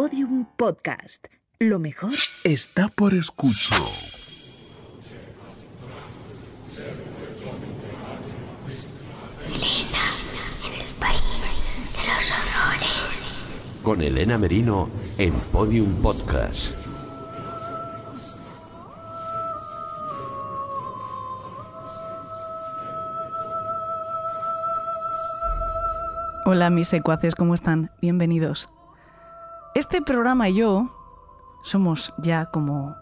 Podium Podcast. Lo mejor está por escuchar. Elena, en el país de los horrores. Con Elena Merino en Podium Podcast. Hola mis secuaces, ¿cómo están? Bienvenidos. Este programa y yo somos ya como,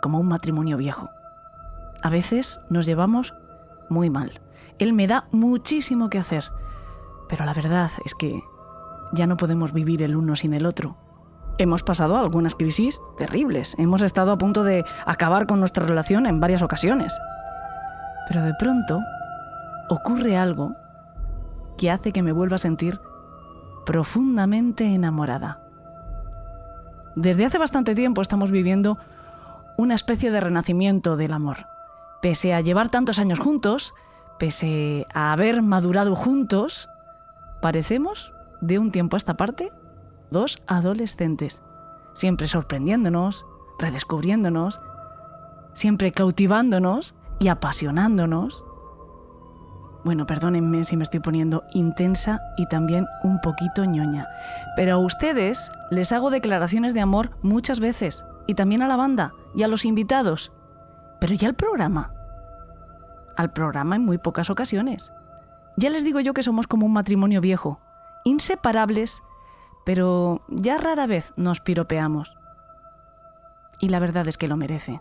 como un matrimonio viejo. A veces nos llevamos muy mal. Él me da muchísimo que hacer, pero la verdad es que ya no podemos vivir el uno sin el otro. Hemos pasado algunas crisis terribles, hemos estado a punto de acabar con nuestra relación en varias ocasiones. Pero de pronto ocurre algo que hace que me vuelva a sentir profundamente enamorada. Desde hace bastante tiempo estamos viviendo una especie de renacimiento del amor. Pese a llevar tantos años juntos, pese a haber madurado juntos, parecemos, de un tiempo a esta parte, dos adolescentes, siempre sorprendiéndonos, redescubriéndonos, siempre cautivándonos y apasionándonos. Bueno, perdónenme si me estoy poniendo intensa y también un poquito ñoña, pero a ustedes les hago declaraciones de amor muchas veces, y también a la banda y a los invitados, pero ya al programa. Al programa en muy pocas ocasiones. Ya les digo yo que somos como un matrimonio viejo, inseparables, pero ya rara vez nos piropeamos. Y la verdad es que lo merece.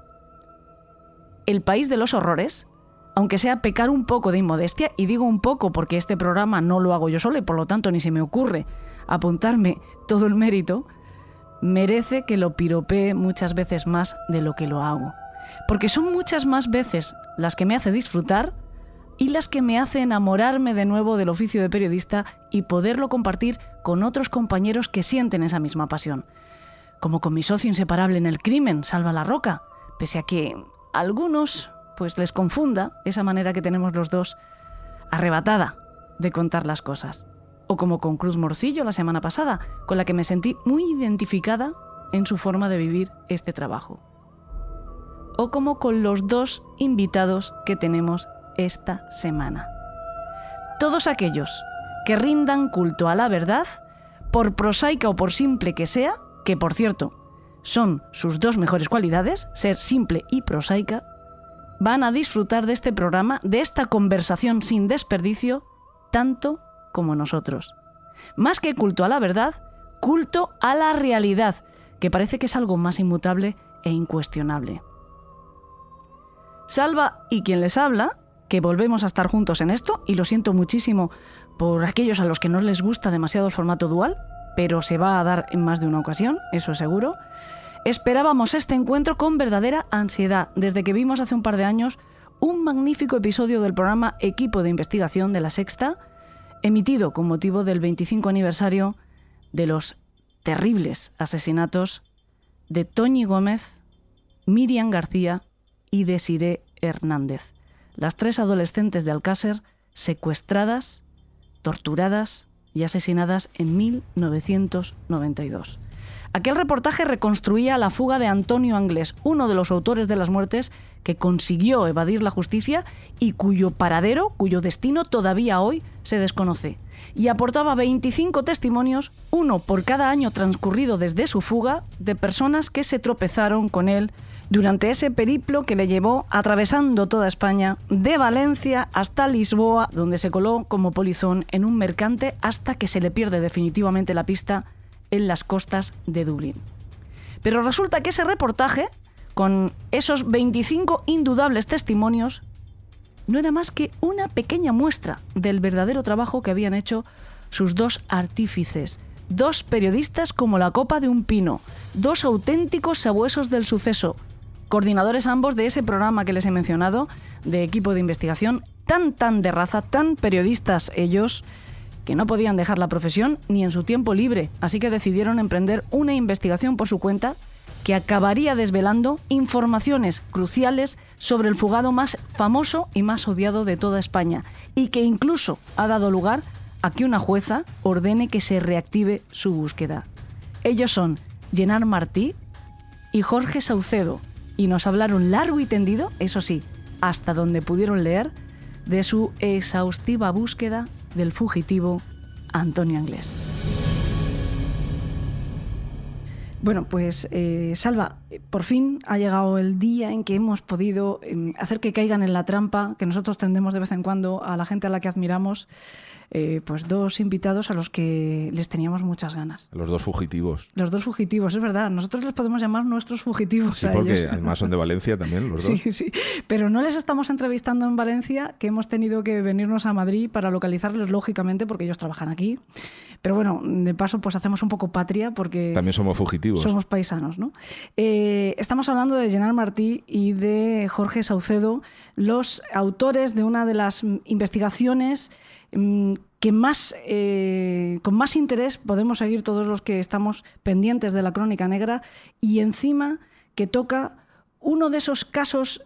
El país de los horrores aunque sea pecar un poco de inmodestia, y digo un poco porque este programa no lo hago yo solo y por lo tanto ni se me ocurre apuntarme todo el mérito, merece que lo piropee muchas veces más de lo que lo hago. Porque son muchas más veces las que me hace disfrutar y las que me hace enamorarme de nuevo del oficio de periodista y poderlo compartir con otros compañeros que sienten esa misma pasión. Como con mi socio inseparable en el crimen, Salva la Roca, pese a que algunos pues les confunda esa manera que tenemos los dos arrebatada de contar las cosas. O como con Cruz Morcillo la semana pasada, con la que me sentí muy identificada en su forma de vivir este trabajo. O como con los dos invitados que tenemos esta semana. Todos aquellos que rindan culto a la verdad, por prosaica o por simple que sea, que por cierto son sus dos mejores cualidades, ser simple y prosaica, van a disfrutar de este programa, de esta conversación sin desperdicio, tanto como nosotros. Más que culto a la verdad, culto a la realidad, que parece que es algo más inmutable e incuestionable. Salva y quien les habla, que volvemos a estar juntos en esto, y lo siento muchísimo por aquellos a los que no les gusta demasiado el formato dual, pero se va a dar en más de una ocasión, eso es seguro. Esperábamos este encuentro con verdadera ansiedad desde que vimos hace un par de años un magnífico episodio del programa Equipo de Investigación de la Sexta, emitido con motivo del 25 aniversario de los terribles asesinatos de Toñi Gómez, Miriam García y Desiré Hernández, las tres adolescentes de Alcácer secuestradas, torturadas y asesinadas en 1992. Aquel reportaje reconstruía la fuga de Antonio Anglés, uno de los autores de las muertes que consiguió evadir la justicia y cuyo paradero, cuyo destino todavía hoy se desconoce. Y aportaba 25 testimonios, uno por cada año transcurrido desde su fuga, de personas que se tropezaron con él durante ese periplo que le llevó atravesando toda España, de Valencia hasta Lisboa, donde se coló como polizón en un mercante hasta que se le pierde definitivamente la pista en las costas de Dublín. Pero resulta que ese reportaje, con esos 25 indudables testimonios, no era más que una pequeña muestra del verdadero trabajo que habían hecho sus dos artífices, dos periodistas como la copa de un pino, dos auténticos sabuesos del suceso, coordinadores ambos de ese programa que les he mencionado, de equipo de investigación, tan tan de raza, tan periodistas ellos, no podían dejar la profesión ni en su tiempo libre, así que decidieron emprender una investigación por su cuenta que acabaría desvelando informaciones cruciales sobre el fugado más famoso y más odiado de toda España, y que incluso ha dado lugar a que una jueza ordene que se reactive su búsqueda. Ellos son Llenar Martí y Jorge Saucedo, y nos hablaron largo y tendido, eso sí, hasta donde pudieron leer, de su exhaustiva búsqueda del fugitivo Antonio Anglés. Bueno, pues eh, Salva, por fin ha llegado el día en que hemos podido em, hacer que caigan en la trampa que nosotros tendemos de vez en cuando a la gente a la que admiramos eh, pues dos invitados a los que les teníamos muchas ganas. Los dos fugitivos. Los dos fugitivos, es verdad. Nosotros les podemos llamar nuestros fugitivos. Sí, a porque ellos. además son de Valencia también, los dos. Sí, sí. Pero no les estamos entrevistando en Valencia, que hemos tenido que venirnos a Madrid para localizarlos, lógicamente, porque ellos trabajan aquí. Pero bueno, de paso, pues hacemos un poco patria, porque También somos fugitivos. somos paisanos, ¿no? Eh, estamos hablando de General Martí y de Jorge Saucedo, los autores de una de las investigaciones que más, eh, con más interés podemos seguir todos los que estamos pendientes de la crónica negra y encima que toca uno de esos casos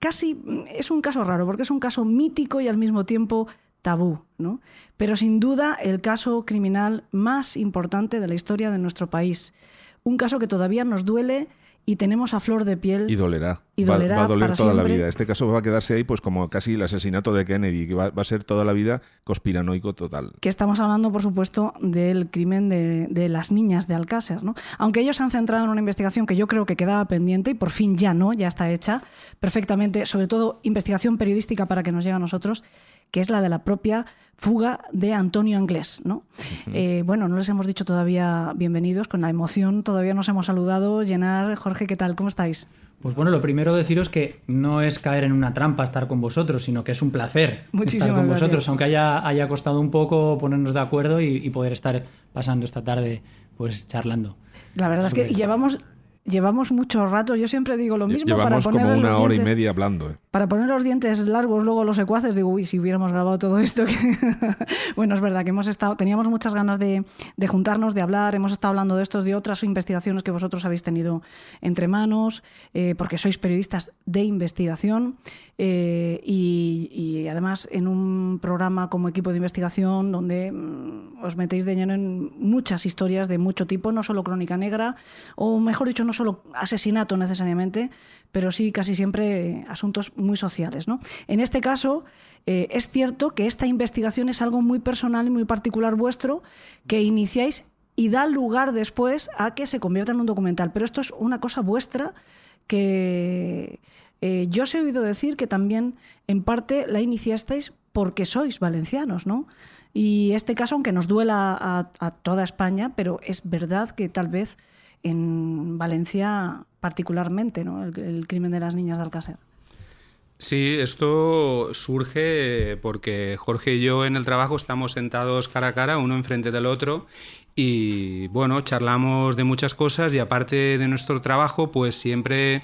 casi mm, es un caso raro porque es un caso mítico y al mismo tiempo tabú, ¿no? Pero sin duda el caso criminal más importante de la historia de nuestro país. Un caso que todavía nos duele y tenemos a flor de piel. Y dolerá. Y dolerá va, a doler toda la vida. Este caso va a quedarse ahí pues como casi el asesinato de Kennedy, que va, va a ser toda la vida conspiranoico total. que estamos hablando, por supuesto, del crimen de, de las niñas de Alcácer. ¿no? Aunque ellos se han centrado en una investigación que yo creo que quedaba pendiente y por fin ya no, ya está hecha perfectamente, sobre todo investigación periodística para que nos llegue a nosotros, que es la de la propia fuga de Antonio Anglés. ¿no? Eh, bueno, no les hemos dicho todavía bienvenidos, con la emoción todavía nos hemos saludado. Llenar, Jorge, ¿qué tal? ¿Cómo estáis? Pues bueno, lo primero deciros que no es caer en una trampa estar con vosotros, sino que es un placer Muchísimas estar con gracias. vosotros, aunque haya, haya costado un poco ponernos de acuerdo y, y poder estar pasando esta tarde pues charlando. La verdad es que llevamos, llevamos mucho rato. Yo siempre digo lo mismo para Llevamos como ponerle una los hora y dientes- media hablando. ¿eh? Para poner los dientes largos luego los secuaces, digo, uy, si hubiéramos grabado todo esto. que- bueno, es verdad que hemos estado, teníamos muchas ganas de, de juntarnos, de hablar, hemos estado hablando de estos, de otras investigaciones que vosotros habéis tenido entre manos, eh, porque sois periodistas de investigación eh, y, y además en un programa como equipo de investigación donde mm, os metéis de lleno en muchas historias de mucho tipo, no solo crónica negra, o mejor dicho, no solo asesinato necesariamente, pero sí casi siempre asuntos muy sociales. ¿no? En este caso, eh, es cierto que esta investigación es algo muy personal y muy particular vuestro, que iniciáis y da lugar después a que se convierta en un documental. Pero esto es una cosa vuestra que eh, yo os he oído decir que también en parte la iniciasteis porque sois valencianos, ¿no? Y este caso, aunque nos duela a, a toda España, pero es verdad que tal vez en Valencia particularmente, ¿no? El, el crimen de las niñas de Alcácer. Sí, esto surge porque Jorge y yo en el trabajo estamos sentados cara a cara, uno enfrente del otro, y bueno, charlamos de muchas cosas y aparte de nuestro trabajo, pues siempre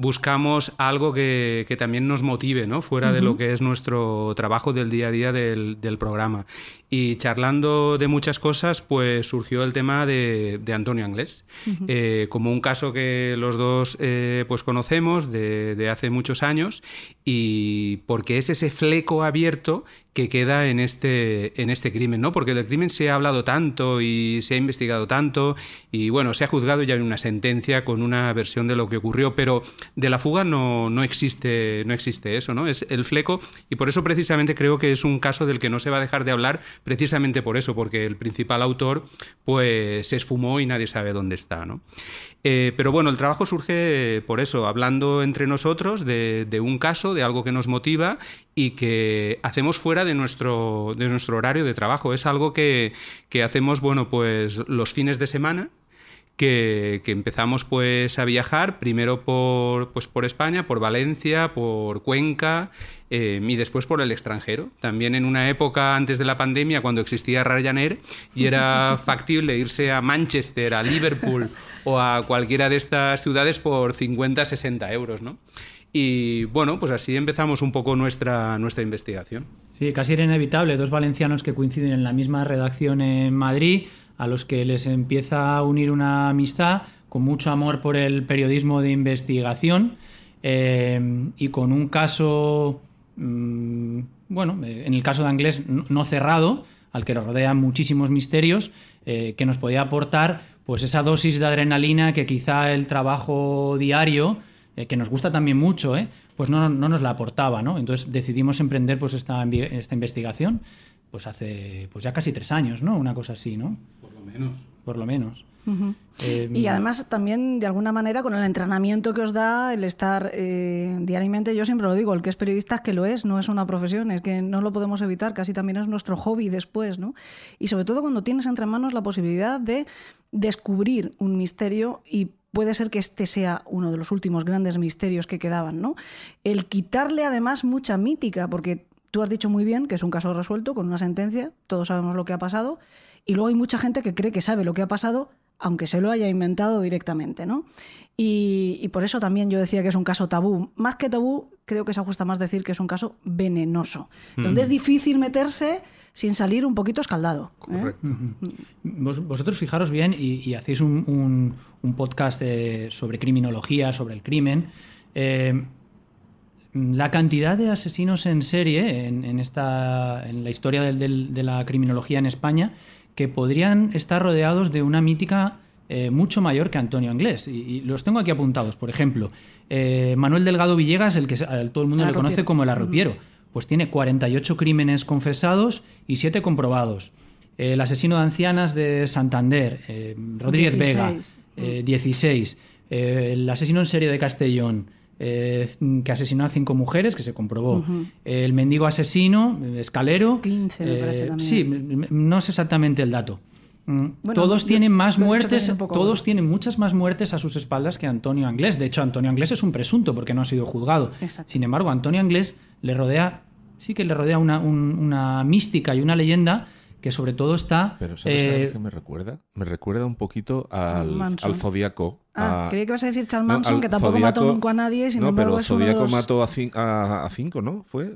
buscamos algo que, que también nos motive, ¿no? Fuera de lo que es nuestro trabajo del día a día del, del programa. Y charlando de muchas cosas, pues surgió el tema de, de Antonio Anglés, eh, como un caso que los dos eh, pues conocemos de, de hace muchos años y porque es ese fleco abierto que queda en este, en este crimen, ¿no? Porque del crimen se ha hablado tanto y se ha investigado tanto y bueno, se ha juzgado ya en una sentencia con una versión de lo que ocurrió, pero de la fuga no, no, existe, no existe eso, ¿no? Es el fleco y por eso precisamente creo que es un caso del que no se va a dejar de hablar, precisamente por eso, porque el principal autor pues se esfumó y nadie sabe dónde está, ¿no? Eh, pero bueno, el trabajo surge por eso, hablando entre nosotros de, de, un caso, de algo que nos motiva y que hacemos fuera de nuestro, de nuestro horario de trabajo. Es algo que, que hacemos, bueno, pues los fines de semana. Que, que, empezamos pues a viajar primero por, pues, por España, por Valencia, por Cuenca eh, y después por el extranjero. También en una época antes de la pandemia cuando existía Ryanair y era factible irse a Manchester, a Liverpool o a cualquiera de estas ciudades por 50, 60 euros, ¿no? Y bueno, pues así empezamos un poco nuestra, nuestra investigación. Sí, casi era inevitable. Dos valencianos que coinciden en la misma redacción en Madrid, a los que les empieza a unir una amistad con mucho amor por el periodismo de investigación eh, y con un caso, mmm, bueno, en el caso de Anglés no cerrado, al que rodean muchísimos misterios, eh, que nos podía aportar pues esa dosis de adrenalina que quizá el trabajo diario, eh, que nos gusta también mucho, ¿eh? pues no, no, nos la aportaba, ¿no? Entonces decidimos emprender pues esta, esta investigación pues hace pues ya casi tres años, ¿no? Una cosa así, ¿no? Por lo menos. Por lo menos. Eh, y además también, de alguna manera, con el entrenamiento que os da, el estar eh, diariamente, yo siempre lo digo, el que es periodista es que lo es, no es una profesión, es que no lo podemos evitar, casi también es nuestro hobby después, ¿no? Y sobre todo cuando tienes entre manos la posibilidad de descubrir un misterio y puede ser que este sea uno de los últimos grandes misterios que quedaban, ¿no? El quitarle además mucha mítica, porque tú has dicho muy bien que es un caso resuelto con una sentencia, todos sabemos lo que ha pasado, y luego hay mucha gente que cree que sabe lo que ha pasado, aunque se lo haya inventado directamente, ¿no? Y, por eso también yo decía que es un caso tabú. Más que tabú, creo que se ajusta más decir que es un caso venenoso, donde es mm. difícil meterse sin salir un poquito escaldado. ¿eh? vosotros fijaros bien y, hacéis un, podcast eh, sobre criminología, sobre el crimen. Eh, la cantidad de asesinos en serie en, esta, en la historia de la criminología en España que podrían estar rodeados de una mítica eh, mucho mayor que Antonio Anglés. Y, los tengo aquí apuntados. Por ejemplo, eh, Manuel Delgado Villegas, el que todo el mundo le conoce como el arropiero, pues tiene 48 crímenes confesados y 7 comprobados. el asesino de ancianas de Santander, eh, Rodríguez Vega, 16. el asesino en serie de Castellón, eh, que asesinó a cinco mujeres, que se comprobó. El mendigo asesino, escalero. 15, me parece también. Sí, no sé exactamente el dato. Mm, todos tienen más muertes, todos tienen muchas más muertes a sus espaldas que Antonio Anglés. De hecho, Antonio Anglés es un presunto porque no ha sido juzgado. Sin embargo, Antonio Anglés le rodea, sí que le rodea una, una mística y una leyenda que sobre todo está... Pero ¿sabes eh, qué me recuerda? Me recuerda un poquito al, al Zodíaco. Ah, creía que vas a decir Charles Manson, que tampoco mató nunca a nadie, sin no, embargo pero Zodíaco mató a, a, a, cinco, ¿no? ¿Fue?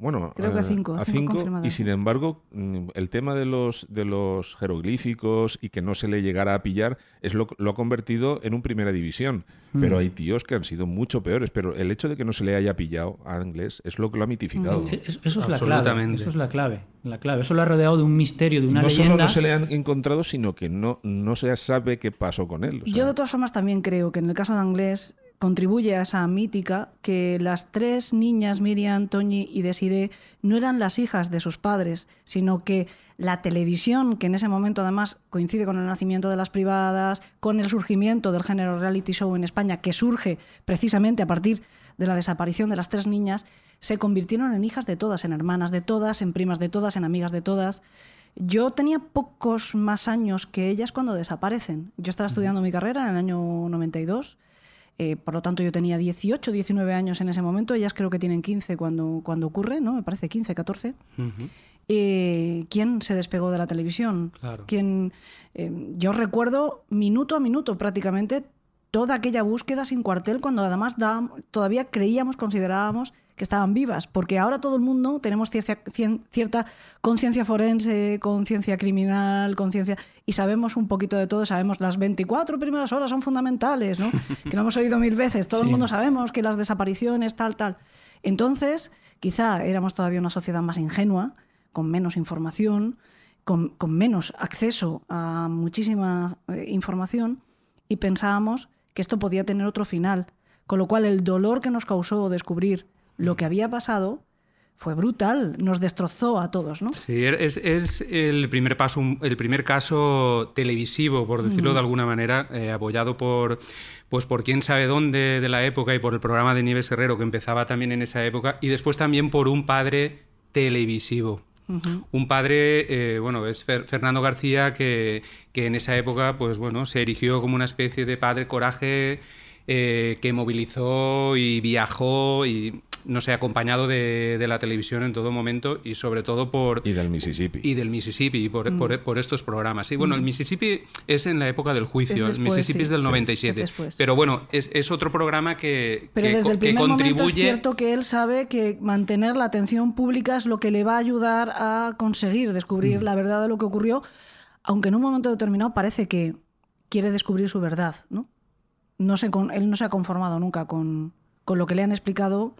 Bueno, creo que a cinco, a cinco, y sin embargo mm, el tema de los de los jeroglíficos y que no se le llegara a pillar es lo, lo ha convertido en un primera división. Pero mm. hay tíos que han sido mucho peores. Pero el hecho de que no se le haya pillado a inglés es lo que lo ha mitificado. Mm. Eso, es la clave. Eso es la clave. La clave. Eso lo ha rodeado de un misterio, de una leyenda. No solo no se le han encontrado, sino que no, no se sabe qué pasó con él. Yo de todas formas también creo que en el caso de inglés contribuye a esa mítica que las tres niñas, Miriam, Toñi y Desiree, no eran las hijas de sus padres, sino que la televisión, que en ese momento además coincide con el nacimiento de las privadas, con el surgimiento del género reality show en España, que surge precisamente a partir de la desaparición de las tres niñas, se convirtieron en hijas de todas, en hermanas de todas, en primas de todas, en amigas de todas. Yo tenía pocos más años que ellas cuando desaparecen. Yo estaba estudiando mi carrera en el año 92 eh, por lo tanto, yo tenía 18, 19 años en ese momento, ellas creo que tienen 15 cuando, cuando ocurre, ¿no? Me parece 15, 14. Eh, ¿Quién se despegó de la televisión? ¿Quién, eh, yo recuerdo minuto a minuto prácticamente toda aquella búsqueda sin cuartel cuando además todavía creíamos, considerábamos que estaban vivas, porque ahora todo el mundo tenemos cierta conciencia forense, conciencia criminal, conciencia y sabemos un poquito de todo, sabemos las 24 primeras horas son fundamentales, ¿no? que lo hemos oído mil veces, todo el mundo sabemos que las desapariciones, tal, tal. Entonces, quizá éramos todavía una sociedad más ingenua, con menos información, con, con menos acceso a muchísima eh, información y pensábamos que esto podía tener otro final, con lo cual el dolor que nos causó descubrir lo que había pasado fue brutal, nos destrozó a todos, ¿no? Sí, es, el primer paso, el primer caso televisivo, por decirlo de alguna manera, eh, apoyado por, pues por quién sabe dónde de la época y por el programa de Nieves Herrero que empezaba también en esa época, y después también por un padre televisivo. Un padre, eh, bueno, es Fernando García, que, que, en esa época, pues bueno, se erigió como una especie de padre coraje eh, que movilizó y viajó y no sé, acompañado de, la televisión en todo momento y sobre todo por... Y del Mississippi. Y del Mississippi, y por, mm. estos programas. Sí, bueno, el mm. Mississippi es en la época del juicio, el Mississippi es del 97. pero bueno, es, otro programa que, pero desde el primer Momento es cierto que él sabe que mantener la atención pública es lo que le va a ayudar a conseguir descubrir mm. la verdad de lo que ocurrió, aunque en un momento determinado parece que quiere descubrir su verdad, ¿no? no se, él no se ha conformado nunca con, con lo que le han explicado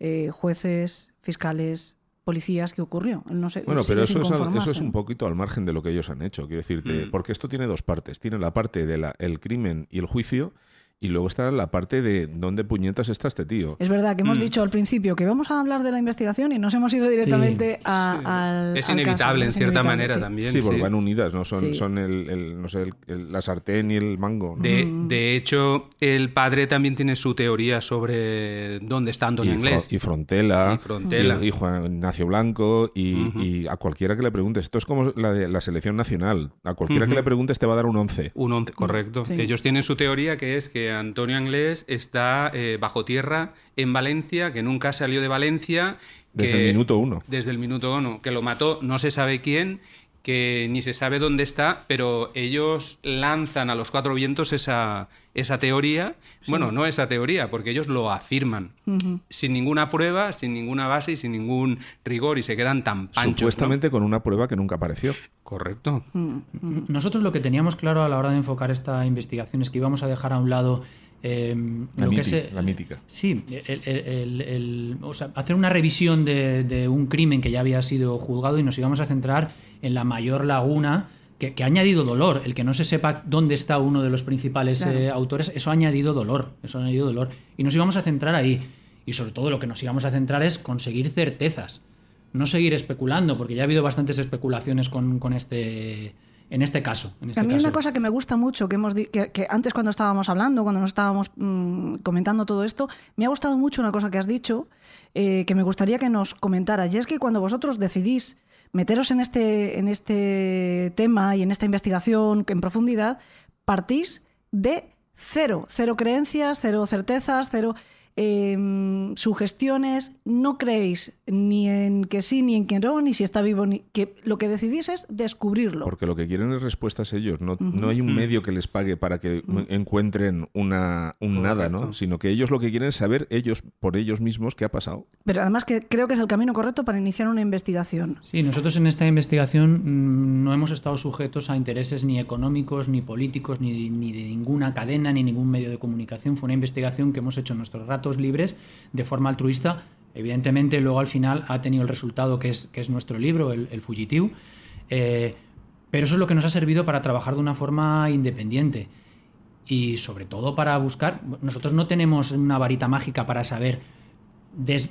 eh, jueces, fiscales, policías qué ocurrió. No sé, Bueno, pero eso es, al- eso conformarse. es un poquito al margen de lo que ellos han hecho. Quiero decirte, Mm. porque esto tiene dos partes. Tiene la parte del el crimen y el juicio, y luego está la parte de dónde puñetas está este tío. Es verdad que hemos Mm. dicho al principio que vamos a hablar de la investigación y nos hemos ido directamente a- Sí. al. es al inevitable caso, en es cierta inevitable, manera sí. también. Sí, porque van unidas, ¿no? Son, Sí. son el, el- no sé, el- el- la sartén y el mango. ¿no? De, Mm. de hecho, el padre también tiene su teoría sobre dónde está Antonio y, Fro- Inglés. y Frontela, Y Frontela. y, y Juan Ignacio Blanco, y, a cualquiera que le preguntes, esto es como la de la selección nacional, a cualquiera que le preguntes te va a dar un 11. Un once, correcto. Sí. Ellos tienen su teoría que es que Antonio Inglés está eh, bajo tierra en Valencia, que nunca salió de Valencia. Desde el minuto uno. Desde el minuto uno, que lo mató no se sabe quién, que ni se sabe dónde está, pero ellos lanzan a los cuatro vientos esa, esa teoría. Bueno, no esa teoría, porque ellos lo afirman. Sin ninguna prueba, sin ninguna base y sin ningún rigor, y se quedan tan panchos. ¿no? Supuestamente con una prueba que nunca apareció. Correcto. Mm, mm. Nosotros lo que teníamos claro a la hora de enfocar esta investigación es que íbamos a dejar a un lado eh, La, lo que míti- es, la mítica. Sí, el- el- el- el- o sea, hacer una revisión de, de un crimen que ya había sido juzgado y nos íbamos a centrar en la mayor laguna que, que ha añadido dolor. El que no se sepa dónde está uno de los principales Claro. eh, autores, eso ha añadido dolor. Eso ha añadido dolor. Y nos íbamos a centrar ahí. Y sobre todo lo que nos íbamos a centrar es conseguir certezas. No seguir especulando, porque ya ha habido bastantes especulaciones con, con este. En este caso. En este a mí caso. una cosa que me gusta mucho, que, hemos que, que antes cuando estábamos hablando, cuando nos estábamos mm, comentando todo esto, me ha gustado mucho una cosa que has dicho, eh, que me gustaría que nos comentaras, y es que cuando vosotros decidís meteros en este, en este tema y en esta investigación en profundidad, partís de cero, cero creencias, cero certezas, cero eh, sugestiones, no creéis ni en que sí, ni en que no, ni si está vivo, ni que lo que decidís es descubrirlo. Porque lo que quieren es respuestas ellos. No, no hay un medio que les pague para que encuentren una, un nada, ¿no? Sino que ellos lo que quieren es saber ellos, por ellos mismos, qué ha pasado. Pero además que creo que es el camino correcto para iniciar una investigación. Sí, nosotros en esta investigación mm, no hemos estado sujetos a intereses ni económicos, ni políticos, ni, ni de ninguna cadena, ni ningún medio de comunicación. Fue una investigación que hemos hecho en nuestros libres de forma altruista. Evidentemente, luego al final ha tenido el resultado que es, que es nuestro libro, el, el Fugitiu. Eh, pero eso es lo que nos ha servido para trabajar de una forma independiente. Y sobre todo para buscar. Nosotros no tenemos una varita mágica para saber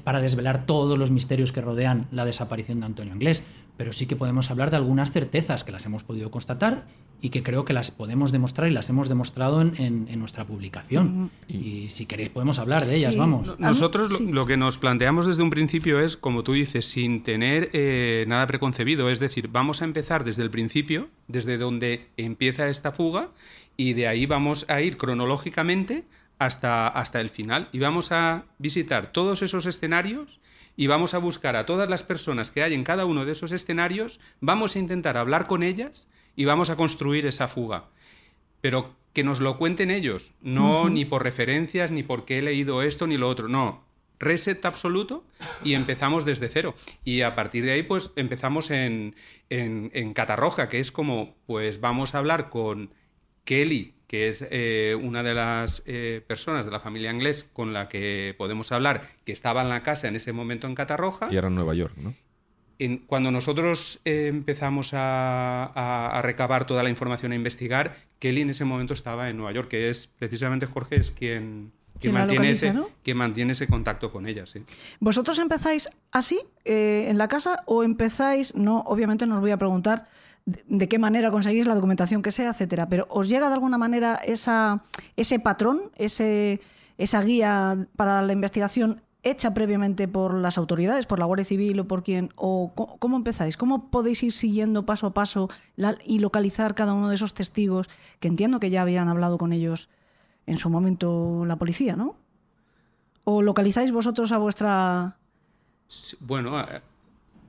para desvelar todos los misterios que rodean la desaparición de Antonio Inglés, pero sí que podemos hablar de algunas certezas que las hemos podido constatar y que creo que las podemos demostrar y las hemos demostrado en, en- en nuestra publicación. Y si queréis podemos hablar de ellas, Sí. vamos. No- Nosotros lo- sí. lo, que nos planteamos desde un principio es, como tú dices, sin tener eh, nada preconcebido. Es decir, vamos a empezar desde el principio, desde donde empieza esta fuga, y de ahí vamos a ir cronológicamente hasta, hasta el final. Y vamos a visitar todos esos escenarios y vamos a buscar a todas las personas que hay en cada uno de esos escenarios, vamos a intentar hablar con ellas y vamos a construir esa fuga pero que nos lo cuenten ellos, no ni por referencias, ni porque he leído esto ni lo otro, no. Reset absoluto y empezamos desde cero. Y a partir de ahí, pues empezamos en, en, en Catarroja, que es como, pues vamos a hablar con Kelly, que es eh, una de las eh, personas de la familia inglés con la que podemos hablar, que estaba en la casa en ese momento en Catarroja. Y ahora en Nueva York, ¿no? En- cuando nosotros eh, empezamos a, a- a recabar toda la información, a investigar, Kelly en ese momento estaba en Nueva York, que es precisamente Jorge es quien, Quien mantiene, localiza, ese, ¿no? quien mantiene ese contacto con ella. Sí. ¿Vosotros empezáis así eh, en la casa o empezáis, no, obviamente no os voy a preguntar de, qué manera conseguís la documentación que sea, etcétera, pero ¿os llega de alguna manera esa, ese patrón, ese, esa guía para la investigación hecha previamente por las autoridades, por la Guardia Civil o por quién? ¿O cómo empezáis? ¿Cómo podéis ir siguiendo paso a paso y localizar cada uno de esos testigos que entiendo que ya habían hablado con ellos en su momento la policía, ¿no? ¿O localizáis vosotros a vuestra... Bueno,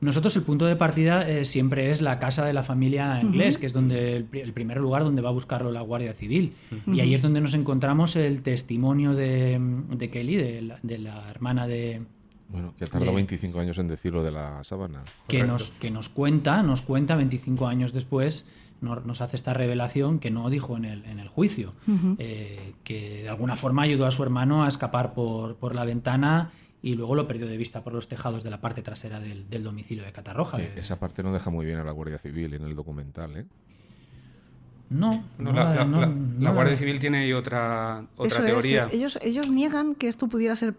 Nosotros el punto de partida eh, siempre es la casa de la familia inglés, que es donde el, pri- el primer lugar donde va a buscarlo la Guardia Civil. Y ahí es donde nos encontramos el testimonio de, de Kelly, de la, de la hermana de, Bueno, que ha tardado De- 25 años en decirlo de la sábana. que Correcto. nos, que nos cuenta, nos cuenta 25 años después, no- nos hace esta revelación que no dijo en el, en el juicio, eh, que de alguna forma ayudó a su hermano a escapar por, por la ventana y luego lo perdió de vista por los tejados de la parte trasera del, del domicilio de Catarroja. Que esa parte no deja muy bien a la Guardia Civil en el documental, ¿eh? No, No, no la, la- no- la- no la Guardia Civil tiene ahí otra, otra Eso es, teoría. eh, ellos, ellos niegan que esto pudiera ser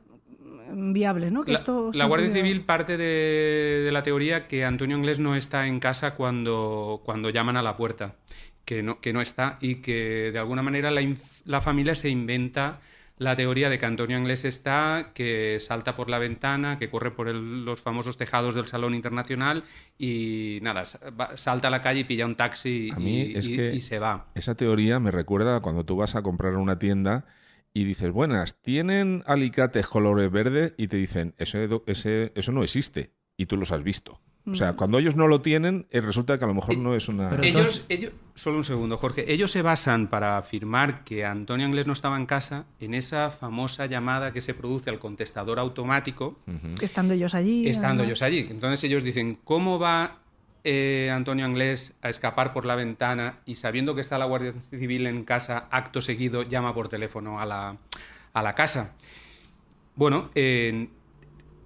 viable, ¿no? Que La, esto la Guardia pudiera- Civil parte de, de la teoría que Antonio Inglés no está en casa cuando, cuando llaman a la puerta, que no, que no está y que de alguna manera la, la familia se inventa la teoría de que Antonio Inglés está, que salta por la ventana, que corre por el- los famosos tejados del Salón Internacional y nada, salta a la calle y pilla un taxi A mí y, es y- que- y se va. Esa teoría me recuerda cuando tú vas a comprar una tienda y dices, buenas, ¿tienen alicates colores verde? Y te dicen, ese, eso no existe. Y tú los has visto. O sea, cuando ellos no lo tienen, eh, resulta que a lo mejor no es una... Pero Ellos, solo un segundo, Jorge. Ellos se basan para afirmar que Antonio Inglés no estaba en casa en esa famosa llamada que se produce al contestador automático, Estando ellos allí. estando ellos allí. Entonces ellos dicen, ¿cómo va eh, Antonio Inglés a escapar por la ventana y sabiendo que está la Guardia Civil en casa, acto seguido llama por teléfono a la, a la casa? Bueno, eh,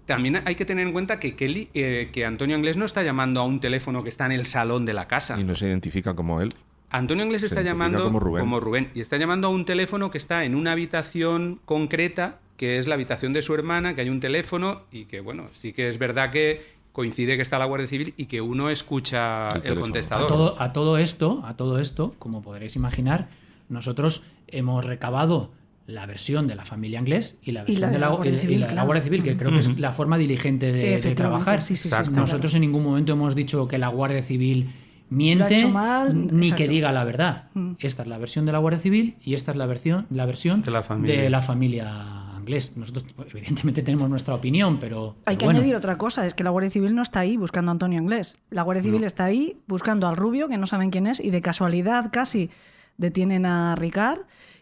también hay que tener en cuenta que, Kelly, eh, que Antonio Inglés no está llamando a un teléfono que está en el salón de la casa. Y no se identifica como él. Antonio Inglés Se está llamando como Rubén. y está llamando a un teléfono que está en una habitación concreta, que es la habitación de su hermana, que hay un teléfono y que, bueno, sí que es verdad que coincide que está la Guardia Civil y que uno escucha El el, teléfono. A contestador. todo, a todo esto, a todo esto, como podréis imaginar, nosotros hemos recabado la versión de la familia inglés y la Y versión la de de la Guardia y Civil, la claro. Guardia Civil, que creo que es la forma diligente de- trabajar. sí, sí, sí, Exacto. está Nosotros claro. en ningún momento hemos dicho que la Guardia Civil miente mal, ni exacto. que diga la verdad. Mm. Esta es la versión de la Guardia Civil y esta es la versión, la versión De la familia. de la familia inglés. Nosotros evidentemente tenemos nuestra opinión, pero Hay pero que bueno. añadir otra cosa, es que la Guardia Civil no está ahí buscando a Antonio Inglés. La Guardia Civil está ahí buscando al rubio, que no saben quién es, y de casualidad casi detienen a Ricard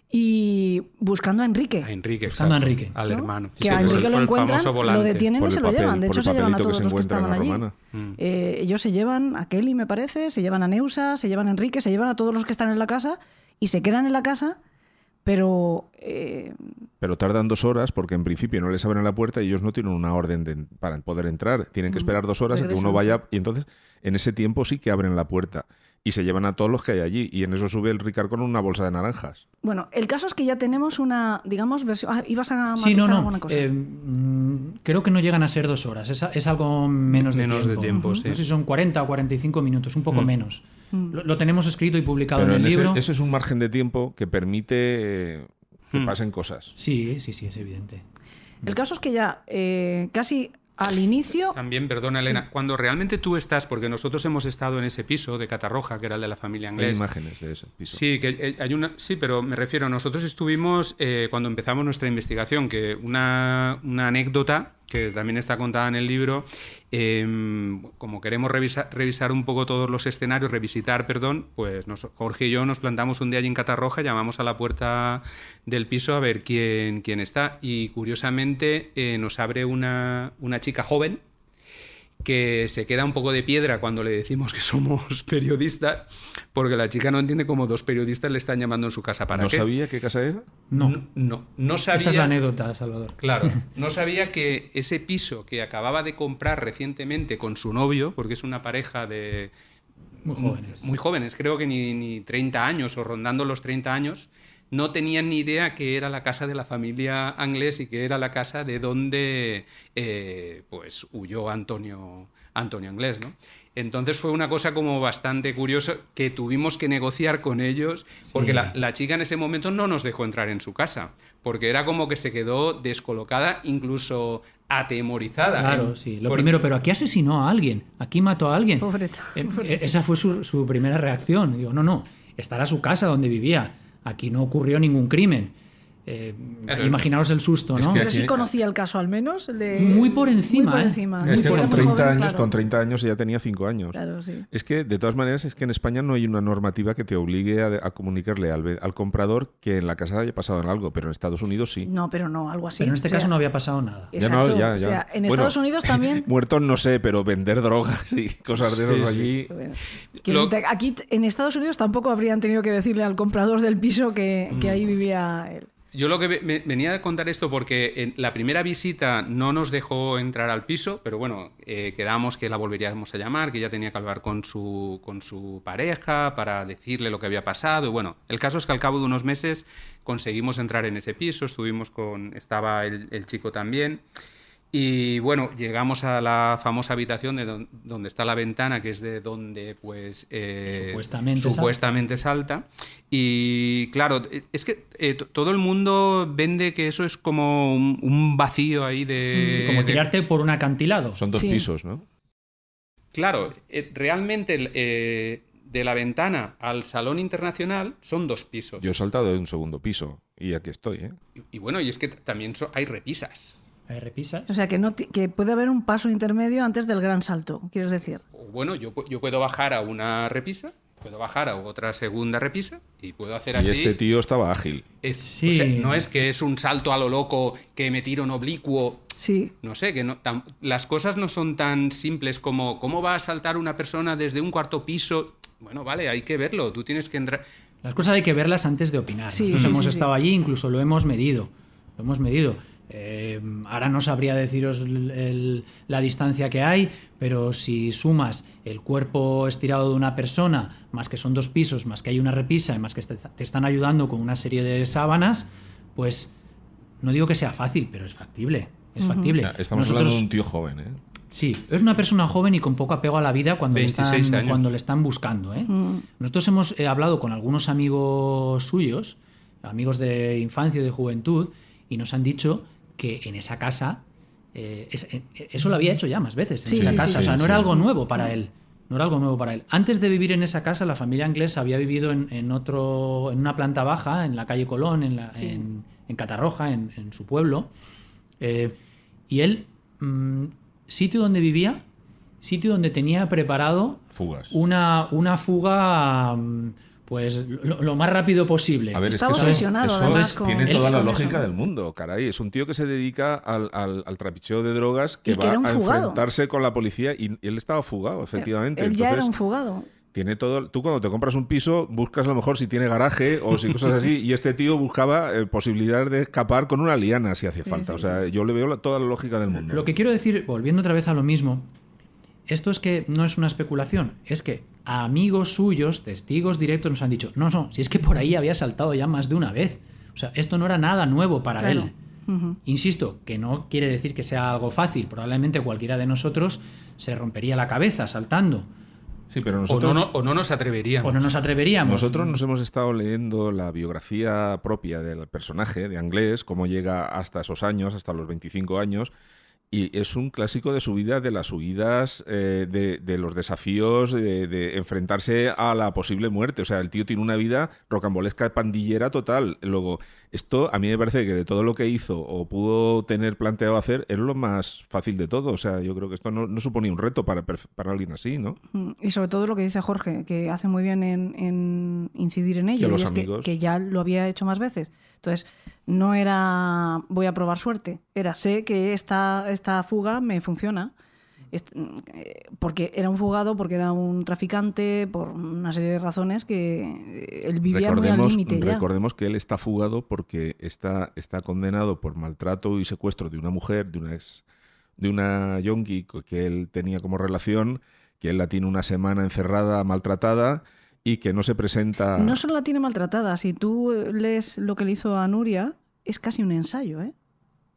y buscando a Enrique. A Enrique, Buscando a Enrique. Al ¿no? hermano. Que Sí, a el- Enrique lo encuentran, lo detienen Por y se lo llevan. De por hecho, se llevan a que todos se los que estaban la allí. romana. Mm. Eh, ellos se llevan a Kelly, me parece, se llevan a Neusa, se llevan a Enrique, se llevan a todos los que están en la casa y se quedan en la casa, pero eh, Pero tardan dos horas porque en principio no les abren la puerta y ellos no tienen una orden de- para poder entrar. Tienen que esperar dos horas a que uno vaya y entonces en ese tiempo sí que abren la puerta y se llevan a todos los que hay allí y en eso sube el Ricard con una bolsa de naranjas. bueno, el caso es que ya tenemos una, digamos, versión... Ah, ibas a matizar Sí, no, no. alguna cosa. eh, mm, creo que no llegan a ser dos horas. Es, es algo menos de Menos de tiempo. sí. No sé si son 40 o 45 minutos, un poco Mm. menos. Lo, lo tenemos escrito y publicado Pero en en el ese, libro. ese es un margen de tiempo que permite eh, que pasen cosas. Sí, sí, sí, es evidente. El caso es que ya eh, casi al inicio... También, perdona Elena, cuando realmente tú estás, porque nosotros hemos estado en ese piso de Catarroja, que era el de la familia Hay inglés. imágenes de ese piso. Sí, que eh, hay una, sí, pero me refiero, nosotros estuvimos eh, cuando empezamos nuestra investigación, que una, una anécdota que también está contada en el libro, eh, como queremos revisar, revisar un poco todos los escenarios, revisitar, perdón, pues nos- Jorge y yo nos plantamos un día allí en Catarroja, llamamos a la puerta del piso a ver quién, quién está y curiosamente eh, nos abre una, una chica joven que se queda un poco de piedra cuando le decimos que somos periodistas, porque la chica no entiende cómo dos periodistas le están llamando en su casa para ¿No qué. sabía qué casa era? No, No, no, no sabía. esa es la anécdota, Salvador. Claro, no sabía que ese piso que acababa de comprar recientemente con su novio, porque es una pareja de Muy jóvenes. muy jóvenes, creo que ni, ni 30 años o rondando los 30 años, no tenían ni idea que era la casa de la familia Anglés y que era la casa de donde eh, pues huyó Antonio, Antonio Anglés, ¿no? Entonces fue una cosa como bastante curiosa que tuvimos que negociar con ellos porque la, la chica en ese momento no nos dejó entrar en su casa porque era como que se quedó descolocada, incluso atemorizada. Claro, ¿eh? sí. Lo primero, pero aquí asesinó a alguien, aquí mató a alguien. Pobreta, pobreta. eh, Esa fue su, su primera reacción. Digo, no, no, estará su casa donde vivía. Aquí no ocurrió ningún crimen. Eh, Claro. imaginaos el susto, Es ¿no? que Pero sí conocía el caso al menos. le- Muy por encima, Muy por ¿eh? encima. Es Ni que con muy 30 joven, años, claro. con 30 años ella tenía 5 años. Claro, sí. Es que, de todas maneras, es que en España no hay una normativa que te obligue a, a comunicarle al, comprador que en la casa haya pasado algo, pero en Estados Unidos sí. No, pero no, algo así. Pero en este O sea, caso no había pasado nada. Ya no, ya, O sea, en Bueno, Estados Unidos también. Muertos no sé, pero vender drogas y cosas de esas Sí, sí. allí. Bueno, Lo- aquí en Estados Unidos tampoco habrían tenido que decirle al comprador del piso que, Mm. que ahí vivía él. Yo lo que me- venía a contar esto porque en la primera visita no nos dejó entrar al piso, pero bueno, eh, quedamos que la volveríamos a llamar, que ella tenía que hablar con su, con su pareja para decirle lo que había pasado. Y bueno, el caso es que al cabo de unos meses conseguimos entrar en ese piso, estuvimos con, estaba el, el chico también. Y bueno, llegamos a la famosa habitación de don- donde está la ventana, que es de donde pues eh, Supuestamente salta. supuestamente salta. Y claro, eh, es que eh, todo el mundo vende que eso es como un, un vacío ahí de... como de- tirarte por un acantilado. Son dos Sí. pisos, ¿no? Claro, eh, realmente eh, de la ventana al salón internacional son dos pisos. Yo he saltado de un segundo piso y aquí estoy, ¿eh? Y, y bueno, y es que también so- hay repisas. Hay repisas. O sea, que, no que puede haber un paso intermedio antes del gran salto, quieres decir. Bueno, yo, pu- yo puedo bajar a una repisa, puedo bajar a otra segunda repisa y puedo hacer Y así. este tío estaba ágil. Es- Sí. o sea, no es que es un salto a lo loco que me tiro en oblicuo. Sí. No sé, que no, tam- las cosas no son tan simples como cómo va a saltar una persona desde un cuarto piso. Bueno, vale, hay que verlo. Tú tienes que entrar. Las cosas hay que verlas antes de opinar. Sí, Nosotros sí, hemos sí, estado sí. allí, incluso lo hemos medido. Lo hemos medido. Eh, ahora no sabría deciros el- el- la distancia que hay, pero si sumas el cuerpo estirado de una persona, más que son dos pisos, más que hay una repisa y más que te te están ayudando con una serie de sábanas, pues no digo que sea fácil, pero es factible. Es factible. Estamos Nosotros- hablando de un tío joven, ¿eh? Sí, es una persona joven y con poco apego a la vida cuando, le 26 están, cuando le están buscando. ¿eh? Nosotros hemos eh, hablado con algunos amigos suyos, amigos de infancia y de juventud, y nos han dicho que en esa casa, eh, es- eh, eso lo había hecho ya más veces en Sí, esa sí, casa, sí, o sea, sí, no era algo nuevo para él. No era algo nuevo para él. Antes de vivir en esa casa, la familia inglesa había vivido en, en otro, en una planta baja, en la calle Colón, en, la- en, en Catarroja, en, en su pueblo. Eh, y él, mm, sitio donde vivía, sitio donde tenía preparado Fugas. una, una fuga, mm, pues lo, lo más rápido posible. A ver, Estaba es que eso- obsesionado, eso además, con- tiene toda la lógica eso. del mundo, caray. Es un tío que se dedica al, al, al trapicheo de drogas que Y va a enfrentarse con la policía y él estaba fugado, efectivamente. Él ya era un fugado. tiene todo. Tú cuando te compras un piso buscas a lo mejor si tiene garaje o si cosas así y este tío buscaba eh, posibilidades de escapar con una liana si hacía falta. o sea, yo le veo la- toda la lógica del mundo. Lo que quiero decir, volviendo otra vez a lo mismo, esto es que no es una especulación, es que amigos suyos, testigos directos nos han dicho, no, no, si es que por ahí había saltado ya más de una vez. O sea, esto no era nada nuevo para Claro. él. Insisto, que no quiere decir que sea algo fácil. Probablemente cualquiera de nosotros se rompería la cabeza saltando. Sí, pero O nosotros, no, no- o no nos atreveríamos. O no nos atreveríamos. nosotros nos hemos estado leyendo la biografía propia del personaje de Anglés, cómo llega hasta esos años, hasta los 25 años. Y es un clásico de su vida, de las huidas, eh, de, de los desafíos, de, de enfrentarse a la posible muerte. O sea, el tío tiene una vida rocambolesca, pandillera total. Luego, esto a mí me parece que de todo lo que hizo o pudo tener planteado hacer, es lo más fácil de todo. O sea, yo creo que esto no, no suponía un reto para, para alguien así, ¿no? Mm, Y sobre todo lo que dice Jorge, que hace muy bien en, en incidir en ello, los y es que, amigos. que ya lo había hecho más veces. Entonces, no era voy a probar suerte, era sé que esta, esta fuga me funciona. Eh, Porque era un fugado, porque era un traficante, por una serie de razones que eh, él vivía muy al recordemos, límite ya. recordemos que él está fugado porque está, está condenado por maltrato y secuestro de una mujer, de una ex, de una yonki que él tenía como relación, que él la tiene una semana encerrada, maltratada y que no se presenta. No solo la tiene maltratada, si tú eh, lees lo que le hizo a Nuria, es casi un ensayo, ¿eh?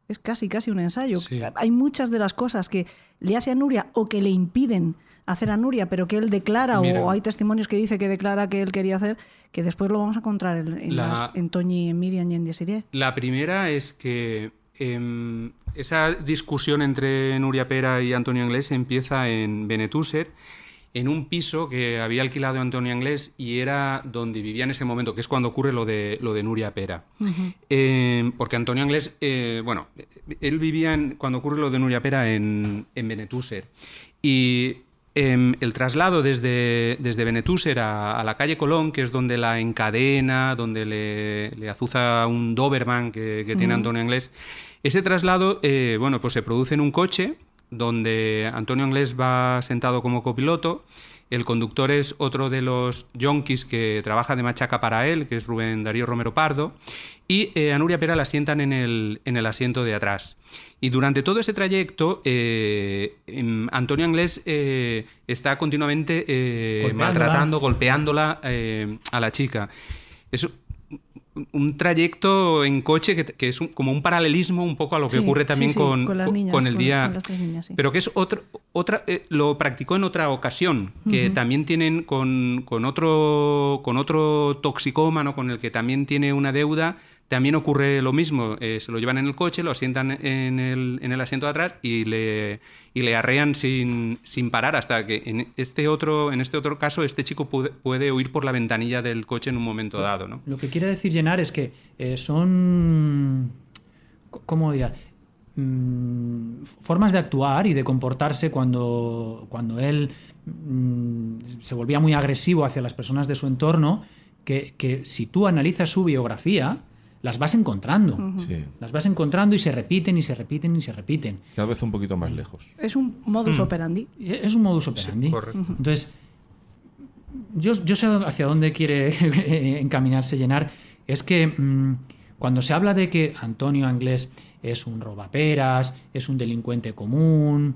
Es casi, casi un ensayo. Sí. Hay muchas de las cosas que le hace a Nuria o que le impiden hacer a Nuria, pero que él declara, Mira. o hay testimonios que dice que declara que él quería hacer, que después lo vamos a encontrar en, en, La- las- en Toñi, en Miriam y en Desiree. La primera es que em, esa discusión entre Nuria Pera y Antonio Anglés empieza en Benetúser, en un piso que había alquilado Antonio Anglés y era donde vivía en ese momento, que es cuando ocurre lo de, lo de Nuria Pera. Em, porque Antonio Anglés, eh, bueno, él vivía en- cuando ocurre lo de Nuria Pera en, en Benetúser. Y em, el traslado desde, desde Benetúser a, a la calle Colón, que es donde la encadena, donde le, le azuza un Doberman que, que tiene Antonio Anglés, ese traslado, eh, bueno, pues se produce en un coche donde Antonio Anglés va sentado como copiloto. El conductor es otro de los yonkis que trabaja de machaca para él, que es Rubén Darío Romero Pardo. Y eh, a Nuria Pera la sientan en el, en el asiento de atrás. Y durante todo ese trayecto, eh, em, Antonio Anglés eh, está continuamente eh, maltratando, golpeándola a la chica. Es un trayecto en coche que, que es un- como un paralelismo un poco a lo que Sí, ocurre también sí, con, con las con- niñas, con el día. con niñas. Pero que es otro, otra, eh, lo practicó en otra ocasión, que también tienen con, con otro, con otro toxicómano con el que también tiene una deuda. También ocurre lo mismo, eh, se lo llevan en el coche, lo asientan en el, en el asiento de atrás y le, y le arrean sin, sin parar hasta que en este otro, en este otro caso este chico puede, puede huir por la ventanilla del coche en un momento dado. ¿no? Lo que quiere decir Llenar es que eh, son, ¿cómo diría? Mm, formas de actuar y de comportarse cuando, cuando él mm, se volvía muy agresivo hacia las personas de su entorno, que, que si tú analizas su biografía, las vas encontrando. Sí. Las vas encontrando y se repiten y se repiten y se repiten. Cada vez un poquito más lejos. Es un modus operandi. Es un modus operandi. correcto. Entonces, yo, yo sé hacia dónde quiere encaminarse llenar. Es que mm, cuando se habla de que Antonio Anglés es un robaperas, es un delincuente común,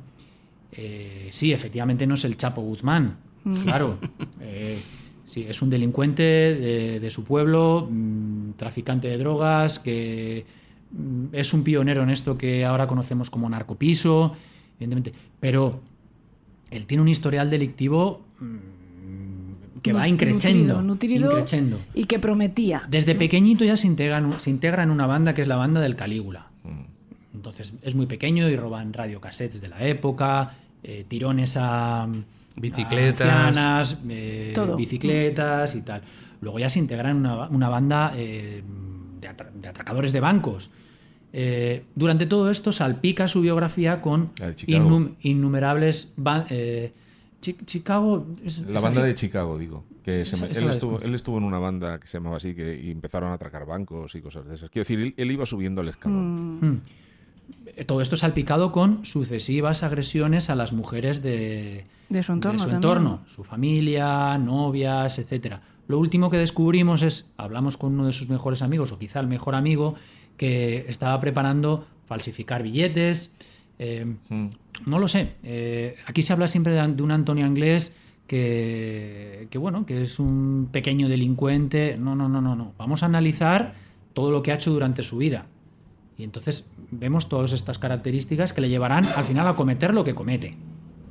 eh, sí, efectivamente no es el Chapo Guzmán, claro. eh, sí, es un delincuente de, de su pueblo, mm, traficante de drogas, que mm, es un pionero en esto que ahora conocemos como narcopiso, evidentemente. Pero él tiene un historial delictivo mm, que va increchendo. nutrido, nutrido increchendo. y que prometía. Desde pequeñito ya se integra, en- se integra en una banda que es la banda del Calígula. Entonces es muy pequeño y roban radiocassettes de la época, eh, tirones a Bicicletas. ancianas, eh, Todo. bicicletas y tal. Luego ya se integra en una, una banda eh, de, atra- de atracadores de bancos. Eh, durante todo esto salpica su biografía con innum- innumerables Chicago. es- La banda de Chicago, digo. Que se Esa- me- esa él, estuvo, desconozco. él estuvo en una banda que se llamaba así que y empezaron a atracar bancos y cosas de esas. Quiero decir, él, él iba subiendo el escalón. Mm. Todo esto salpicado con sucesivas agresiones a las mujeres de, De su entorno de su, también. entorno, su familia, novias, etcétera. Lo último que descubrimos es, hablamos con uno de sus mejores amigos, o quizá el mejor amigo, que estaba preparando falsificar billetes. eh, Mm. no lo sé. eh, aquí se habla siempre de, de un Antonio Anglés que, que, bueno, que es un pequeño delincuente. No, no, no, no, no. Vamos a analizar todo lo que ha hecho durante su vida. Y entonces vemos todas estas características que le llevarán al final a cometer lo que comete.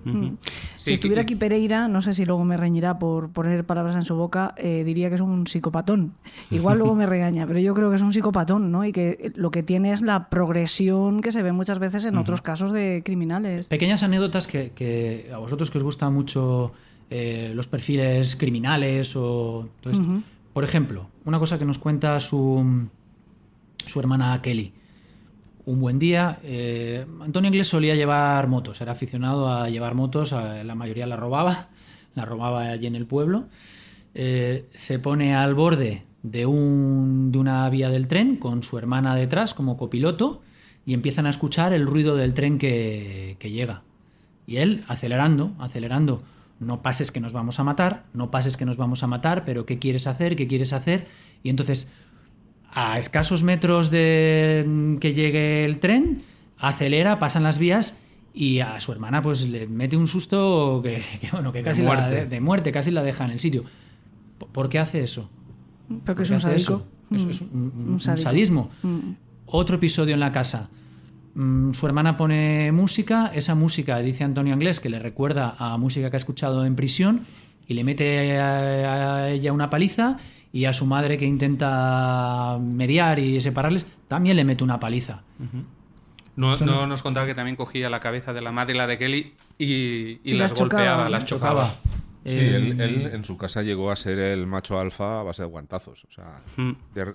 Ujú. Si Sí, estuviera aquí Pereira, no sé si luego me reñirá por poner palabras en su boca, eh, diría que es un psicopatón. Igual luego me regaña, pero yo creo que es un psicopatón, ¿no? Y que lo que tiene es la progresión que se ve muchas veces en otros casos de criminales. Pequeñas anécdotas que, que a vosotros que os gustan mucho eh, los perfiles criminales o... todo esto. Ujú. Por ejemplo, una cosa que nos cuenta su, su hermana Kelly. Un buen día, eh, Antonio Inglés solía llevar motos, era aficionado a llevar motos, la mayoría la robaba, la robaba allí en el pueblo. Eh, se pone al borde de, un, de una vía del tren con su hermana detrás como copiloto y empiezan a escuchar el ruido del tren que, que llega. Y él acelerando, acelerando. No pases que nos vamos a matar, no pases que nos vamos a matar, pero ¿qué quieres hacer? ¿Qué quieres hacer? Y entonces, a escasos metros de mm, que llegue el tren, acelera, pasan las vías y a su hermana pues le mete un susto que, que, bueno, que De casi la muerte. de, de muerte, casi la deja en el sitio. ¿Por- ¿Por qué hace eso? Porque ¿Por es qué un hace sádico. eso? Es, Mm. es un, un- Un un sádico. sadismo. Mm. Otro episodio en la casa. Mm, su hermana pone música, esa música, dice Antonio Anglés, que le recuerda a música que ha escuchado en prisión y le mete a, a ella una paliza y a su madre que intenta mediar y separarles, también le mete una paliza. No, Eso no- no nos contaba que también cogía la cabeza de la madre y la de Kelly y, y Y las, las chocaba, golpeaba, ¿no? las chocaba. Sí, Eh, él, él en su casa llegó a ser el macho alfa a base de guantazos. O sea, Mm. de-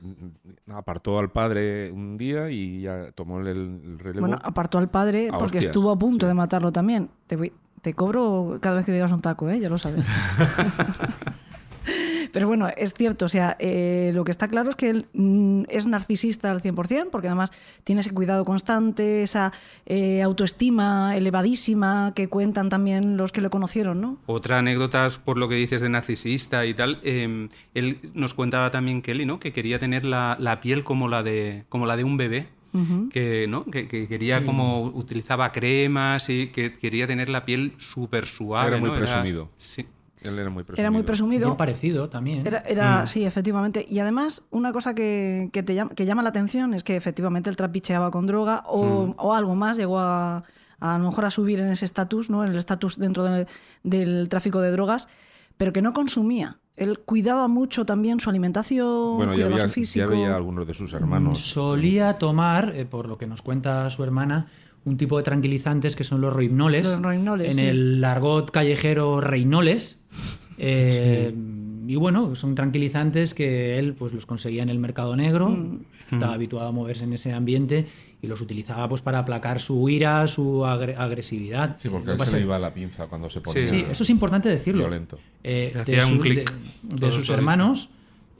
apartó al padre un día y ya tomó el, el relevo. Bueno, apartó al padre porque hostias, estuvo a punto sí. de matarlo también. Te, voy- te cobro cada vez que digas un taco, ¿eh? ya lo sabes. Pero bueno, es cierto, o sea, eh, lo que está claro es que él mm, es narcisista al 100%, porque además tiene ese cuidado constante, esa eh, autoestima elevadísima que cuentan también los que lo conocieron, ¿no? Otra anécdota, por lo que dices de narcisista y tal, eh, él nos contaba también Kelly, ¿no? Que quería tener la, la piel como la de, como la de un bebé. que, ¿no? que, que quería como utilizaba cremas y que quería tener la piel súper suave. Era muy ¿no? presumido. sí. Él era muy presumido. Era muy presumido. Bien parecido también. Era, era- Mm. Sí, efectivamente. Y además, una cosa que, que te llama, que llama la atención es que efectivamente él trapicheaba con droga o, Mm. o algo más, llegó a, a, lo mejor a subir en ese estatus, ¿no? en el estatus dentro de- del tráfico de drogas, pero que no consumía. Él cuidaba mucho también su alimentación, Bueno, ya cuidaba había, su físico. ya veía a algunos de sus hermanos. Solía tomar, eh, por lo que nos cuenta su hermana, un tipo de tranquilizantes que son los rohipnoles. Los En sí. el argot callejero reinoles. Eh, Y bueno, son tranquilizantes que él pues los conseguía en el mercado negro, Mm. estaba habituado a moverse en ese ambiente y los utilizaba pues para aplacar su ira, su agre- agresividad. Sí, porque a él se le iba la pinza cuando se ponía Sí, eso es importante decirlo. violento. Eh, de, su- de- sus hermanos,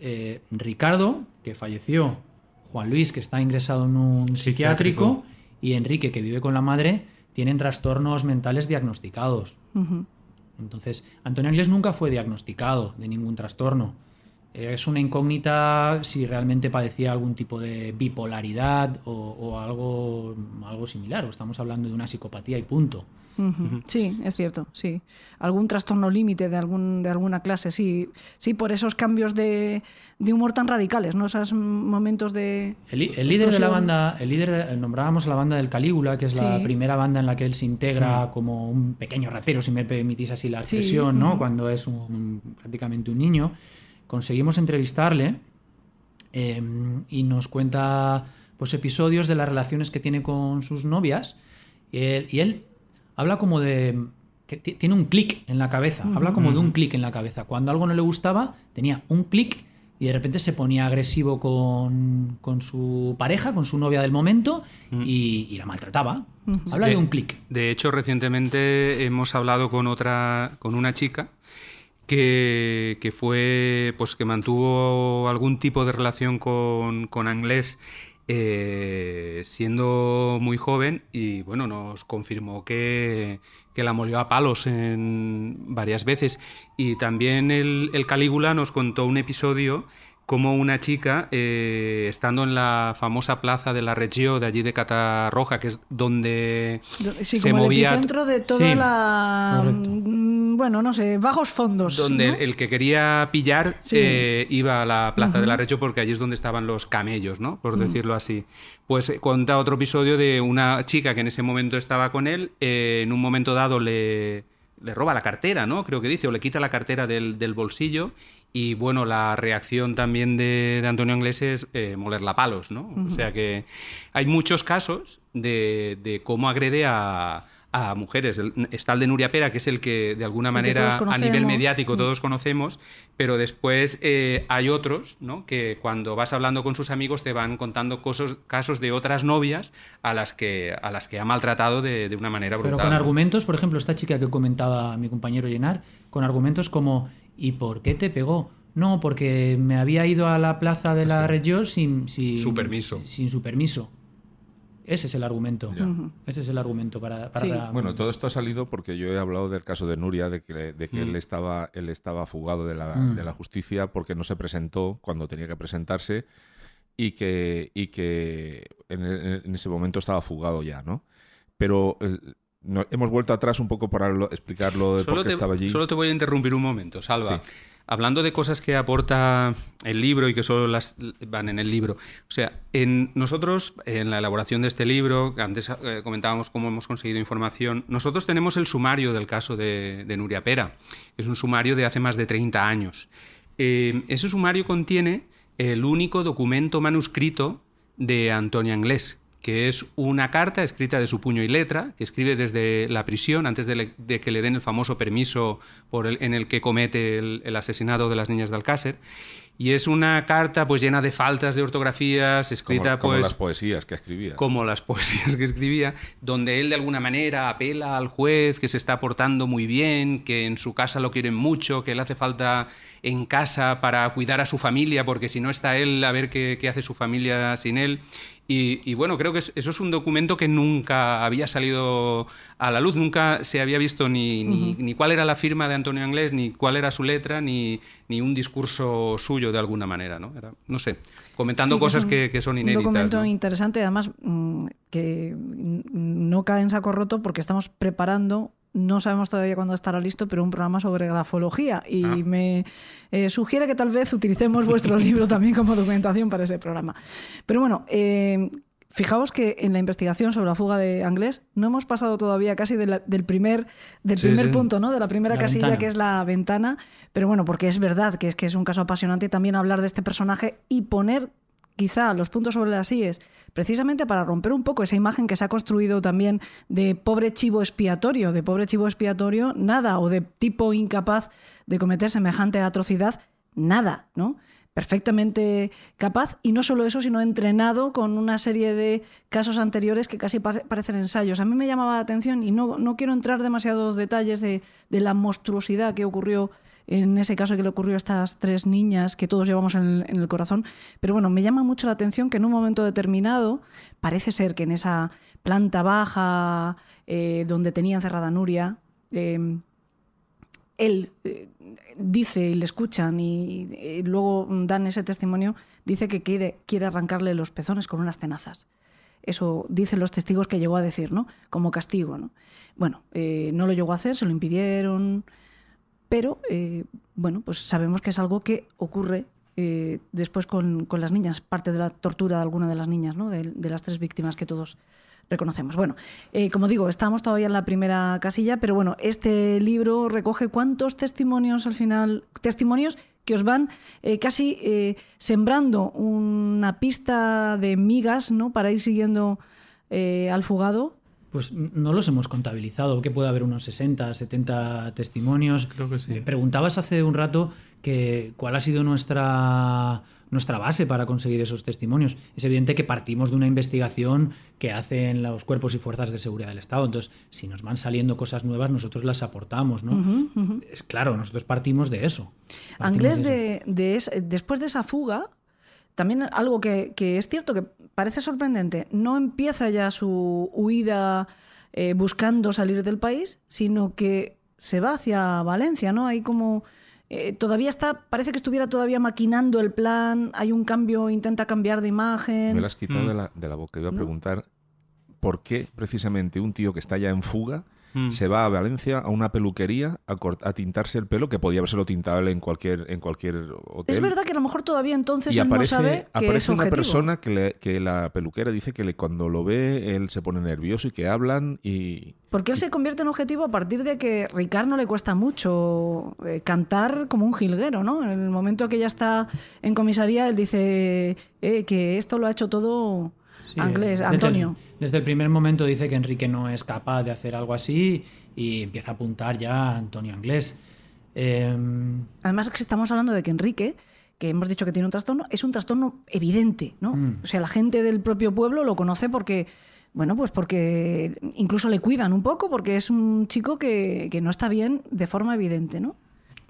eh, Ricardo, que falleció, Juan Luis, que está ingresado en un psiquiátrico, Psiquiátrico. Y Enrique, que vive con la madre, tienen trastornos mentales diagnosticados. Entonces, Antonio Anglés nunca fue diagnosticado de ningún trastorno. Es una incógnita si realmente padecía algún tipo de bipolaridad o, o algo, algo similar. O estamos hablando de una psicopatía y punto. Sí, es cierto, sí. Algún trastorno límite de, algún, de alguna clase, sí. Sí, por esos cambios de, de humor tan radicales, ¿no? Esos momentos de... El, líder de la banda, el líder, nombrábamos la banda del Calígula, que es la Sí. primera banda en la que él se integra como un pequeño ratero, si me permitís así la Sí, expresión, ¿no? ujú. Cuando es un- prácticamente un niño. Conseguimos entrevistarle eh, y nos cuenta pues episodios de las relaciones que tiene con sus novias y él, y él habla como de que tiene un clic en la cabeza, habla como de un clic en la cabeza. Cuando algo no le gustaba, tenía un clic y de repente se ponía agresivo con, con su pareja, con su novia del momento y, y la maltrataba. Habla de De- un clic. De hecho, recientemente hemos hablado con otra, con una chica que, que fue, pues que mantuvo algún tipo de relación con, con Anglés eh, siendo muy joven y bueno, nos confirmó que, que la molió a palos en varias veces. Y también el, el Calígula nos contó un episodio como una chica, eh, estando en la famosa plaza de la Reggio, de allí de Catarroja, que es donde Sí, se como el movía epicentro de toda Sí, la... correcto. mm, Bueno, no sé, bajos fondos. donde ¿no? el, el que quería pillar Sí. eh, iba a la plaza de la Reggio porque allí es donde estaban los camellos, ¿no? Por decirlo así. Pues eh, cuenta otro episodio de una chica que en ese momento estaba con él, eh, en un momento dado le, le roba la cartera, ¿no? Creo que dice, o le quita la cartera del, del bolsillo. Y bueno, la reacción también de, de Antonio Anglés es eh, molerla a palos, ¿no? O sea que hay muchos casos de, de cómo agrede a, a mujeres. El- está el de Nuria Pera, que es el que de alguna manera a nivel mediático Mm. todos conocemos, pero después eh, hay otros, ¿no? Que cuando vas hablando con sus amigos te van contando cosas, casos de otras novias a las que, a las que ha maltratado de, de una manera brutal. Pero con argumentos, por ejemplo, esta chica que comentaba mi compañero Llenar, con argumentos como ¿y por qué te pegó? No, porque me había ido a la plaza de la Reggio sin, sin Su permiso. Sin, sin su permiso. Ese es el argumento. Ya. Ese es el argumento para... para Sí. Bueno, todo esto ha salido porque yo he hablado del caso de Nuria, de que, de que Mm. él, estaba, él estaba fugado de la, Mm. de la justicia porque no se presentó cuando tenía que presentarse y que, y que en, en ese momento estaba fugado ya, ¿no? Pero el- no- hemos vuelto atrás un poco para lo- explicar lo de por qué te, estaba allí. solo te voy a interrumpir un momento, Salva. Sí. Hablando de cosas que aporta el libro y que solo las van en el libro. O sea, en nosotros, en la elaboración de este libro, antes eh, comentábamos cómo hemos conseguido información, nosotros tenemos el sumario del caso de, de Nuria Pera. Es un sumario de hace más de 30 años. Eh, ese sumario contiene el único documento manuscrito de Antonio Anglés, que es una carta escrita de su puño y letra, que escribe desde la prisión antes de, le- de que le den el famoso permiso por el- en el que comete el, el asesinato de las niñas de Alcácer. Y es una carta pues llena de faltas de ortografías, escrita como, como pues las poesías que escribía. como las poesías que escribía, donde él de alguna manera apela al juez que se está portando muy bien, que en su casa lo quieren mucho, que él hace falta en casa para cuidar a su familia, porque si no está él, a ver qué, qué hace su familia sin él. Y, y bueno, creo que es- eso es un documento que nunca había salido a la luz, nunca se había visto ni, ni, ni cuál era la firma de Antonio Anglés, ni cuál era su letra, ni, ni un discurso suyo de alguna manera, ¿no? Era, no sé, comentando Sí, cosas que, que son inéditas. Un documento ¿no? interesante, además, mm, que no cae en saco roto porque estamos preparando, no sabemos todavía cuándo estará listo, pero un programa sobre grafología. Y Ah. me eh, sugiere que tal vez utilicemos vuestro libro también como documentación para ese programa. Pero bueno, eh, Fijaos que en la investigación sobre la fuga de Anglés no hemos pasado todavía casi de la- del primer, del Sí, primer sí. punto, ¿no? De la primera La casilla ventana. que es la ventana. Pero bueno, porque es verdad que es que es un caso apasionante también hablar de este personaje y poner quizá los puntos sobre las IES, precisamente para romper un poco esa imagen que se ha construido también de pobre chivo expiatorio, de pobre chivo expiatorio, nada, o de tipo incapaz de cometer semejante atrocidad, nada, ¿no? Perfectamente capaz, y no solo eso, sino entrenado con una serie de casos anteriores que casi pare- parecen ensayos. A mí me llamaba la atención, y no, no quiero entrar demasiados detalles de, de la monstruosidad que ocurrió en ese caso que le ocurrió a estas tres niñas que todos llevamos en el, corazón. Pero bueno, me llama mucho la atención que en un momento determinado, parece ser que en esa planta baja eh, donde tenía encerrada Nuria, eh, él eh, dice y le escuchan y, luego dan ese testimonio, dice que quiere, quiere arrancarle los pezones con unas tenazas. Eso dicen los testigos que llegó a decir, ¿no? Como castigo, ¿no? Bueno, eh, no lo llegó a hacer, se lo impidieron, pero eh, bueno, pues sabemos que es algo que ocurre eh, después con, con las niñas, parte de la tortura de alguna de las niñas, ¿no? de, las tres víctimas que todos reconocemos. Bueno, eh, como digo, estamos todavía en la primera casilla, pero bueno, este libro recoge cuántos testimonios al final, testimonios que os van casi sembrando una pista de migas, ¿no? Para ir siguiendo al fugado. Pues no los hemos contabilizado, que puede haber unos 60, 70 testimonios. Creo que sí. Me preguntabas hace un rato que cuál ha sido nuestra, nuestra base para conseguir esos testimonios. Es evidente que partimos de una investigación que hacen los cuerpos y fuerzas de seguridad del Estado. Entonces, si nos van saliendo cosas nuevas, nosotros las aportamos, ¿no? Es claro, nosotros partimos de eso. Partimos Anglés, de eso. de, de es- después de esa fuga, también algo que, que es cierto, que parece sorprendente, no empieza ya su huida eh, buscando salir del país, sino que se va hacia Valencia, ¿no? Hay como... eh, todavía está, parece que estuviera todavía maquinando el plan, hay un cambio, intenta cambiar de imagen. Me lo has quitado Mm. de, la, de la boca. Iba a No. preguntar por qué precisamente un tío que está ya en fuga Mm. se va a Valencia a una peluquería a, a tintarse el pelo, que podía habérselo tintado en cualquier, en cualquier hotel. Es verdad que a lo mejor todavía entonces y él aparece, no sabe que es aparece una objetivo. persona que, le- que la peluquera dice que le- cuando lo ve él se pone nervioso y que hablan y... Porque él se convierte en objetivo a partir de que Ricard no le cuesta mucho eh, cantar como un jilguero, ¿no? En el momento que ella está en comisaría, él dice eh, que esto lo ha hecho todo Sí, Anglés, desde Antonio. El, desde el primer momento dice que Enrique no es capaz de hacer algo así y empieza a apuntar ya a Antonio Anglés. Em, Además que estamos hablando de que Enrique, que hemos dicho que tiene un trastorno, es un trastorno evidente, ¿no? Mm. O sea, la gente del propio pueblo lo conoce porque, bueno, pues porque incluso le cuidan un poco, porque es un chico que, que no está bien de forma evidente, ¿no?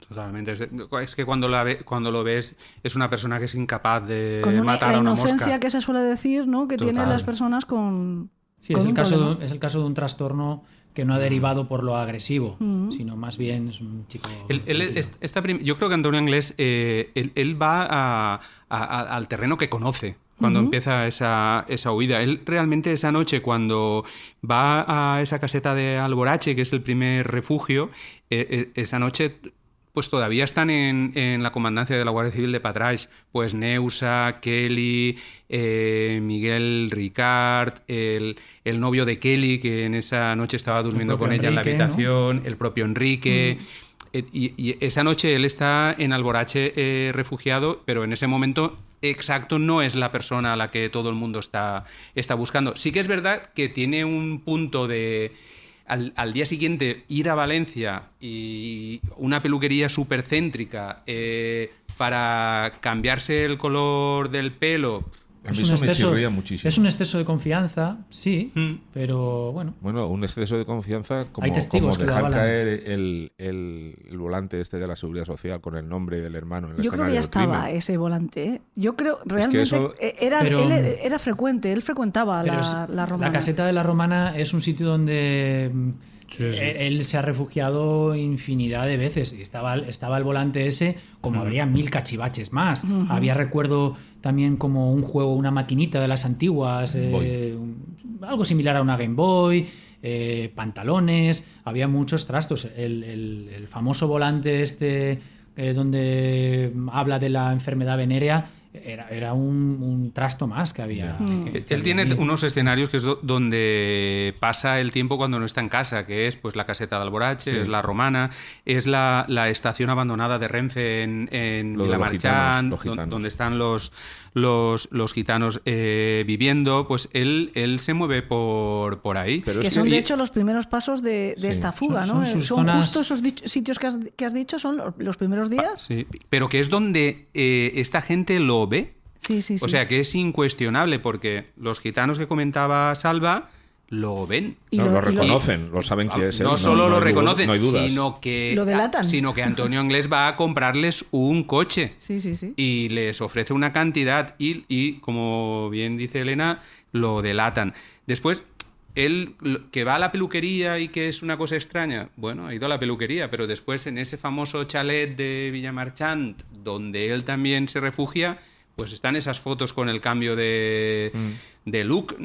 Totalmente. Es, es que cuando, la ve- cuando lo ves es una persona que es incapaz de Con una, matar la a una inocencia mosca. que se suele decir, ¿no? Que tienen Total. las personas con. sí, con es el, un caso de, es el caso de un trastorno que no ha derivado por lo agresivo, sino más bien es un chico... Él- él esta yo creo que Antonio Anglés, eh, él, él va a- a- a- al terreno que conoce cuando empieza esa, esa huida. Él realmente esa noche, cuando va a esa caseta de Alborache, que es el primer refugio, eh, eh, esa noche pues todavía están en, en la comandancia de la Guardia Civil de Patraix, pues Neusa, Kelly, eh, Miguel Ricard, el, el novio de Kelly, que en esa noche estaba durmiendo con ella en la habitación, el propio Enrique. Eh, Y, y esa noche él está en Alborache eh, refugiado, pero en ese momento exacto no es la persona a la que todo el mundo está, está buscando. Sí que es verdad que tiene un punto de... Al, al día siguiente ir a Valencia y una peluquería súper céntrica, eh, para cambiarse el color del pelo. A mí eso me chirría muchísimo. es un exceso de confianza, sí, Mm. pero bueno. Bueno, un exceso de confianza como, Hay testigos como dejar caer el, el- el volante este de la seguridad social con el nombre del hermano en el Yo creo que ya estaba crimen. ese volante. ¿eh? Yo creo realmente eso- eh, era, Pero- él era frecuente, él frecuentaba la, es- la romana. caseta de la Romana es un sitio donde mm, eh, él se ha refugiado infinidad de veces. Y estaba, estaba el volante ese, como habría mil cachivaches más. Había, recuerdo, también como un juego, una maquinita de las antiguas, eh, algo similar a una Game Boy. eh, pantalones, había muchos trastos. El, el- el famoso volante este eh, donde habla de la enfermedad venérea era, era un, un trasto más que había. que- que Él tiene unos escenarios que es do- donde pasa el tiempo cuando no está en casa, que es pues la caseta de Alborache, es la romana, es la, la estación abandonada de Renfe en, don- gitanos. donde están los, los, los gitanos eh, viviendo, pues él, él se mueve por, por ahí. Pero Que son, que- de hecho, los primeros pasos de, de Sí. esta fuga, Son- ¿no? son zonas- justo esos sitios que has, que has dicho, son los, los primeros días. Sí, pero que es donde eh, esta gente lo ve. Sí, sí, sí. O sea que es incuestionable porque los gitanos que comentaba Salva lo ven. Y no, lo- lo y lo- reconocen, lo saben quién es él. no solo no lo reconocen, no sino que Lo delatan. sino que Antonio Inglés va a comprarles un coche Sí, sí, sí. y les ofrece una cantidad y, y, como bien dice Elena, lo delatan. Después, él que va a la peluquería y que es una cosa extraña, bueno, ha ido a la peluquería, pero después en ese famoso chalet de Villamarchant, donde él también se refugia, pues están esas fotos con el cambio de, de look.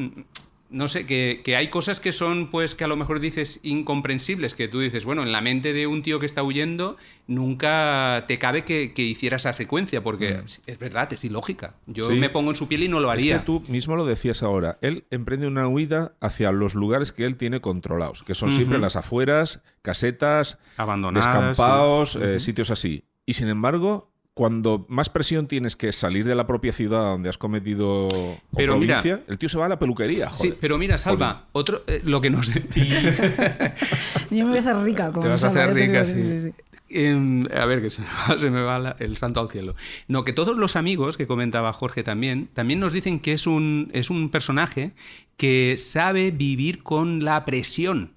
No sé, que, que hay cosas que son, pues, que a lo mejor dices incomprensibles, que tú dices, bueno, en la mente de un tío que está huyendo, nunca te cabe que, que hiciera esa secuencia, porque es verdad, es ilógica. Yo Sí. me pongo en su piel y no lo Es haría. que tú mismo lo decías ahora. Él emprende una huida hacia los lugares que él tiene controlados, que son siempre las afueras, casetas, Abandonadas, descampados, sí. eh, sitios así. Y sin embargo, cuando más presión tienes que salir de la propia ciudad donde has cometido Pero mira- el tío se va a la peluquería. Sí, pero mira, Salva, otro, eh, lo que nos... Yo me voy a hacer rica con Te vas a hacer rica, sí. Em, a ver, que se me va, se me va la- el santo al cielo. No, que todos los amigos que comentaba Jorge también, también nos dicen que es un, es un personaje que sabe vivir con la presión.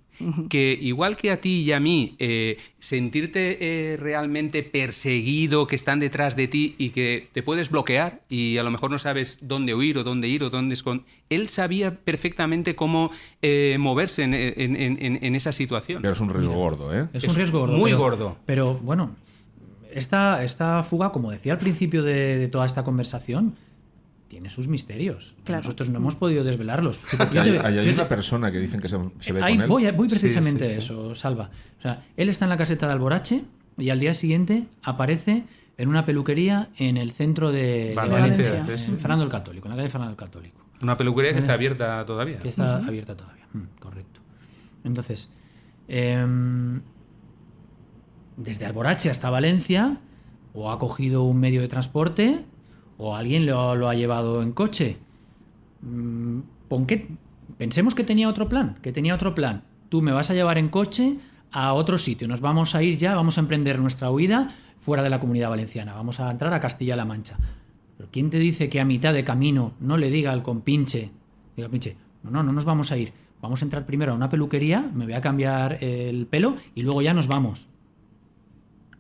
Que igual que a ti y a mí, eh, sentirte eh, realmente perseguido, que están detrás de ti y que te puedes bloquear y a lo mejor no sabes dónde huir o dónde ir o dónde esconder. Él sabía perfectamente cómo eh, moverse en, en- en- en- en esa situación. Pero es un riesgo gordo, ¿eh? Es, Es un riesgo gordo. muy pero- gordo. Pero bueno, esta, esta fuga, como decía al principio de, de toda esta conversación, tiene sus misterios. Claro. Nosotros no hemos podido desvelarlos. Yo hay, te- hay- hay yo te- una persona que dicen que se, se ve Ahí con él. voy, voy Sí, precisamente sí, a sí. eso, Salva. O sea, él está en la caseta de Alborache y al día siguiente aparece en una peluquería en el centro de, de Valencia, Valencia, sí. en Fernando el Católico, en la calle Fernando el Católico. Una peluquería que está abierta todavía. que está abierta todavía. Mm, correcto. Entonces, em, desde Alborache hasta Valencia, o ha cogido un medio de transporte, o alguien lo, lo ha llevado en coche. Mm, pon pensemos que tenía otro plan, que tenía otro plan. Tú me vas a llevar en coche a otro sitio, nos vamos a ir ya, vamos a emprender nuestra huida fuera de la comunidad valenciana, vamos a entrar a Castilla-La Mancha. Pero ¿quién te dice que a mitad de camino no le diga al compinche, diga, pinche, no, no, no nos vamos a ir, vamos a entrar primero a una peluquería, me voy a cambiar el pelo y luego ya nos vamos?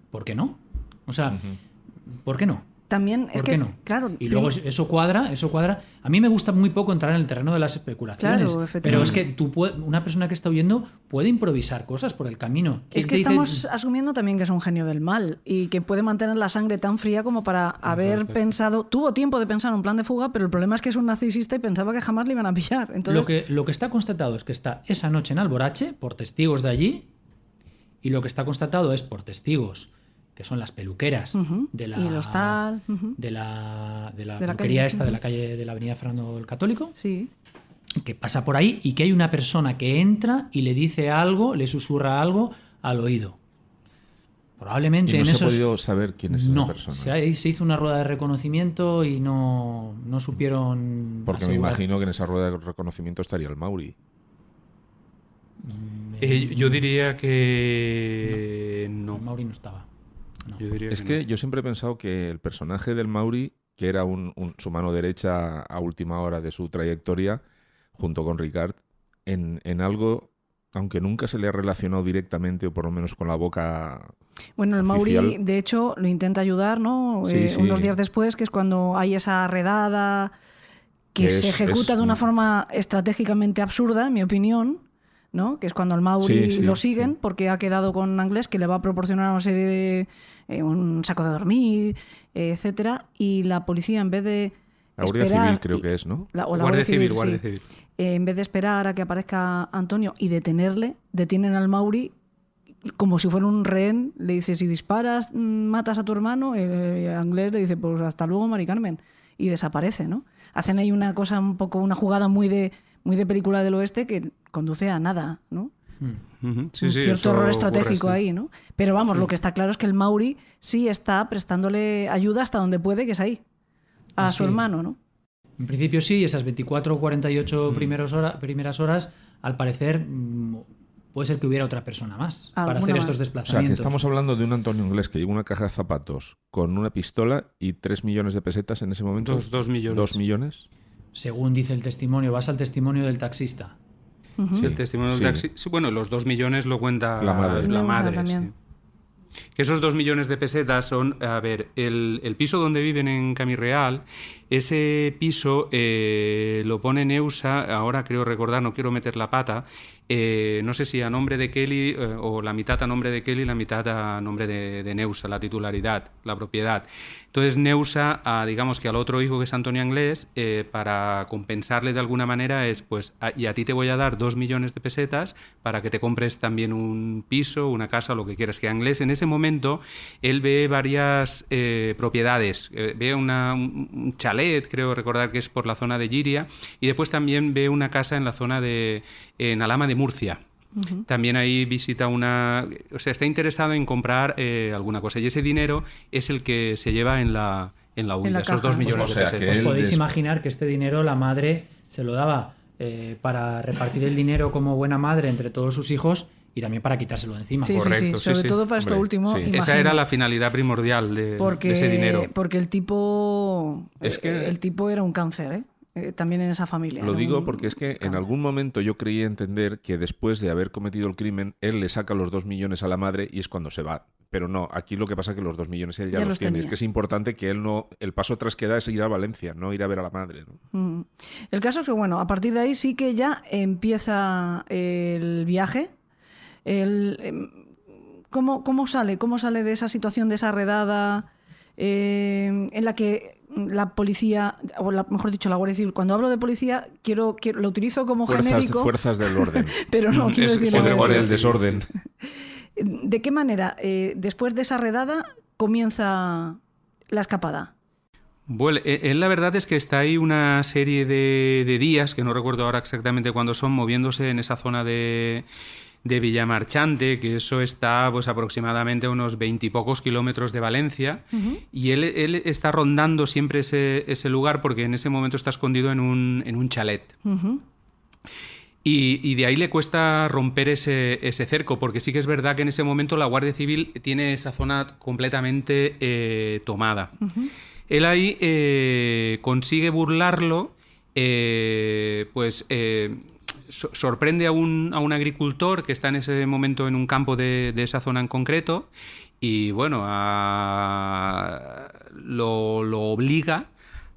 ¿Por qué no? O sea, ¿por qué no? También es ¿Por que, qué no? claro, Y luego eso cuadra, eso cuadra. A mí me gusta muy poco entrar en el terreno de las especulaciones. Claro, pero es que tú una persona que está huyendo puede improvisar cosas por el camino. ¿Quién es que dice- estamos asumiendo también que es un genio del mal y que puede mantener la sangre tan fría como para haber pensado, tuvo tiempo de pensar en un plan de fuga, pero el problema es que es un narcisista y pensaba que jamás le iban a pillar. Entonces, Lo que, lo que está constatado es que está esa noche en Alborache por testigos de allí y lo que está constatado es por testigos que son las peluqueras Ujú. de la Y el hostal, de la, de la De la peluquería calle, esta de la calle de la Avenida Fernando el Católico sí, que pasa por ahí y que hay una persona que entra y le dice algo, le susurra algo al oído. Probablemente Y no en se ha esos podido saber quién es no, esa persona. se, ha- se hizo una rueda de reconocimiento y no, no supieron. Porque me imagino que en esa rueda de reconocimiento estaría el Mauri. Eh, yo diría que no. Mauri no estaba. Yo diría Es que que no. yo siempre he pensado que el personaje del Mauri, que era un- un- su mano derecha a última hora de su trayectoria, junto con Ricard, en, en algo, aunque nunca se le ha relacionado directamente, o por lo menos con la boca. Bueno, el Mauri, de hecho, lo intenta ayudar, ¿no? Sí, Eh, sí. Unos días después, que es cuando hay esa redada que, Que se es- ejecuta es de una un- forma estratégicamente absurda, en mi opinión, ¿no? Que es cuando al Mauri Sí, sí, lo siguen sí. porque ha quedado con Anglés que le va a proporcionar una serie de eh, un saco de dormir, eh, etcétera, y la policía en vez de La Guardia esperar Civil creo y- que es, ¿no? la- o la Guardia Civil, sí. Guardia Civil. Eh, en vez de esperar a que aparezca Antonio y detenerle, detienen al Mauri como si fuera un rehén. Le dice, si disparas, mm, matas a tu hermano. El Anglés le dice, pues hasta luego, Mari Carmen. Y desaparece, ¿no? Hacen ahí una cosa un poco, una jugada muy de, muy de película del oeste que conduce a nada, ¿no? Sí, un sí, cierto error ocurre, estratégico sí. ahí, ¿no? Pero vamos, lo que está claro es que el Mauri sí está prestándole ayuda hasta donde puede, que es ahí, a su hermano, ¿no? En principio sí, esas 24 o Mm. 48 primeros hora- primeras horas, al parecer, mm, puede ser que hubiera otra persona más para hacer más. estos O sea, que desplazamientos. estamos hablando de un Antonio Inglés que lleva una caja de zapatos con una pistola y 3 millones de pesetas en ese momento. Dos- dos millones. Dos millones. Según dice el testimonio, vas al testimonio del taxista. Sí, el testimonio del Sí. taxi. Sí, bueno, los dos millones lo cuenta La madre. la Neusa madre, también. sí. Que esos dos millones de pesetas son, a ver, el, el piso donde viven en Camirreal, ese piso eh, lo pone Neusa, ahora creo recordar, no quiero meter la pata, eh, no sé si a nombre de Kelly eh, o la mitad a nombre de Kelly, la mitad a nombre de, de Neusa, la titularidad, la propiedad. Entonces Neusa, a, digamos que al otro hijo que es Antonio Anglés, eh, para compensarle de alguna manera es, pues, a- y a ti te voy a dar dos millones de pesetas para que te compres también un piso, una casa, lo que quieras. Que Anglés en ese momento, él ve varias eh, propiedades, eh, ve una, un, chalet, creo recordar que es por la zona de Giria, y después también ve una casa en la zona de, en Alama de Murcia. También ahí visita una... O sea, está interesado en comprar eh, alguna cosa. Y ese dinero es el que se lleva en la, en la huida, la esos dos millones O sea, de pesetas. él Podéis imaginar que este dinero la madre se lo daba eh, para repartir el dinero como buena madre entre todos sus hijos y también para quitárselo de encima. Sí, sí, Correcto, sí, sí, sobre sí. todo para esto Hombre, último. sí. Esa era la finalidad primordial de, porque, de ese dinero. Porque el tipo. Es que- El tipo era un cáncer, ¿eh? Eh, también en esa familia. Lo digo un porque es que en algún momento yo creía entender que después de haber cometido el crimen, él le saca los dos millones a la madre y es cuando se va. Pero no, aquí lo que pasa es que los dos millones él ya, Ya los, los tiene. Es que es importante que él no. El paso tras que da es ir a Valencia, no ir a ver a la madre. ¿no? Mm. El caso es que, bueno, a partir de ahí sí que ya empieza el viaje. El, em, ¿cómo, ¿Cómo sale? ¿Cómo sale de esa situación, de esa redada eh, en la que la policía, o la- mejor dicho, la Guardia Civil, cuando hablo de policía, quiero, quiero lo utilizo como Fuerzas, genérico, fuerzas del orden. pero no quiero Es- decir es el desorden. ¿De qué manera, eh, después de esa redada, comienza la escapada? Bueno, eh, él la verdad es que está ahí una serie de, de días, que no recuerdo ahora exactamente cuándo son, moviéndose en esa zona de, de Villamarchante, que eso está pues aproximadamente a unos veintipocos kilómetros de Valencia, y él, él está rondando siempre ese, ese lugar porque en ese momento está escondido en un, en un chalet. Y, y de ahí le cuesta romper ese, ese cerco, porque sí que es verdad que en ese momento la Guardia Civil tiene esa zona completamente eh, tomada. Él ahí eh, consigue burlarlo, eh, pues sorprende a un, a un agricultor que está en ese momento en un campo de, de esa zona en concreto y bueno, a- lo, lo obliga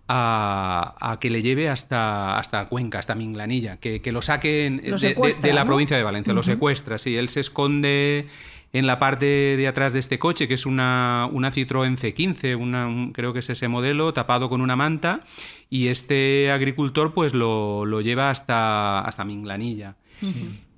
a, a que le lleve hasta, hasta Cuenca, hasta Minglanilla, que, que lo saquen Lo de- de, secuestra, de la ¿no? provincia de Valencia, lo secuestra, sí, él se esconde en la parte de atrás de este coche, que es una, una Citroën C15, una, un- creo que es ese modelo, tapado con una manta, y este agricultor pues lo, lo lleva hasta, hasta Minglanilla.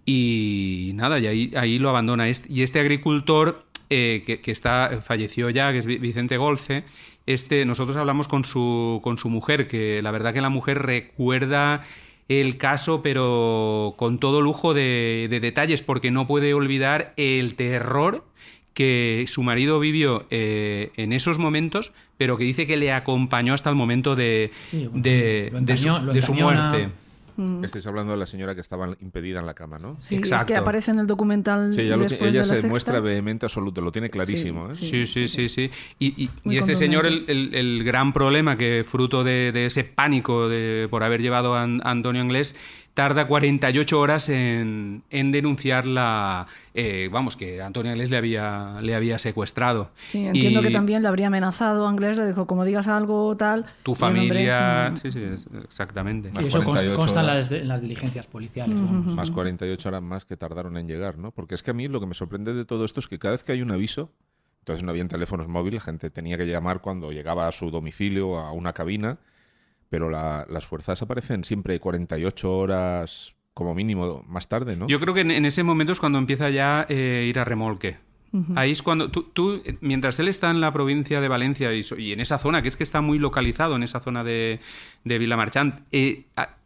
Y nada, y ahí, ahí lo abandona. Est- Y este agricultor eh, que, que está, falleció ya, que es Vi- Vicente Golce, este, nosotros hablamos con su, con su mujer, que la verdad que la mujer recuerda el caso, pero con todo lujo de, de detalles, porque no puede olvidar el terror que su marido vivió eh, en esos momentos, pero que dice que le acompañó hasta el momento de, Sí, bueno, de, su, de muerte. Estáis hablando de la señora que estaba impedida en la cama, ¿no? Sí, es Exacto. que aparece en el documental Sí, ella, lo ti- después ella de la se sexta. muestra vehemente absoluto, lo tiene clarísimo. ¿eh? Sí, sí, sí, sí. Y, y- este señor, el, el- el gran problema que fruto de, de ese pánico de, por haber llevado a, An- a Antonio Anglés, tarda 48 horas en, en denunciar la... eh, vamos, que Antonio Anglés le había, le había secuestrado. Sí, entiendo Y que también le habría amenazado a Anglés, le dijo, como digas algo tal... Tu familia... mm, Sí, sí, exactamente. Y eso consta, 48 consta en, las, en las diligencias policiales. vamos. Más 48 horas más que tardaron en llegar, ¿no? Porque es que a mí lo que me sorprende de todo esto es que cada vez que hay un aviso, entonces no habían teléfonos móviles, la gente tenía que llamar cuando llegaba a su domicilio, a una cabina, pero la- las fuerzas aparecen siempre 48 horas como mínimo más tarde, ¿no? Yo creo que en, en ese momento es cuando empieza ya eh, ir a remolque. Ahí es cuando tú, tú, mientras él está en la provincia de Valencia y, so- y en esa zona, que es que está muy localizado en esa zona de, de Vilamarchant, eh, a-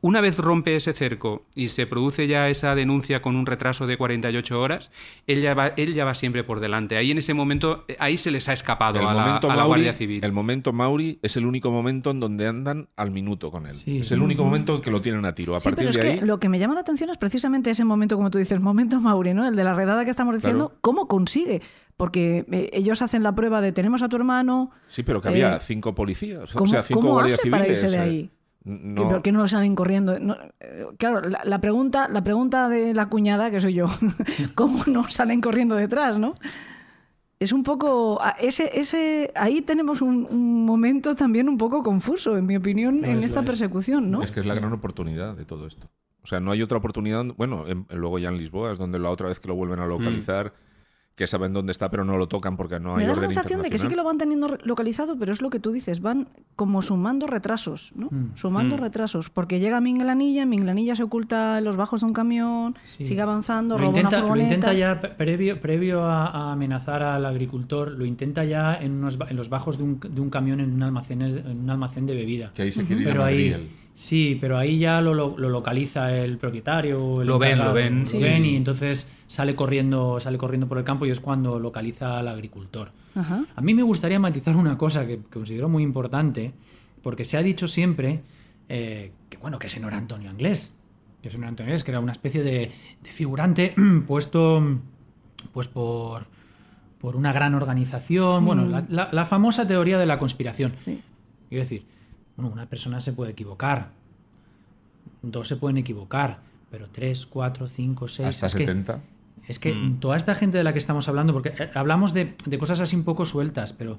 una vez rompe ese cerco y se produce ya esa denuncia con un retraso de 48 horas, él ya va, él ya va siempre por delante. Ahí en ese momento, eh, ahí se les ha escapado el a la, a Guardia Civil. El momento Mauri es el único momento en donde andan al minuto con él. Sí. Es el único momento en que lo tienen a tiro. A Sí, partir pero es de que ahí, lo que me llama la atención es precisamente ese momento, como tú dices, momento Mauri, ¿no? El de la redada que estamos diciendo, Claro. ¿cómo consigue? Porque eh, ellos hacen la prueba de tenemos a tu hermano, sí, pero que había eh, cinco policías, o ¿cómo, sea, cinco cómo guardias hace para civiles. irse de ahí? ¿Que No, ¿Por qué no salen corriendo? No, claro, la, la pregunta, la pregunta de la cuñada, que soy yo, ¿cómo no salen corriendo detrás, no? Es un poco. Ese, ese, ahí tenemos un, un momento también un poco confuso, en mi opinión, Lo en es, esta lo es. persecución, ¿no? Es que es la gran oportunidad de todo esto. O sea, no hay otra oportunidad. Bueno, en- luego ya en Lisboa es donde la otra vez que lo vuelven a localizar, que saben dónde está, pero no lo tocan porque no hay Me da la sensación de que sí que lo van teniendo localizado, pero es lo que tú dices, van como sumando retrasos, ¿no? Mm. Sumando retrasos, porque llega Minglanilla, Minglanilla se oculta en los bajos de un camión, Sí. sigue avanzando, Lo roba intenta, una lo intenta ya pre- previo, previo a, a amenazar al agricultor, lo intenta ya en, unos ba- en los bajos de un, de un camión en un almacén, en un almacén de bebida. Que ahí se quiere ir a Pero ahí. Sí, pero ahí ya lo, lo- lo localiza el propietario. el Lo ven, lo ven. Sí. y entonces sale corriendo, sale corriendo por el campo y es cuando localiza al agricultor. Ajá. A mí me gustaría matizar una cosa que, considero muy importante, porque se ha dicho siempre eh, que bueno, que ese no era Antonio Anglés, que ese no era Antonio Anglés, que era una especie de, de figurante puesto pues por, por una gran organización, bueno, la, la- la famosa teoría de la conspiración. Sí. Quiero decir, bueno, una persona se puede equivocar, dos se pueden equivocar, pero tres, cuatro, cinco, seis... Hasta es que- 70. es que Mm. toda esta gente de la que estamos hablando, porque eh, hablamos de, de cosas así un poco sueltas, pero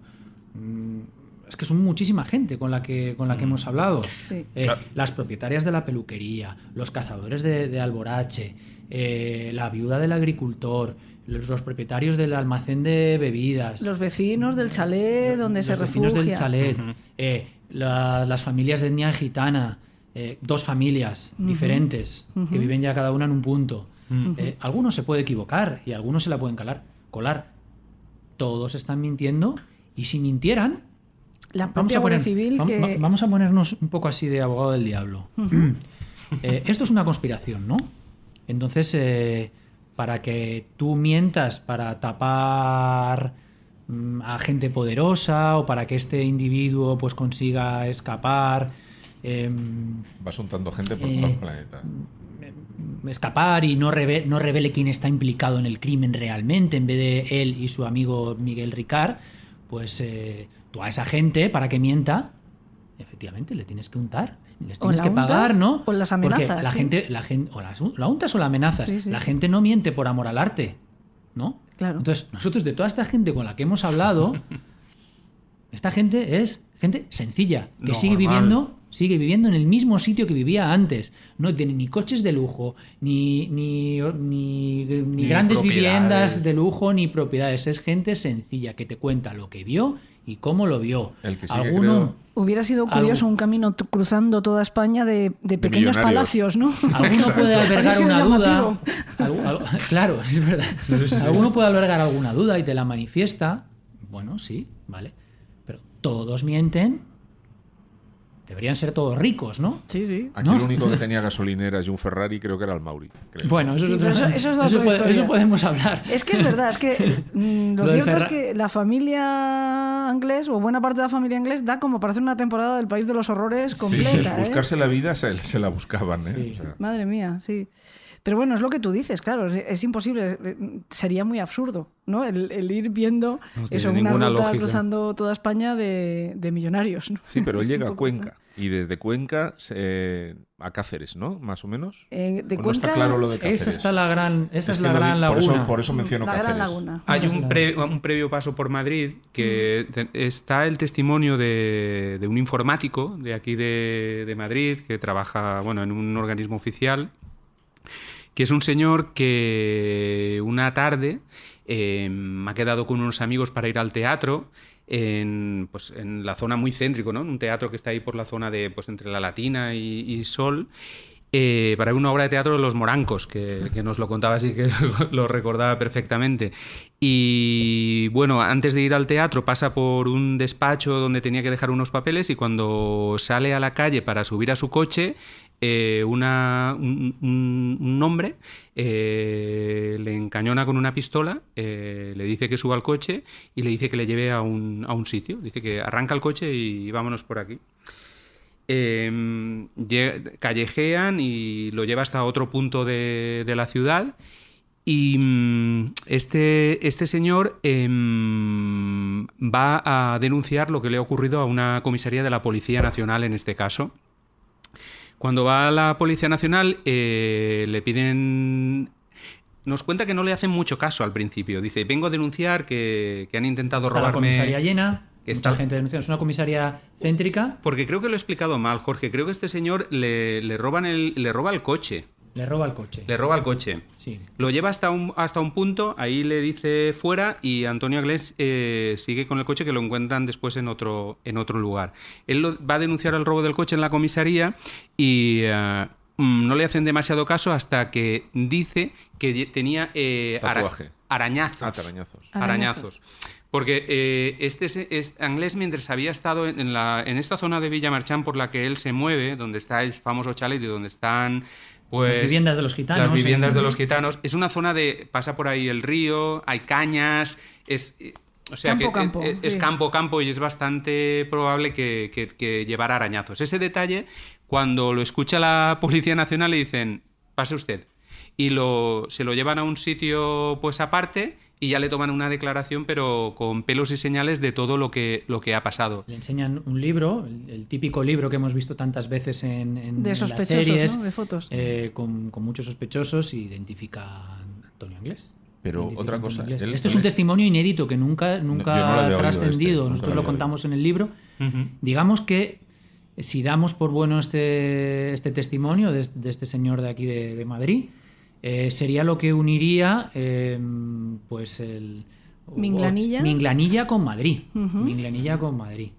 mm, es que son muchísima gente con la que, con la que hemos hablado. Sí. Eh, Claro. Las propietarias de la peluquería, los cazadores de, de Alborache, eh, la viuda del agricultor, los, los propietarios del almacén de bebidas, Los vecinos del chalet donde los se vecinos refugia. del chalet, eh, la- las familias de etnia gitana, eh, dos familias diferentes que viven ya cada una en un punto. Eh, algunos se puede equivocar y algunos se la pueden calar, colar. Todos están mintiendo y si mintieran, La vamos a, poner- Civil vam- que... va- vamos a ponernos un poco así de abogado del diablo. Eh, esto es una conspiración, ¿no? Entonces, eh, para que tú mientas para tapar mm, a gente poderosa o para que este individuo pues consiga escapar, em, Vas untando gente por Eh, todo el planeta. escapar y no, reve- no revele quién está implicado en el crimen realmente, en vez de él y su amigo Miguel Ricard, pues eh, tú a esa gente, para que mienta, efectivamente le tienes que untar. Les O tienes la que pagar, untas ¿no? o las Porque amenazas, La sí. gente, la gente, o las, la untas o la amenazas. Sí, sí. La gente no miente por amor al arte, ¿no? Claro. Entonces, nosotros de toda esta gente con la que hemos hablado, esta gente es gente sencilla, que sigue Normal. viviendo, sigue viviendo en el mismo sitio que vivía antes. No tiene ni coches de lujo, ni, ni, ni- ni Ni grandes viviendas de lujo, ni propiedades. Es gente sencilla que te cuenta lo que vio y cómo lo vio. El que sí que Alguno, creo- Hubiera sido curioso Algo- un camino cruzando toda España de, de pequeños palacios, ¿no? Alguno puede albergar una duda. Algu- claro, es verdad. Alguno puede albergar alguna duda y te la manifiesta. Bueno, sí, vale. Pero todos mienten. Deberían ser todos ricos, ¿no? Sí, sí. Aquí ¿no? el único que tenía gasolineras y un Ferrari creo que era el Mauri. creo. Bueno, eso, Sí, otra- eso- eso es otra puede- historia. eso podemos hablar. Es que es verdad, es que mm, lo, cierto es que la familia inglés o buena parte de la familia inglés da como para hacer una temporada del País de los Horrores Sí, completa. ¿eh? buscarse la vida se, se la buscaban. ¿eh? Sí. O sea, Madre mía, sí. Pero bueno, es lo que tú dices, claro, es, es imposible, eh, sería muy absurdo, ¿no? El, el ir viendo No eso, una ruta lógica. cruzando toda España de, de millonarios, ¿no? sí, pero él Es llega a Cuenca. Y desde Cuenca se- a Cáceres, ¿no? Más o menos. Eh, de ¿O no Cuenca, está claro lo de Cáceres. Esa está la gran, esa es, la gran por laguna. eso, por eso menciono la Gran Cáceres. Laguna. Hay un, pre- un previo paso por Madrid que te- está el testimonio de, de un informático de aquí de, de Madrid que trabaja bueno, en un organismo oficial, que es un señor que una tarde eh, ha quedado con unos amigos para ir al teatro en, pues, en la zona muy céntrico, ¿no? En un teatro que está ahí por la zona de pues, entre la Latina y, Sol. eh, para una obra de teatro de los morancos, que, que nos lo contaba así que lo recordaba perfectamente. Y bueno, antes de ir al teatro pasa por un despacho donde tenía que dejar unos papeles y cuando sale a la calle para subir a su coche, eh, un, hombre eh, le encañona con una pistola, eh, le dice que suba al coche y le dice que le lleve a un, a un sitio. Dice que arranca el coche y vámonos por aquí. Lle- callejean y lo lleva hasta otro punto de, de la ciudad. Y mm, este, este señor em, va a denunciar lo que le ha ocurrido a una comisaría de la Policía Nacional en este caso. Cuando va a la Policía Nacional eh, le piden... Nos cuenta que no le hacen mucho caso al principio. Dice, vengo a denunciar que, que han intentado Está la robarme... comisaría llena, que mucha gente denunciando. Es una comisaría céntrica, Porque creo que lo he explicado mal, Jorge. Creo que este señor le, le roban el, le roba el coche. Le roba el coche. Le roba el coche. Sí. Lo lleva hasta un, hasta un punto, ahí le dice fuera y Antonio Aglés eh, sigue con el coche que lo encuentran después en otro, en otro lugar. Él lo- va a denunciar el robo del coche en la comisaría y eh, mm, no le hacen demasiado caso hasta que dice que tenía eh, ara- arañazos. Ah, tarañazos. Arañazos. Porque eh, este, este Anglés, mientras había estado en, en la, en esta zona de Villamarchán por la que él se mueve, donde está el famoso chalet y donde están pues, Las viviendas de los gitanos, Las viviendas en- de los gitanos. Es una zona de. pasa por ahí el río, hay cañas, es. eh, O sea Campo, que eh, campo, eh, es sí. campo, campo y es bastante probable que, que, que llevara arañazos. Ese detalle, cuando lo escucha la Policía Nacional, le dicen, pase usted. Y lo, se lo llevan a un sitio pues aparte y ya le toman una declaración, pero con pelos y señales de todo lo que, lo que ha pasado. Le enseñan un libro, el, el típico libro que hemos visto tantas veces en, en- De en las series, ¿no? De fotos. eh, con, con muchos sospechosos y identifica a Antonio Anglés. Pero Identifica otra cosa, él- Esto es un es- testimonio inédito que nunca, nunca no trascendido. este, nunca Nosotros lo contamos en el libro. Digamos que si damos por bueno este, este testimonio de, de este señor de aquí de, de Madrid, eh, sería lo que uniría eh, pues el... Minglanilla. Minglanilla con Madrid. Minglanilla con Madrid.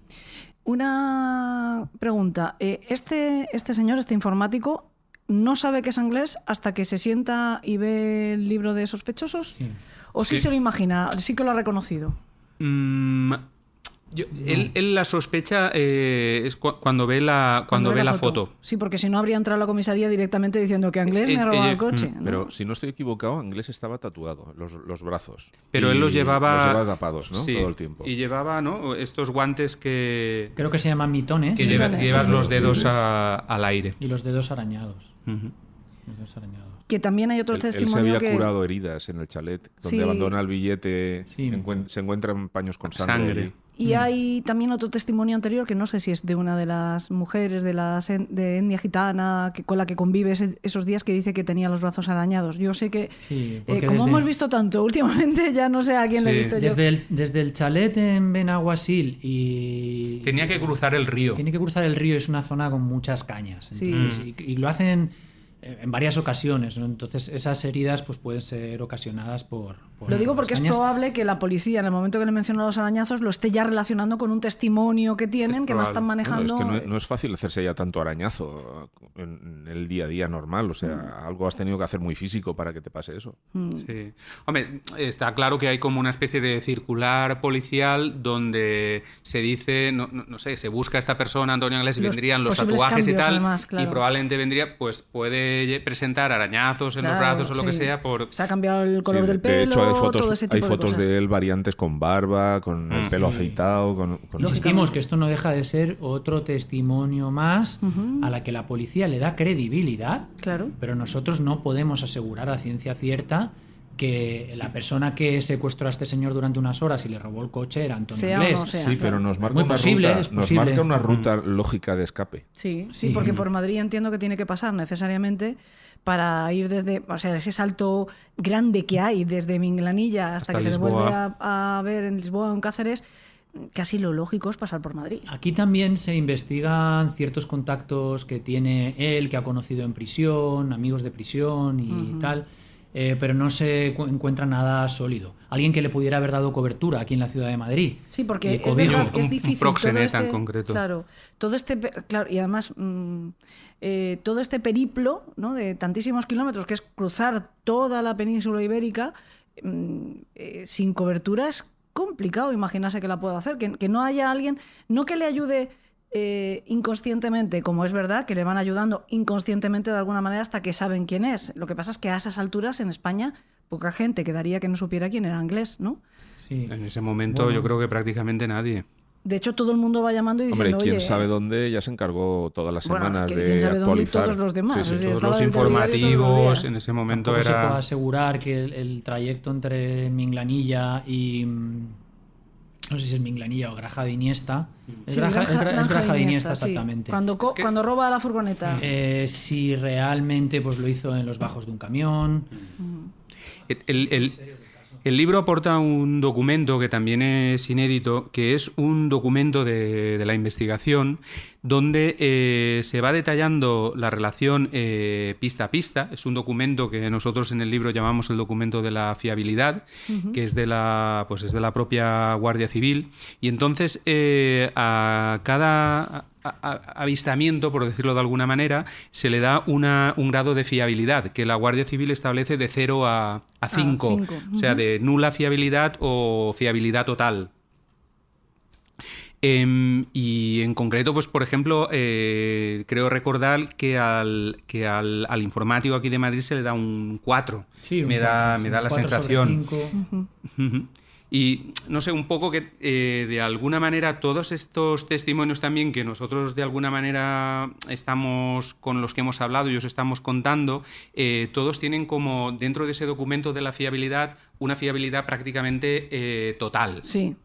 Una pregunta. Eh, Este, este señor, este informático, no sabe que es inglés hasta que se sienta y ve el libro de sospechosos? Sí. ¿O sí, Sí. se lo imagina? Sí que lo ha reconocido. Mm, yo- él, él la sospecha eh, es cu- cuando ve la, cuando ve la foto. Sí, porque si no habría entrado a la comisaría directamente diciendo que inglés me Eh, ha robado eh, el coche. mm, ¿no? Pero si no estoy equivocado, Inglés estaba tatuado, los, los brazos. Pero él los llevaba. Los llevaba tapados, ¿no? Sí, Todo el tiempo. Y llevaba, ¿no? Estos guantes que, Creo que se llaman mitones. que lleva- Mitones, llevas los dedos a- al aire. Y los dedos arañados. Ujú. Los dedos arañados. Que también hay otro Él, él se testimonio había que... curado heridas en el chalet, donde Sí. abandona el billete, Sí. encuen- se encuentran paños con sangre. Y hay también otro testimonio anterior que no sé si es de una de las mujeres de la sen- de etnia gitana que, con la que convive ese- esos días que dice que tenía los brazos arañados. Yo sé que, Sí, eh, como desde- hemos visto tanto últimamente, ya no sé a quién le he visto yo. Desde el, desde el chalet en Benaguasil y... Tenía que cruzar el río. Tiene que cruzar el río, es una zona con muchas cañas. Sí. entonces, y, y lo hacen en varias ocasiones. ¿no? Entonces esas heridas pues, pueden ser ocasionadas por... por Lo digo porque es probable que la policía, en el momento que le menciona los arañazos, lo esté ya relacionando con un testimonio que tienen, Es que más probable. están Bueno, manejando. es que no, es- no es fácil hacerse ya tanto arañazo en, el día a día normal. O sea, algo has tenido que hacer muy físico para que te pase eso. Mm. Sí. Hombre, está claro que hay como una especie de circular policial donde se dice, no, no- no sé, se busca a esta persona, Antonio Anglés, y Los vendrían los tatuajes y tal, además, claro. y probablemente vendría, pues puede puede presentar arañazos en los brazos o lo que sea por... Se ha cambiado el color Sí, del de pelo, hecho, hay fotos, todo ese hay de fotos cosas. de él variantes con barba, con el Mm. pelo Sí. afeitado. Con, con- Insistimos que esto no deja de ser otro testimonio más a la que la policía le da credibilidad, Claro. pero nosotros no podemos asegurar a ciencia cierta que la persona que secuestró a este señor durante unas horas y le robó el coche era Antonio Sea o Inglés. no sea. Sí, claro. pero nos marca, Muy una, posible, ruta, nos marca una ruta lógica de escape. Sí, sí, Sí. porque por Madrid entiendo que tiene que pasar necesariamente para ir desde, o sea, ese salto grande que hay desde Minglanilla hasta, Hasta que se Lisboa. devuelve a, a ver en Lisboa o en Cáceres, casi lo lógico es pasar por Madrid. Aquí también se investigan ciertos contactos que tiene él, que ha conocido en prisión, amigos de prisión y tal, eh, pero no se cu- encuentra nada sólido. Alguien que le pudiera haber dado cobertura aquí en la ciudad de Madrid. Sí, porque es cobijo. verdad que es Un- un difícil. todo proxeneta en este- concreto. Claro, todo este, claro, y además mm, eh, todo este periplo ¿no? de tantísimos kilómetros, que es cruzar toda la península ibérica, mm, eh, sin cobertura es complicado imaginarse que la pueda hacer, que, que no haya alguien, no que le ayude eh, inconscientemente, como es verdad, que le van ayudando inconscientemente de alguna manera hasta que saben quién es. Lo que pasa es que a esas alturas en España poca gente quedaría que no supiera quién era inglés, ¿no? Sí. En ese momento Bueno. yo creo que prácticamente nadie. De hecho, todo el mundo va llamando y diciendo, Hombre, quién oye, sabe dónde ya se encargó todas las Bueno, semanas de dónde y actualizar. todos los demás. Sí, sí. O sea, Todos estaba los todos informativos en ese momento Tampoco se puede era... asegurar que el, el trayecto entre Minglanilla y. No sé si es Minglanilla o Graja de Iniesta. Es Sí, Graja, es Gra- es Granja Graja de Iniesta, Iniesta, sí. exactamente. Cuando, co- Es que- cuando roba la furgoneta. Eh, si realmente pues lo hizo en los bajos de un camión. El, el- el libro aporta un documento que también es inédito, que es un documento de, de la investigación donde eh, se va detallando la relación eh, pista a pista. Es un documento que nosotros en el libro llamamos el documento de la fiabilidad, que es de la, pues es de la propia Guardia Civil. Y entonces eh, a cada avistamiento, por decirlo de alguna manera, se le da una, un grado de fiabilidad que la Guardia Civil establece de 0 a 5. cinco, O sea, de nula fiabilidad o fiabilidad total. Em, y en concreto, pues por ejemplo, eh, creo recordar que al, que al, al informático aquí de Madrid se le da un 4. Sí, un me, da, cuatro, me sí, da la sensación. Y no sé, un poco que eh, de alguna manera todos estos testimonios también que nosotros de alguna manera estamos con los que hemos hablado y os estamos contando, eh, todos tienen como dentro de ese documento de la fiabilidad una fiabilidad prácticamente eh, total. Sí.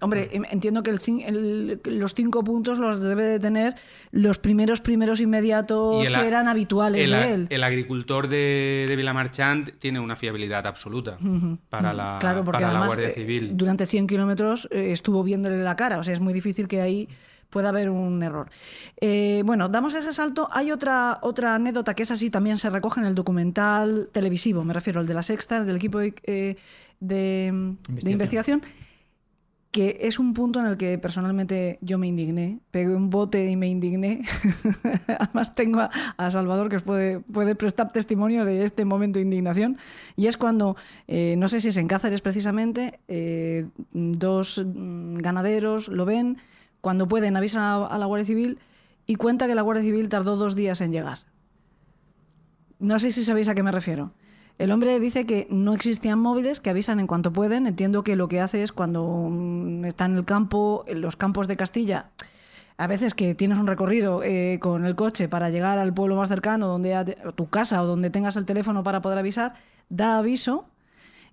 Hombre, entiendo que el el- los cinco puntos los debe de tener los primeros primeros inmediatos el que eran habituales el, de él. el agricultor de, de Villamarchant tiene una fiabilidad absoluta para la, Claro, porque para la Guardia eh, Civil. durante 100 kilómetros eh, estuvo viéndole la cara. O sea, es muy difícil que ahí pueda haber un error. Eh, bueno, damos ese salto. Hay otra, otra anécdota que es así, también se recoge en el documental televisivo, me refiero al de la Sexta, del equipo de, de- de investigación, que es un punto en el que personalmente yo me indigné, pegué un bote y me indigné. Además tengo a, Salvador que puede, puede prestar testimonio de este momento de indignación. Y es cuando, eh, no sé si es en Cáceres precisamente, eh, dos mm, ganaderos lo ven, cuando pueden avisan a, a la Guardia Civil y cuenta que la Guardia Civil tardó dos días en llegar. No sé si sabéis a qué me refiero. El hombre dice que no existían móviles, que avisan en cuanto pueden. Entiendo que lo que hace es cuando mm, está en el campo, en los campos de Castilla, a veces que tienes un recorrido eh, con el coche para llegar al pueblo más cercano, donde a tu casa o donde tengas el teléfono para poder avisar, da aviso.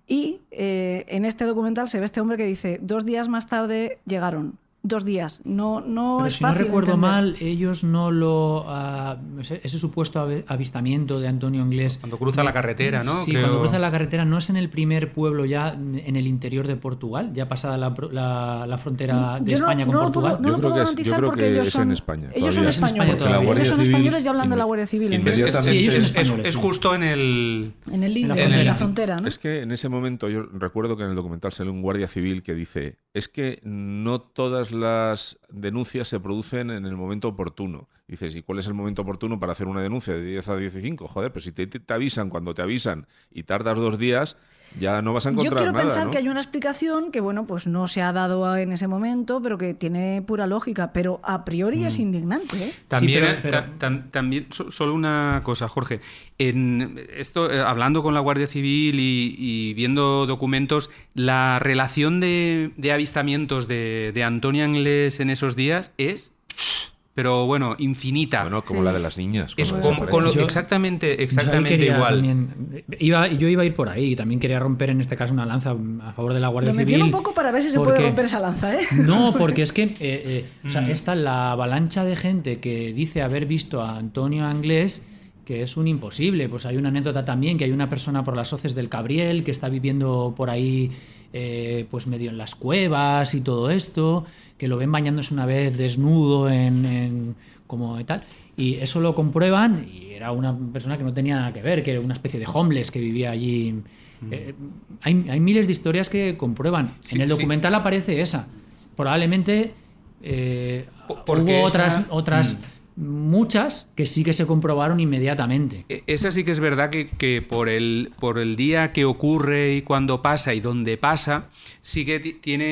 Y eh, en este documental se ve este hombre que dice, dos días más tarde llegaron. Dos días. No, no Pero es si no recuerdo entender. mal, ellos no lo. ah, ese, ese supuesto avistamiento de Antonio Inglés. Cuando cruza la carretera, ¿no? Sí, Creo- cuando cruza la carretera, ¿no es en el primer pueblo ya en el interior de Portugal? Ya pasada la, pro- la- la frontera de Yo no- España con no lo Portugal. puedo- no Yo lo creo puedo que es- yo garantizar creo porque que ellos es son, en España, ellos son españoles. ellos son españoles y hablan de la Guardia Civil. Es, entonces, inmediatamente- Sí, ellos son es- es- españoles, es justo en el... en el límite, En en, la frontera. frontera, ¿no? Es que en ese momento yo recuerdo que en el documental sale un guardia civil que dice es que no todas las denuncias se producen en el momento oportuno. Dices, ¿y cuál es el momento oportuno para hacer una denuncia de 10 a 15? Joder, pues si te avisan cuando te avisan y tardas dos días, ya no vas a encontrar Yo quiero nada, pensar ¿no? que hay una explicación que, bueno, pues no se ha dado en ese momento, pero que tiene pura lógica. Pero a priori Mm. es indignante, ¿eh? También, pero- pero- ta- tam- también so- solo una cosa, Jorge. En esto, eh, hablando con la Guardia Civil y, y viendo documentos, la relación de, de avistamientos de, de Antonio Anglés en esos días es, pero bueno, infinita. Bueno, como Sí. la de las niñas. es con- lo-. Yo- exactamente, Yo exactamente quería igual. también- iba, yo iba a ir por ahí. También quería romper en este caso una lanza a favor de la Guardia Lo Civil. menciono un poco para ver si se puede romper esa lanza, ¿eh? No, porque es que eh, eh, o Mm. sea, está la avalancha de gente que dice haber visto a Antonio Anglés que es un imposible. Pues hay una anécdota también que hay una persona por las hoces del Cabriel que está viviendo por ahí eh, pues medio en las cuevas y todo esto, que lo ven bañándose una vez desnudo en, en- como tal. Y eso lo comprueban y era una persona que no tenía nada que ver, que era una especie de homeless que vivía allí. Eh, hay, hay miles de historias que comprueban. Sí, en el sí. documental aparece esa. Probablemente eh, porque hubo otras, otras Mm. Muchas que sí que se comprobaron inmediatamente. E- Esa sí que es verdad que, que por, el, por el día que ocurre y cuando pasa y dónde pasa, sí que ti- tiene,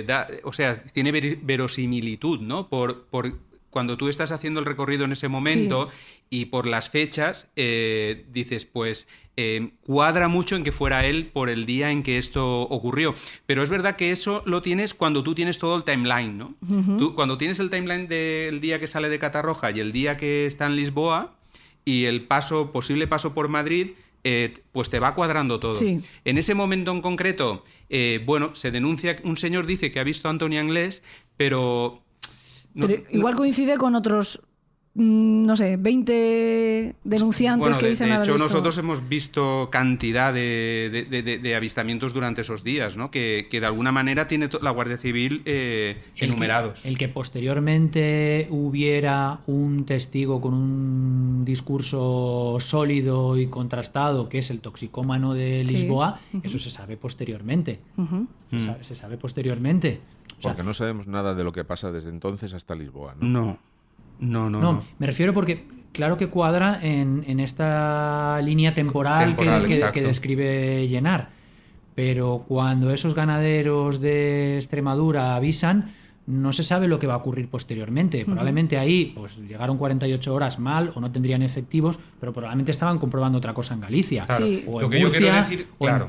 eh, o sea, tiene ver- verosimilitud, ¿no? Por, por cuando tú estás haciendo el recorrido en ese momento y por las fechas, eh, dices, pues eh, cuadra mucho en que fuera él por el día en que esto ocurrió. Pero es verdad que eso lo tienes cuando tú tienes todo el timeline, ¿no? Tú, cuando tienes el timeline del día que sale de Catarroja y el día que está en Lisboa, y el paso, posible paso por Madrid, eh, pues te va cuadrando todo. Sí. En ese momento en concreto, eh, bueno, se denuncia, un señor dice que ha visto a Antonio Anglés, pero... no- Pero igual coincide con otros, mm, no sé, 20 denunciantes bueno, que de, dicen de haber hecho, visto- nosotros hemos visto cantidad de, de- de- de- de avistamientos durante esos días, ¿no? Que, que de alguna manera tiene la Guardia Civil eh, El que- enumerados. El que, posteriormente hubiera un testigo con un discurso sólido y contrastado, que es el toxicómano de Sí. Lisboa, eso se sabe posteriormente. Se, sabe, se sabe posteriormente. O sea, Porque no sabemos nada de lo que pasa desde entonces hasta Lisboa. ¿no? No, no, no. no, no. me refiero porque claro que cuadra en, en esta línea temporal, que- Temporal, que, exacto. que describe Llenar. Pero cuando esos ganaderos de Extremadura avisan, no se sabe lo que va a ocurrir posteriormente. Probablemente ahí pues, llegaron 48 horas mal o no tendrían efectivos, pero probablemente estaban comprobando otra cosa en Galicia. Claro. Sí. O Lo en que yo quiero Murcia, decir, o en- claro.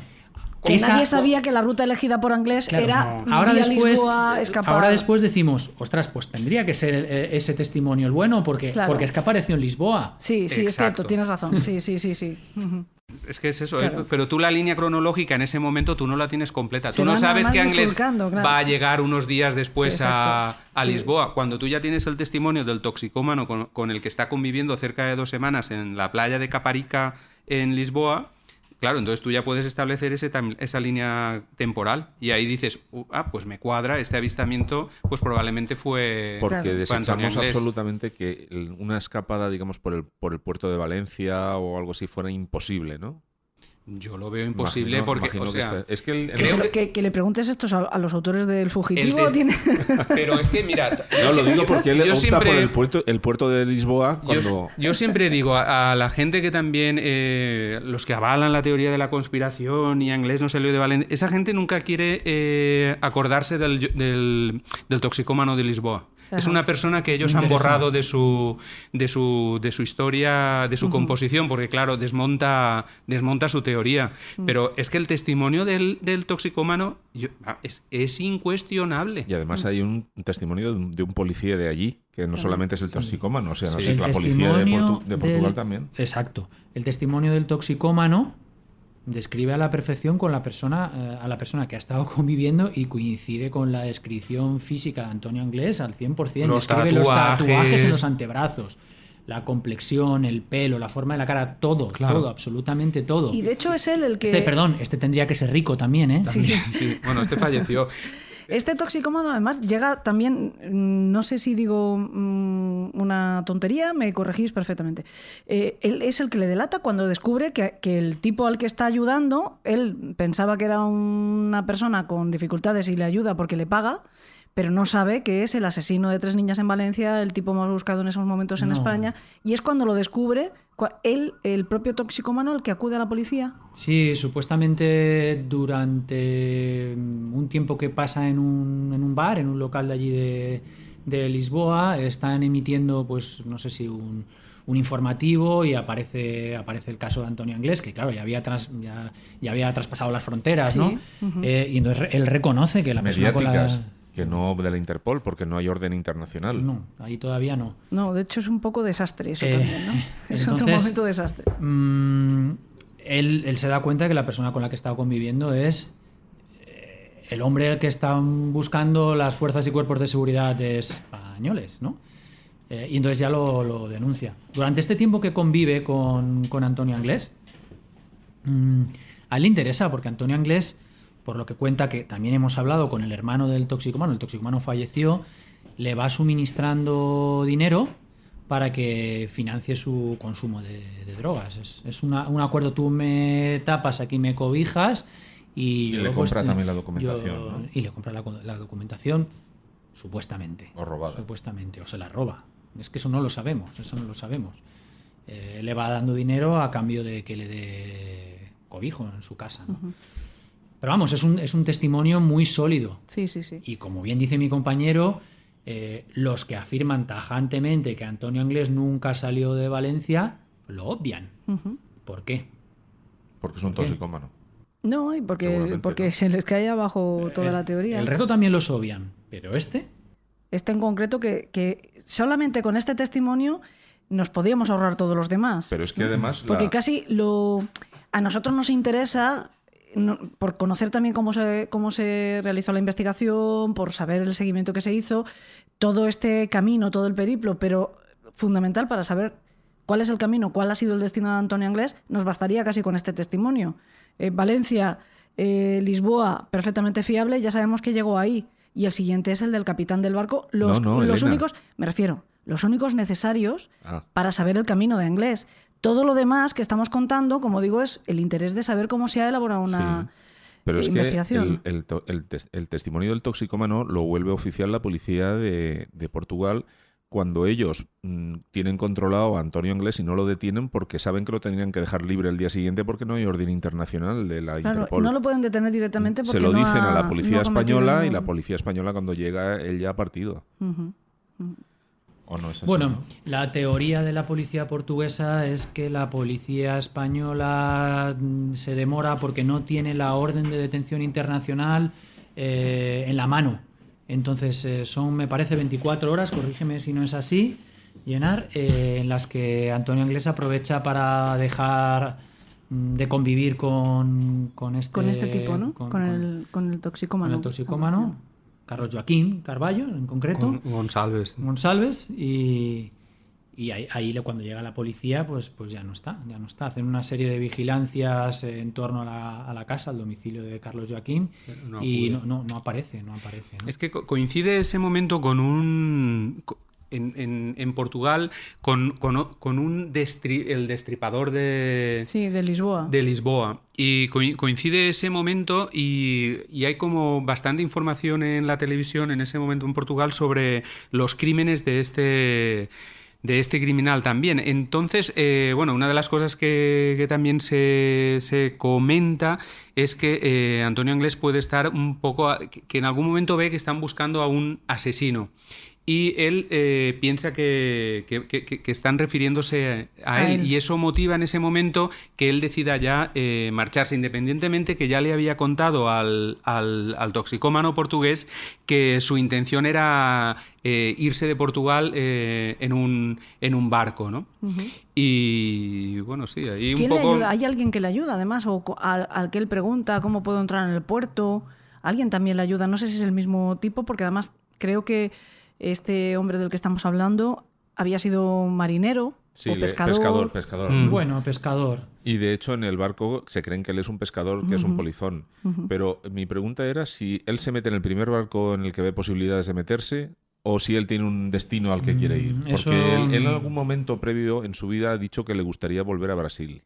Que Esa- nadie sabía que la ruta elegida por Anglés Claro, era no. ahora vía después, Lisboa, escapar. ahora después decimos, ostras, pues tendría que ser eh, ese testimonio el bueno, porque, Claro. porque es que apareció en Lisboa. Sí, sí, es cierto, tienes razón. Sí, sí, sí, sí. Es que es eso, Claro. ¿eh? pero tú la línea cronológica en ese momento tú no la tienes completa. Se tú no sabes que Anglés claro. va a llegar unos días después a, Exacto, a sí. Lisboa. Cuando tú ya tienes el testimonio del toxicómano con, con el que está conviviendo cerca de dos semanas en la playa de Caparica en Lisboa, claro, entonces tú ya puedes establecer ese esa línea temporal y ahí dices, "Uh, ah, pues me cuadra, este avistamiento pues probablemente fue... Porque desechamos Anglés". absolutamente que una escapada, digamos, por el, por el puerto de Valencia o algo así fuera imposible, ¿no? Yo lo veo imposible Imagino- porque, imagino o que sea, está- es que el- Que, Creo se- que- que- que le preguntes esto a, a los autores del fugitivo. Tiene- Pero es que, mira... No, lo digo porque él yo opta siempre- por el puerto, el puerto de Lisboa cuando... Yo, yo siempre digo a, a la gente que también, eh, los que avalan la teoría de la conspiración y a inglés no salió de Valencia, esa gente nunca quiere eh, acordarse del, del, del toxicómano de Lisboa. Es una persona que ellos han borrado de su, de su, de su historia, de su composición, porque claro, desmonta, desmonta su teoría. Pero es que el testimonio del, del toxicómano yo- ah, es, es incuestionable. Y además hay un testimonio de un, de un policía de allí, que no solamente es el toxicómano, o sea, no Sí. sé, la policía de, Portu- de Portugal del- también. Exacto. El testimonio del toxicómano describe a la perfección con la persona, eh, a la persona que ha estado conviviendo y coincide con la descripción física de Antonio Anglés al 100%. Los describe los tatuajes. en los antebrazos, la complexión, el pelo, la forma de la cara, todo, Claro. todo, absolutamente todo. Y de hecho es él el que. Este, perdón, este tendría que ser rico también, ¿eh? Sí. Sí, bueno, este falleció. Este toxicómano además llega también, mm, no sé si digo mm, una tontería, me corregís perfectamente. Eh, él es el que le delata cuando descubre que, que el tipo al que está ayudando, él pensaba que era una persona con dificultades y le ayuda porque le paga, pero no sabe que es el asesino de tres niñas en Valencia, el tipo más buscado en esos momentos en No. España, y es cuando lo descubre él, el propio toxicómano, el que acude a la policía. Sí, supuestamente durante mm, un tiempo que pasa en un, en un bar, en un local de allí de, de Lisboa, están emitiendo, pues no sé si un, un informativo y aparece, aparece el caso de Antonio Anglés, que claro, ya había, tras- ya, ya había traspasado las fronteras, Sí, ¿no? Eh, y entonces él reconoce que la persona con la... Que no de la Interpol, porque no hay orden internacional. No, ahí todavía no. No, de hecho es un poco desastre eso Eh, también, ¿no? Es otro entonces- momento desastre. Mm, él, él se da cuenta que la persona con la que está conviviendo es eh, el hombre al que están buscando las fuerzas y cuerpos de seguridad españoles, ¿no? Eh, y entonces ya lo, lo denuncia. Durante este tiempo que convive con, con Antonio Anglés, mm, a él le interesa porque Antonio Anglés, por lo que cuenta que también hemos hablado con el hermano del toxicomano, el toxicomano falleció, le va suministrando dinero para que financie su consumo de, de drogas. Es, es una- un acuerdo, tú me tapas, aquí me cobijas y... Y yo, le pues, compra también la documentación, yo- ¿no? Y le compra la, la documentación, supuestamente. O robada. Supuestamente, o se la roba. Es que eso no lo sabemos, eso no lo sabemos. Eh, le va dando dinero a cambio de que le dé cobijo en su casa. ¿no? Pero vamos, es un, es un testimonio muy sólido. Sí, sí, sí. Y como bien dice mi compañero, eh, los que afirman tajantemente que Antonio Anglés nunca salió de Valencia, lo obvian. ¿Por qué? Porque es un toxicómano. No, y porque, porque no. se les cae abajo toda El- la teoría. El resto también los obvian, pero este... Este en concreto que, que solamente con este testimonio nos podíamos ahorrar todos los demás. Pero es que además. Porque la- casi lo a nosotros nos interesa no- por conocer también cómo se, cómo se realizó la investigación, por saber el seguimiento que se hizo, todo este camino, todo el periplo, pero fundamental para saber cuál es el camino, cuál ha sido el destino de Antonio Anglés, nos bastaría casi con este testimonio. Eh, Valencia, eh, Lisboa, perfectamente fiable, ya sabemos que llegó ahí. Y el siguiente es el del capitán del barco. Los, No, no, los únicos, me refiero, los únicos necesarios Ah. para saber el camino de inglés. Todo lo demás que estamos contando, como digo, es el interés de saber cómo se ha elaborado una Sí. Pero es que investigación. el, el to- el tes- el testimonio del toxicómano lo vuelve oficial la policía de, de Portugal cuando ellos mm, tienen controlado a Antonio Anglés y no lo detienen porque saben que lo tendrían que dejar libre el día siguiente porque no hay orden internacional de la Claro, Interpol. no lo pueden detener directamente porque Se lo no dicen ha- a la policía no ha cometido española y la policía española cuando llega él ya ha partido. Ujú. ¿O no es así, Bueno, no? la teoría de la policía portuguesa es que la policía española mm, se demora porque no tiene la orden de detención internacional eh, en la mano. Entonces eh, son, me parece, 24 horas, corrígeme si no es así, llenar, eh, en las que Antonio Anglés aprovecha para dejar mm, de convivir con, con este, Con este tipo, ¿no? con- Con, con- el, con el toxicómano. con el toxicómano, Carlos Joaquín Carballo en concreto. Con González. González y, y ahí, cuando llega la policía pues, pues ya no está, ya no está. Hacen una serie de vigilancias en torno a la, a la casa, al domicilio de Carlos Joaquín no y no, no, no aparece, no aparece. Es que co- coincide ese momento con un. Co- En, en- en Portugal, con, con con un destri- el destripador de, Sí, de Lisboa. de Lisboa. Y coi- coincide ese momento y, y hay como bastante información en la televisión en ese momento en Portugal sobre los crímenes de este de este criminal también. Entonces, eh, bueno, una de las cosas que, que también se, se comenta es que eh, Antonio Anglés puede estar un poco, a- que en algún momento ve que están buscando a un asesino. Y él eh, piensa que, que- que- que- que están refiriéndose a A él, él. y eso motiva en ese momento que él decida ya eh, marcharse, independientemente que ya le había contado al, al- al toxicómano portugués que su intención era eh, irse de Portugal eh, en, un, en un barco, ¿no? Y bueno, sí, ahí un ¿Quién le poco... ¿Hay alguien que le ayuda, además? O al, al que él pregunta cómo puedo entrar en el puerto. Alguien también le ayuda. No sé si es el mismo tipo, porque además creo que este hombre del que estamos hablando había sido marinero Sí, o pescador. pescador, pescador. Mm. Bueno, pescador. Y de hecho en el barco se creen que él es un pescador, que es un polizón. Pero mi pregunta era si él se mete en el primer barco en el que ve posibilidades de meterse o si él tiene un destino al que quiere ir. Mm, Porque eso- él, él en algún momento previo en su vida ha dicho que le gustaría volver a Brasil.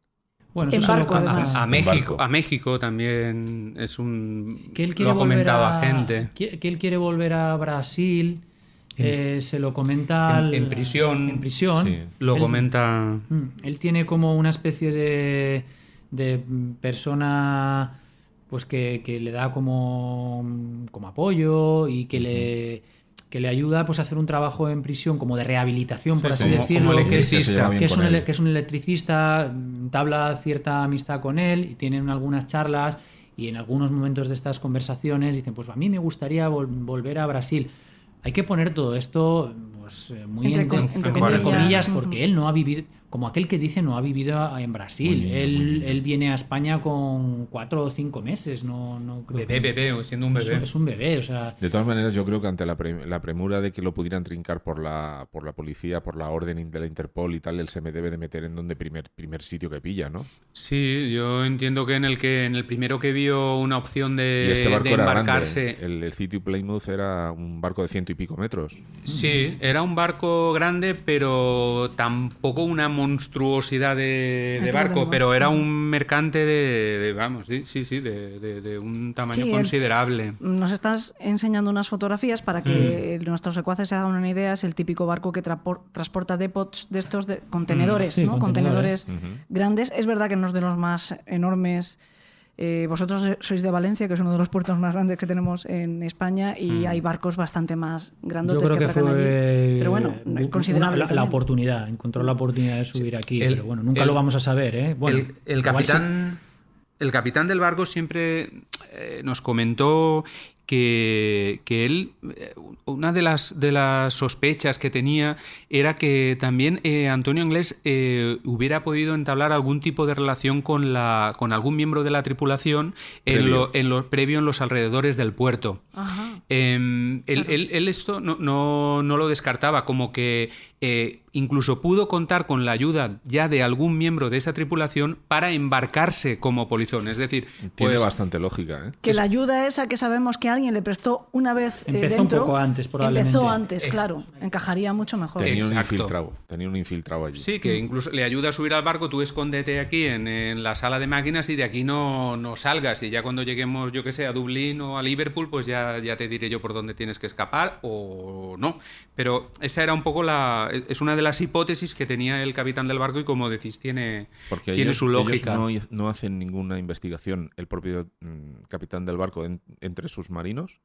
Bueno, En eso lo barco. A México, barco. a México también es un. que él lo quiere ha comentado volver a gente. que, que él quiere volver a Brasil. Eh, se lo comenta en- al- en prisión. En prisión. Sí. Lo Él- comenta. Mm, Él tiene como una especie de, de persona pues que, que le da como, como apoyo y que le que le ayuda pues a hacer un trabajo en prisión como de rehabilitación por Sí, así como- decirlo como que es, electricista. Que es un, ele- él. que es un electricista entabla cierta amistad con él y tienen algunas charlas y en algunos momentos de estas conversaciones dicen pues a mí me gustaría vol- volver a Brasil hay que poner todo esto pues eh, muy Entre entre, com- entre entre comillas. porque él no ha vivido como aquel que dice no ha vivido en Brasil bien, él, él viene a España con cuatro o cinco meses no, no creo Bebé, que- bebé, siendo un bebé. es un bebé o sea De todas maneras, yo creo que ante la, pre- la premura de que lo pudieran trincar por la, por la policía, por la orden de la Interpol y tal, él se me debe de meter en donde primer, primer sitio que pilla, ¿no? Sí, yo entiendo que en el que en el primero que vio una opción de, y este barco de era embarcarse. grande. El, el City Plymouth era un barco de ciento y pico metros. Sí, era un barco grande, pero tampoco una monstruosidad de, barco, pero era un mercante de, de- vamos, sí, sí, sí, de, de- de un tamaño Sí, el- considerable. Nos estás enseñando unas fotografías para que Mm. nuestros secuaces se hagan una idea. Es el típico barco que trapor- transporta depots de estos de contenedores, Mm, sí, ¿no? contenedores. Contenedores grandes. Es verdad que no es de los más enormes. Eh, vosotros sois de Valencia, que es uno de los puertos más grandes que tenemos en España, y hay barcos bastante más Mm. yo grandotes creo que atracan allí. fue Pero bueno, una- es considerable. la, oportunidad encontró la oportunidad de subir aquí El- pero bueno nunca el- lo vamos a saber ¿eh? bueno el, el igual sí. capitán, el capitán del barco siempre eh, nos comentó que, que él, eh, una de las, de las sospechas que tenía era que también eh, Antonio Inglés eh, hubiera podido entablar algún tipo de relación con, la, con algún miembro de la tripulación en Previo. lo, en lo previo en los alrededores del puerto. Ajá. Eh, él, él- él esto no, no- no lo descartaba, como que eh, incluso pudo contar con la ayuda ya de algún miembro de esa tripulación para embarcarse como polizón. Es decir, Tiene pues, bastante lógica, ¿eh? Que la ayuda esa que sabemos que alguien le prestó una vez eh, Empezó un dentro, poco antes, probablemente. Empezó antes, claro. Encajaría mucho mejor. Tenía un infiltrado. Tenía un infiltrado allí. Sí, que incluso le ayuda a subir al barco, tú escóndete aquí en, en la sala de máquinas y de aquí no, no salgas. Y ya cuando lleguemos, yo que sé, a Dublín o a Liverpool, pues ya, ya te diré yo por dónde tienes que escapar o no. Pero esa era un poco la... Es una de las hipótesis que tenía el capitán del barco y como decís, tiene, Porque tiene ellos, su ellos lógica. no, no hacen ninguna investigación, el propio mm, capitán del barco, en- entre sus marinos.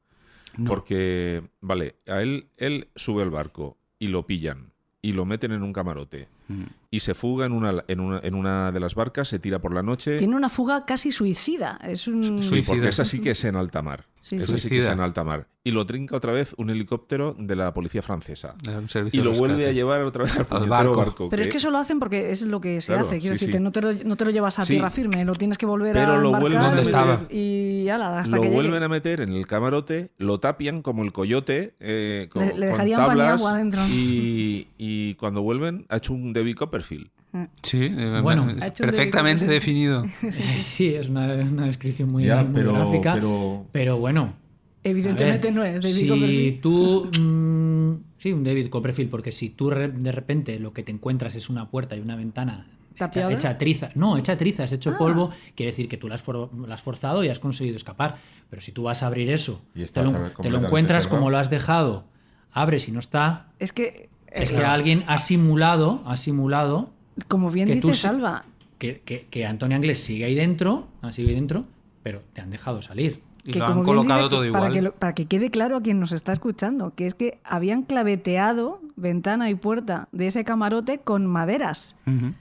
Porque, vale, a él, él sube al barco y lo pillan y lo meten en un camarote Mm. y se fuga en una, en una, en una de las barcas, se tira por la noche. Tiene una fuga casi suicida. Es un... Sí, Suicida. porque esa sí que es en alta mar. Sí, esa sí. que es en alta mar. Y lo trinca otra vez un helicóptero de la policía francesa. Era un servicio Y lo vuelve a llevar otra vez al, barco. barco. Pero es que- eso lo hacen porque es lo que se Claro, hace. Quiero sí, decirte, sí. No, te lo, no te lo llevas a Sí. tierra firme, lo tienes que volver Pero a lo embarcar vuelven a ¿Dónde y- estaba? y ala, hasta lo que vuelven a meter en el camarote, lo tapian como el coyote, eh, con, Le- le con dejarían pan y tablas, agua dentro. Y, y cuando vuelven ha hecho un David Copperfield. Sí, eh, Bueno. es perfectamente definido. sí es una, una descripción muy, Ya, muy pero- gráfica pero- pero bueno Evidentemente A ver, no es de si sí. tú mm, sí un David Copperfield porque si tú re- de repente lo que te encuentras es una puerta y una ventana hecha, hecha trizas no hecha trizas hecho Ah. polvo quiere decir que tú la has, for- la has forzado y has conseguido escapar pero si tú vas a abrir eso Y te lo, te lo encuentras cerrado. como lo has dejado abres y no está Es que, es que alguien ha simulado ha simulado como bien que dice Salva, que, que, que Antonio Anglés sigue ahí dentro ha sigue ahí dentro pero te han dejado salir Y que lo han colocado dice, todo para igual. que, lo- para que quede claro a quien nos está escuchando, que es que habían claveteado ventana y puerta de ese camarote con maderas. Ujú.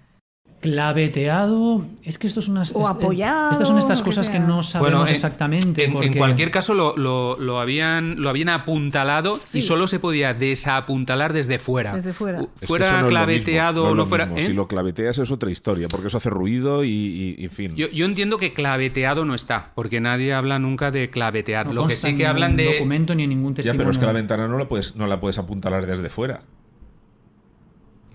Claveteado, es que esto es unas. O es- apoyado, Estas son estas que cosas que, no sabemos Bueno, en- exactamente. En, en porque- cualquier caso lo, lo- lo habían, lo habían apuntalado Sí. y solo se podía desapuntalar desde fuera. Desde fuera. Es Fuera no claveteado o no fuera. mismo. ¿eh? Si lo claveteas es otra historia, porque eso hace ruido y, y- y en fin. yo, yo entiendo que claveteado no está, porque nadie habla nunca de clavetear. no lo que sí que en hablan ningún de. documento ni en ningún ya, testimonio. pero es que la ventana no la puedes, no la puedes apuntalar desde fuera.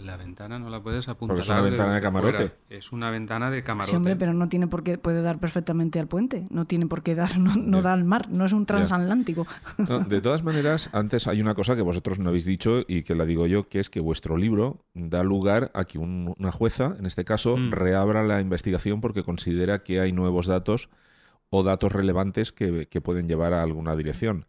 La ventana no la puedes apuntar. Porque es una ventana de camarote. Es una ventana de camarote. Sí, hombre, pero no tiene por qué, puede dar perfectamente al puente, no tiene por qué dar, no, no da al mar, no es un transatlántico. No, de todas maneras, antes hay una cosa que vosotros no habéis dicho y que la digo yo, que es que vuestro libro da lugar a que un- una jueza, en este caso, Mm. reabra la investigación porque considera que hay nuevos datos o datos relevantes que, que pueden llevar a alguna dirección.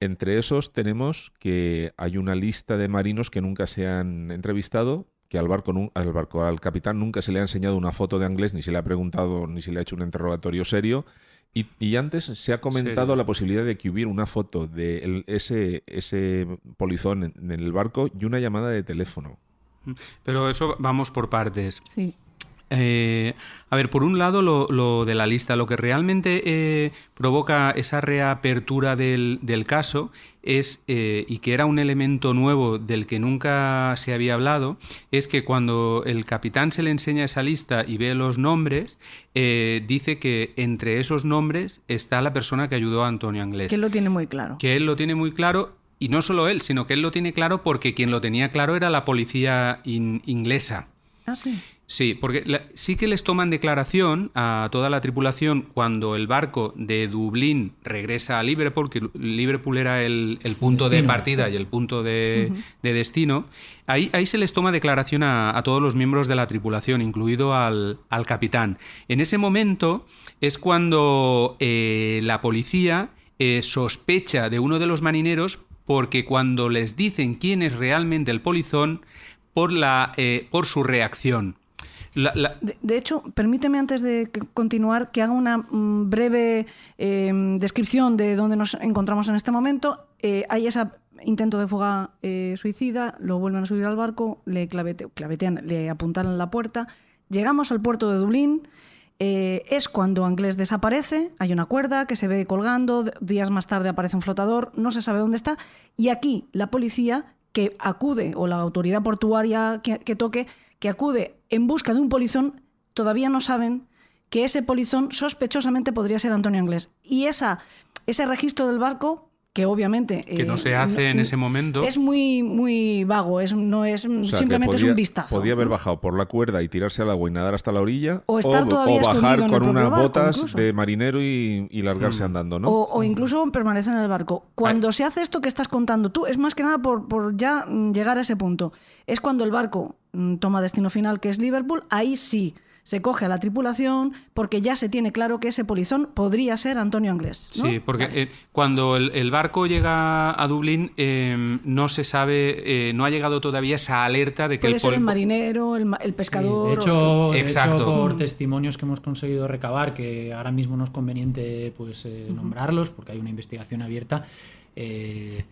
Entre esos tenemos que hay una lista de marinos que nunca se han entrevistado, que al barco, al barco, al capitán nunca se le ha enseñado una foto de inglés, ni se le ha preguntado, ni se le ha hecho un interrogatorio serio. Y, y antes se ha comentado Serio. la posibilidad de que hubiera una foto de el- ese, ese polizón en, en el barco y una llamada de teléfono. Pero eso vamos por partes. Sí. Eh, a ver, por un lado lo, lo de la lista, lo que realmente eh, provoca esa reapertura del, del caso es, eh, y que era un elemento nuevo del que nunca se había hablado, es que cuando el capitán se le enseña esa lista y ve los nombres, eh, dice que entre esos nombres está la persona que ayudó a Antonio Anglés. Que él lo tiene muy claro. Que él lo tiene muy claro. Y no solo él, sino que él lo tiene claro porque quien lo tenía claro era la policía in- inglesa. Ah, sí. Sí, porque la- sí que les toman declaración a toda la tripulación cuando el barco de Dublín regresa a Liverpool, que Liverpool era el, el punto de partida y el punto de, de destino. Ahí, ahí se les toma declaración a, a todos los miembros de la tripulación, incluido al, al capitán. En ese momento es cuando eh, la policía eh, sospecha de uno de los marineros porque cuando les dicen quién es realmente el polizón, por, la, eh, por su reacción. La- De, hecho, permíteme antes de continuar que haga una mm, breve eh, descripción de dónde nos encontramos en este momento. Eh, hay ese intento de fuga eh, suicida, lo vuelven a subir al barco, le clavete- clavetean, le la puerta. Llegamos al puerto de Dublín. eh, es cuando Anglés desaparece, hay una cuerda que se ve colgando, días más tarde aparece un flotador, no se sabe dónde está, y aquí la policía que acude, o la autoridad portuaria que, que toque, que acude en busca de un polizón, todavía no saben que ese polizón sospechosamente podría ser Antonio Anglés. Y esa, ese registro del barco, que obviamente... que no eh, se hace en ese momento. Es muy, muy vago, es, no es, O sea, simplemente es podía- un vistazo. Podía haber bajado por la cuerda y tirarse al agua y nadar hasta la orilla. O estar todavía bajar escondido en el con unas barco, botas incluso. de marinero y, y largarse andando, ¿no? O, o incluso permanecer en el barco. Cuando se hace esto que estás contando tú, es más que nada por, por ya mm, llegar a ese punto. Es cuando el barco mm, toma destino final, que es Liverpool, ahí sí se coge a la tripulación porque ya se tiene claro que ese polizón podría ser Antonio Anglés. ¿no? Sí, porque Vale. eh, cuando el, el barco llega a Dublín eh, no se sabe, eh, no ha llegado todavía esa alerta de que Puede el ser el marinero, el, Sí, pescador. de, hecho, de Exacto. hecho, por testimonios que hemos conseguido recabar, que ahora mismo no es conveniente pues, eh, nombrarlos porque hay una investigación abierta, eh,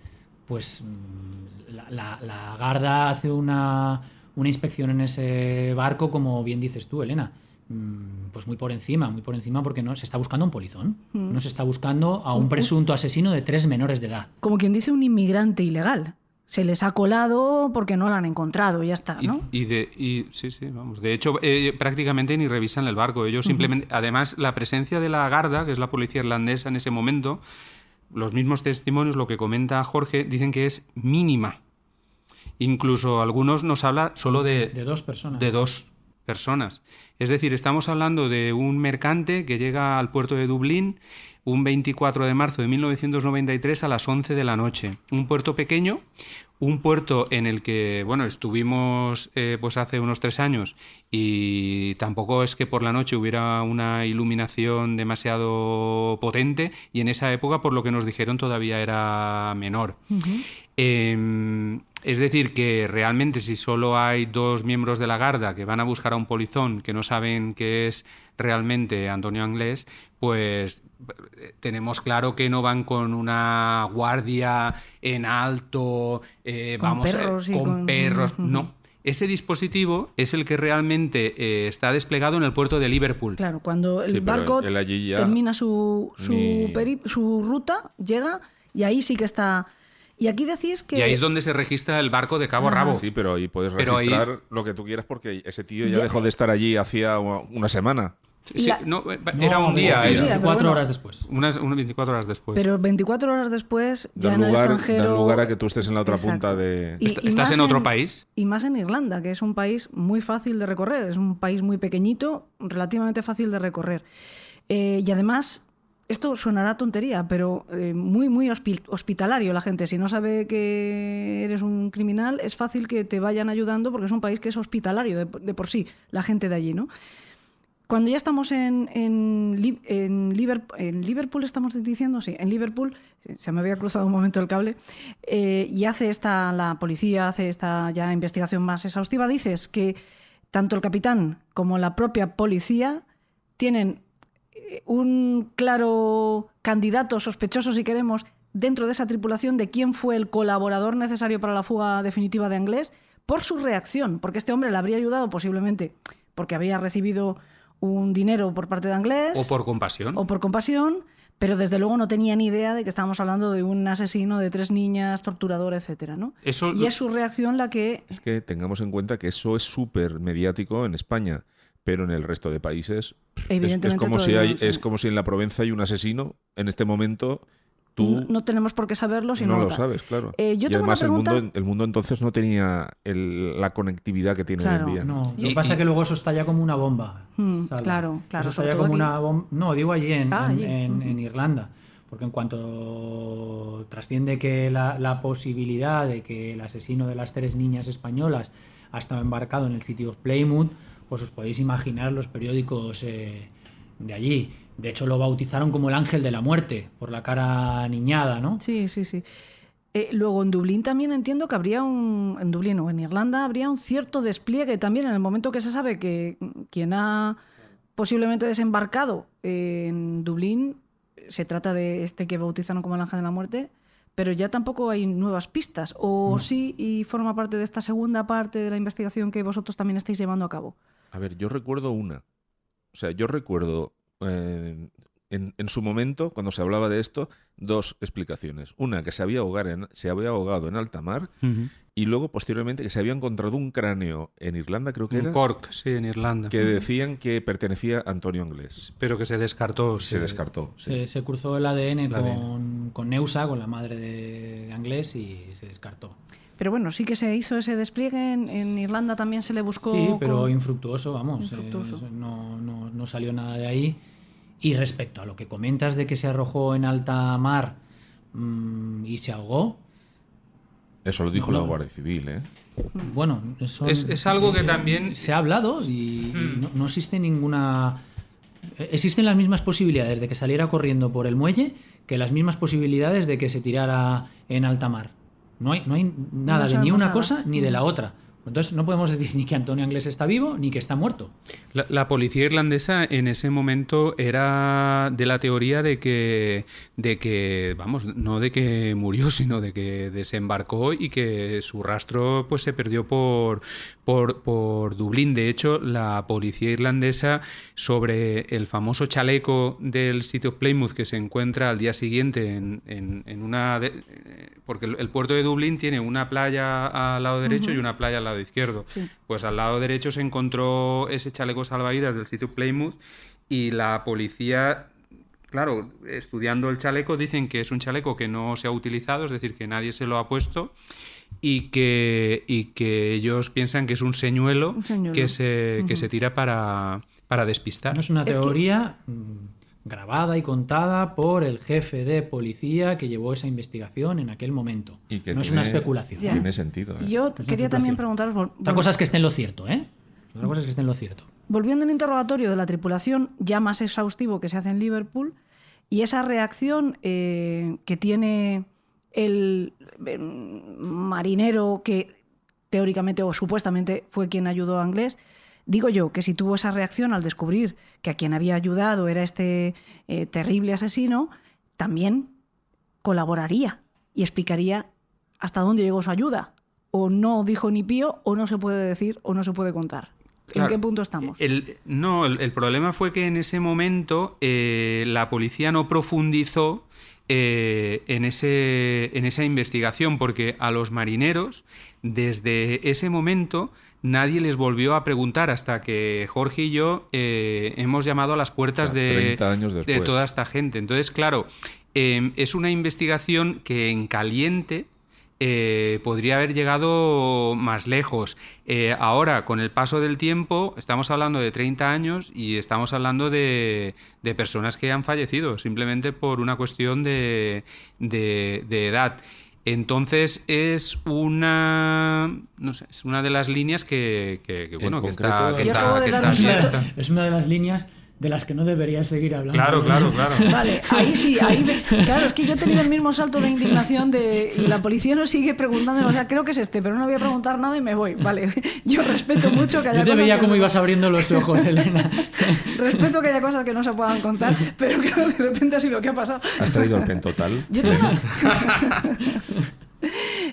pues mm, la, la- la Garda hace una, una inspección en ese barco, como bien dices tú, Elena. mm, Pues muy por encima, muy por encima, porque no se está buscando a un polizón. No se está buscando a un presunto asesino de tres menores de edad. Como quien dice un inmigrante ilegal. Se les ha colado porque no lo han encontrado y ya está, Y, ¿no? y de, y- sí, sí, vamos. De hecho, eh, prácticamente ni revisan el barco. Ellos simplemente, además, la presencia de la Garda, que es la policía irlandesa en ese momento, los mismos testimonios, lo que comenta Jorge, dicen que es mínima. Incluso algunos nos habla solo de, De dos personas. de dos personas. Es decir, estamos hablando de un mercante que llega al puerto de Dublín un 24 de marzo de 1993 a las 11 de la noche. Un puerto pequeño, un puerto en el que, bueno, estuvimos eh, pues hace unos tres años y tampoco es que por la noche hubiera una iluminación demasiado potente y en esa época, por lo que nos dijeron, todavía era menor. Eh, es decir, que realmente si solo hay dos miembros de la Garda que van a buscar a un polizón que no saben que es realmente Antonio Anglés, pues eh, tenemos claro que no van con una guardia en alto, eh, Con vamos, eh, perros y con, con- perros, no. Ese dispositivo es el que realmente eh, está desplegado en el puerto de Liverpool. Claro, cuando el Sí, barco él termina su, su, ni- peri- su ruta, llega y ahí sí que está. Y aquí decís que. Y ahí es donde se registra el barco de cabo a Ah. rabo. Sí, pero ahí puedes Pero ahí- registrar lo que tú quieras porque ese tío ya, Ya- dejó de estar allí hacía una semana. Sí, La- no, eh, No, era un día, de- era 24 bueno. horas después. unas, unas 24 horas después. Pero 24 horas después, ya Da en el lugar, extranjero... da lugar a que tú estés en la otra Exacto. punta de... Y- Est- y ¿Estás en otro país? Y más en Irlanda, que es un país muy fácil de recorrer. Es un país muy pequeñito, relativamente fácil de recorrer. Eh, y además, esto sonará tontería, pero eh, muy, muy hospi- hospitalario la gente. Si no sabe que eres un criminal, es fácil que te vayan ayudando porque es un país que es hospitalario de, por sí, la gente de allí, ¿no? Cuando ya estamos en, en, en Liver- en Liverpool, estamos diciendo, sí, en Liverpool, se me había cruzado un momento el cable, eh, y hace esta, la policía hace esta ya investigación más exhaustiva, dices que tanto el capitán como la propia policía tienen un claro candidato sospechoso, si queremos, dentro de esa tripulación de quién fue el colaborador necesario para la fuga definitiva de Anglés por su reacción, porque este hombre le habría ayudado posiblemente porque había recibido un dinero por parte de Anglés O por compasión. o por compasión, pero desde luego no tenía ni idea de que estábamos hablando de un asesino de tres niñas, torturador, etcétera, ¿no? Eso- y es su reacción la que Es que tengamos en cuenta que eso es súper mediático en España, pero en el resto de países es- es, Evidentemente como si todavía hay, no, sí. es como si en la Provenza hay un asesino en este momento. Tú no, no tenemos por qué saberlo, sino no lo tal. sabes, claro. Eh, yo y tengo una además el mundo, el mundo entonces no tenía el- la conectividad que tiene Claro, hoy en día. ¿no? No, lo Y- que pasa es que luego eso estalla como una bomba. Mm, Salva. claro, claro, Eso estalla todo como aquí. una bomba. No, digo allí en, Ah, en- allí. en- Ujú. en Irlanda. Porque en cuanto trasciende que la, la posibilidad de que el asesino de las tres niñas españolas ha estado embarcado en el sitio of Plymouth, pues os podéis imaginar los periódicos eh, de allí. De hecho, lo bautizaron como el ángel de la muerte, por la cara niñada, ¿no? Sí, sí, sí. Eh, luego en Dublín también entiendo que habría un. En Dublín o en Irlanda habría un cierto despliegue también en el momento que se sabe que quien ha posiblemente desembarcado en Dublín se trata de este que bautizaron como el ángel de la muerte, pero ya tampoco hay nuevas pistas. O sí, y forma parte de esta segunda parte de la investigación que vosotros también estáis llevando a cabo. A ver, yo recuerdo una. O sea, yo recuerdo eh, en, en su momento, cuando se hablaba de esto, dos explicaciones. Una, que se había, ahogar en- se había ahogado en alta mar y luego, posteriormente, que se había encontrado un cráneo en Irlanda, creo que En era, Cork, sí, en Irlanda. que decían que pertenecía a Antonio Anglés. Pero que se descartó. Se descartó. sí. Se, se cruzó el ADN, El ADN. Con, con Neusa, con la madre de, de Anglés, y se descartó. Pero bueno, sí que se hizo ese despliegue. En, en Irlanda también se le buscó. Sí, pero con- infructuoso, vamos. Infructuoso. eh, no, no- no salió nada de ahí. Y respecto a lo que comentas de que se arrojó en alta mar mm, y se ahogó, Eso lo dijo No. la Guardia Civil, ¿eh? bueno, eso Es- es algo que también- se ha hablado y, y Hmm. no, no existe ninguna. eh, Existen las mismas posibilidades de que saliera corriendo por el muelle que las mismas posibilidades de que se tirara en alta mar. No hay, no hay nada de ni una nada. cosa ni de la Mm. otra. Entonces no podemos decir ni que Antonio Anglés está vivo ni que está muerto. La, la policía irlandesa en ese momento era de la teoría de que, de que, vamos, no de que murió, sino de que desembarcó y que su rastro pues se perdió por, por, por Dublín. De hecho, la policía irlandesa sobre el famoso chaleco del sitio Plymouth que se encuentra al día siguiente en, en- en una... de- eh, porque el, el puerto de Dublín tiene una playa al lado derecho y una playa al lado izquierdo. Sí. Pues al lado derecho se encontró ese chaleco salvavidas del sitio Plymouth y la policía, claro, estudiando el chaleco dicen que es un chaleco que no se ha utilizado, es decir, que nadie se lo ha puesto y que, y que ellos piensan que es un señuelo, Un señuelo. que, se, que Ujú. se tira para, para despistar. No es una Es que- teoría mm, grabada y contada por el jefe de policía que llevó esa investigación en aquel momento. Y que no es tiene- una especulación. Ya. Tiene sentido. ¿eh? Yo Es quería también preguntaros. Otra cosa es que esté en lo cierto, ¿eh? Otra cosa es que esté en lo cierto. Volviendo al interrogatorio de la tripulación, ya más exhaustivo que se hace en Liverpool, y esa reacción eh, que tiene el eh, marinero que teóricamente o supuestamente fue quien ayudó a Anglés, digo yo que si tuvo esa reacción al descubrir que a quien había ayudado era este eh, terrible asesino, también colaboraría y explicaría hasta dónde llegó su ayuda. O no dijo ni pío, o no se puede decir, o no se puede contar. ¿En qué punto estamos? El- no, el, el problema fue que en ese momento eh, la policía no profundizó eh, en, ese, en esa investigación, porque a los marineros, desde ese momento, nadie les volvió a preguntar hasta que Jorge y yo eh, hemos llamado a las puertas O sea, de, 30 años de toda esta gente. Entonces, claro, eh, es una investigación que en caliente eh, podría haber llegado más lejos. Eh, ahora, con el paso del tiempo, estamos hablando de 30 años y estamos hablando de, de personas que han fallecido simplemente por una cuestión de, de- de edad. Entonces es una, no sé, es una de las líneas que, que- que, En bueno, que está, que está, está abierta. Es una de las líneas de las que no deberías seguir hablando. Claro, claro, claro. Vale, ahí sí, ahí ve- claro, es que yo he tenido el mismo salto de indignación de y la policía nos sigue preguntando, o sea, creo que es este, pero no voy a preguntar nada y me voy. Vale, yo respeto mucho que haya Yo te cosas veía cómo no ibas abriendo los ojos, Elena. Respeto que haya cosas que no se puedan contar, pero creo que de repente ha sido lo que ha pasado. ¿Has traído el pentotal? Yo tengo una...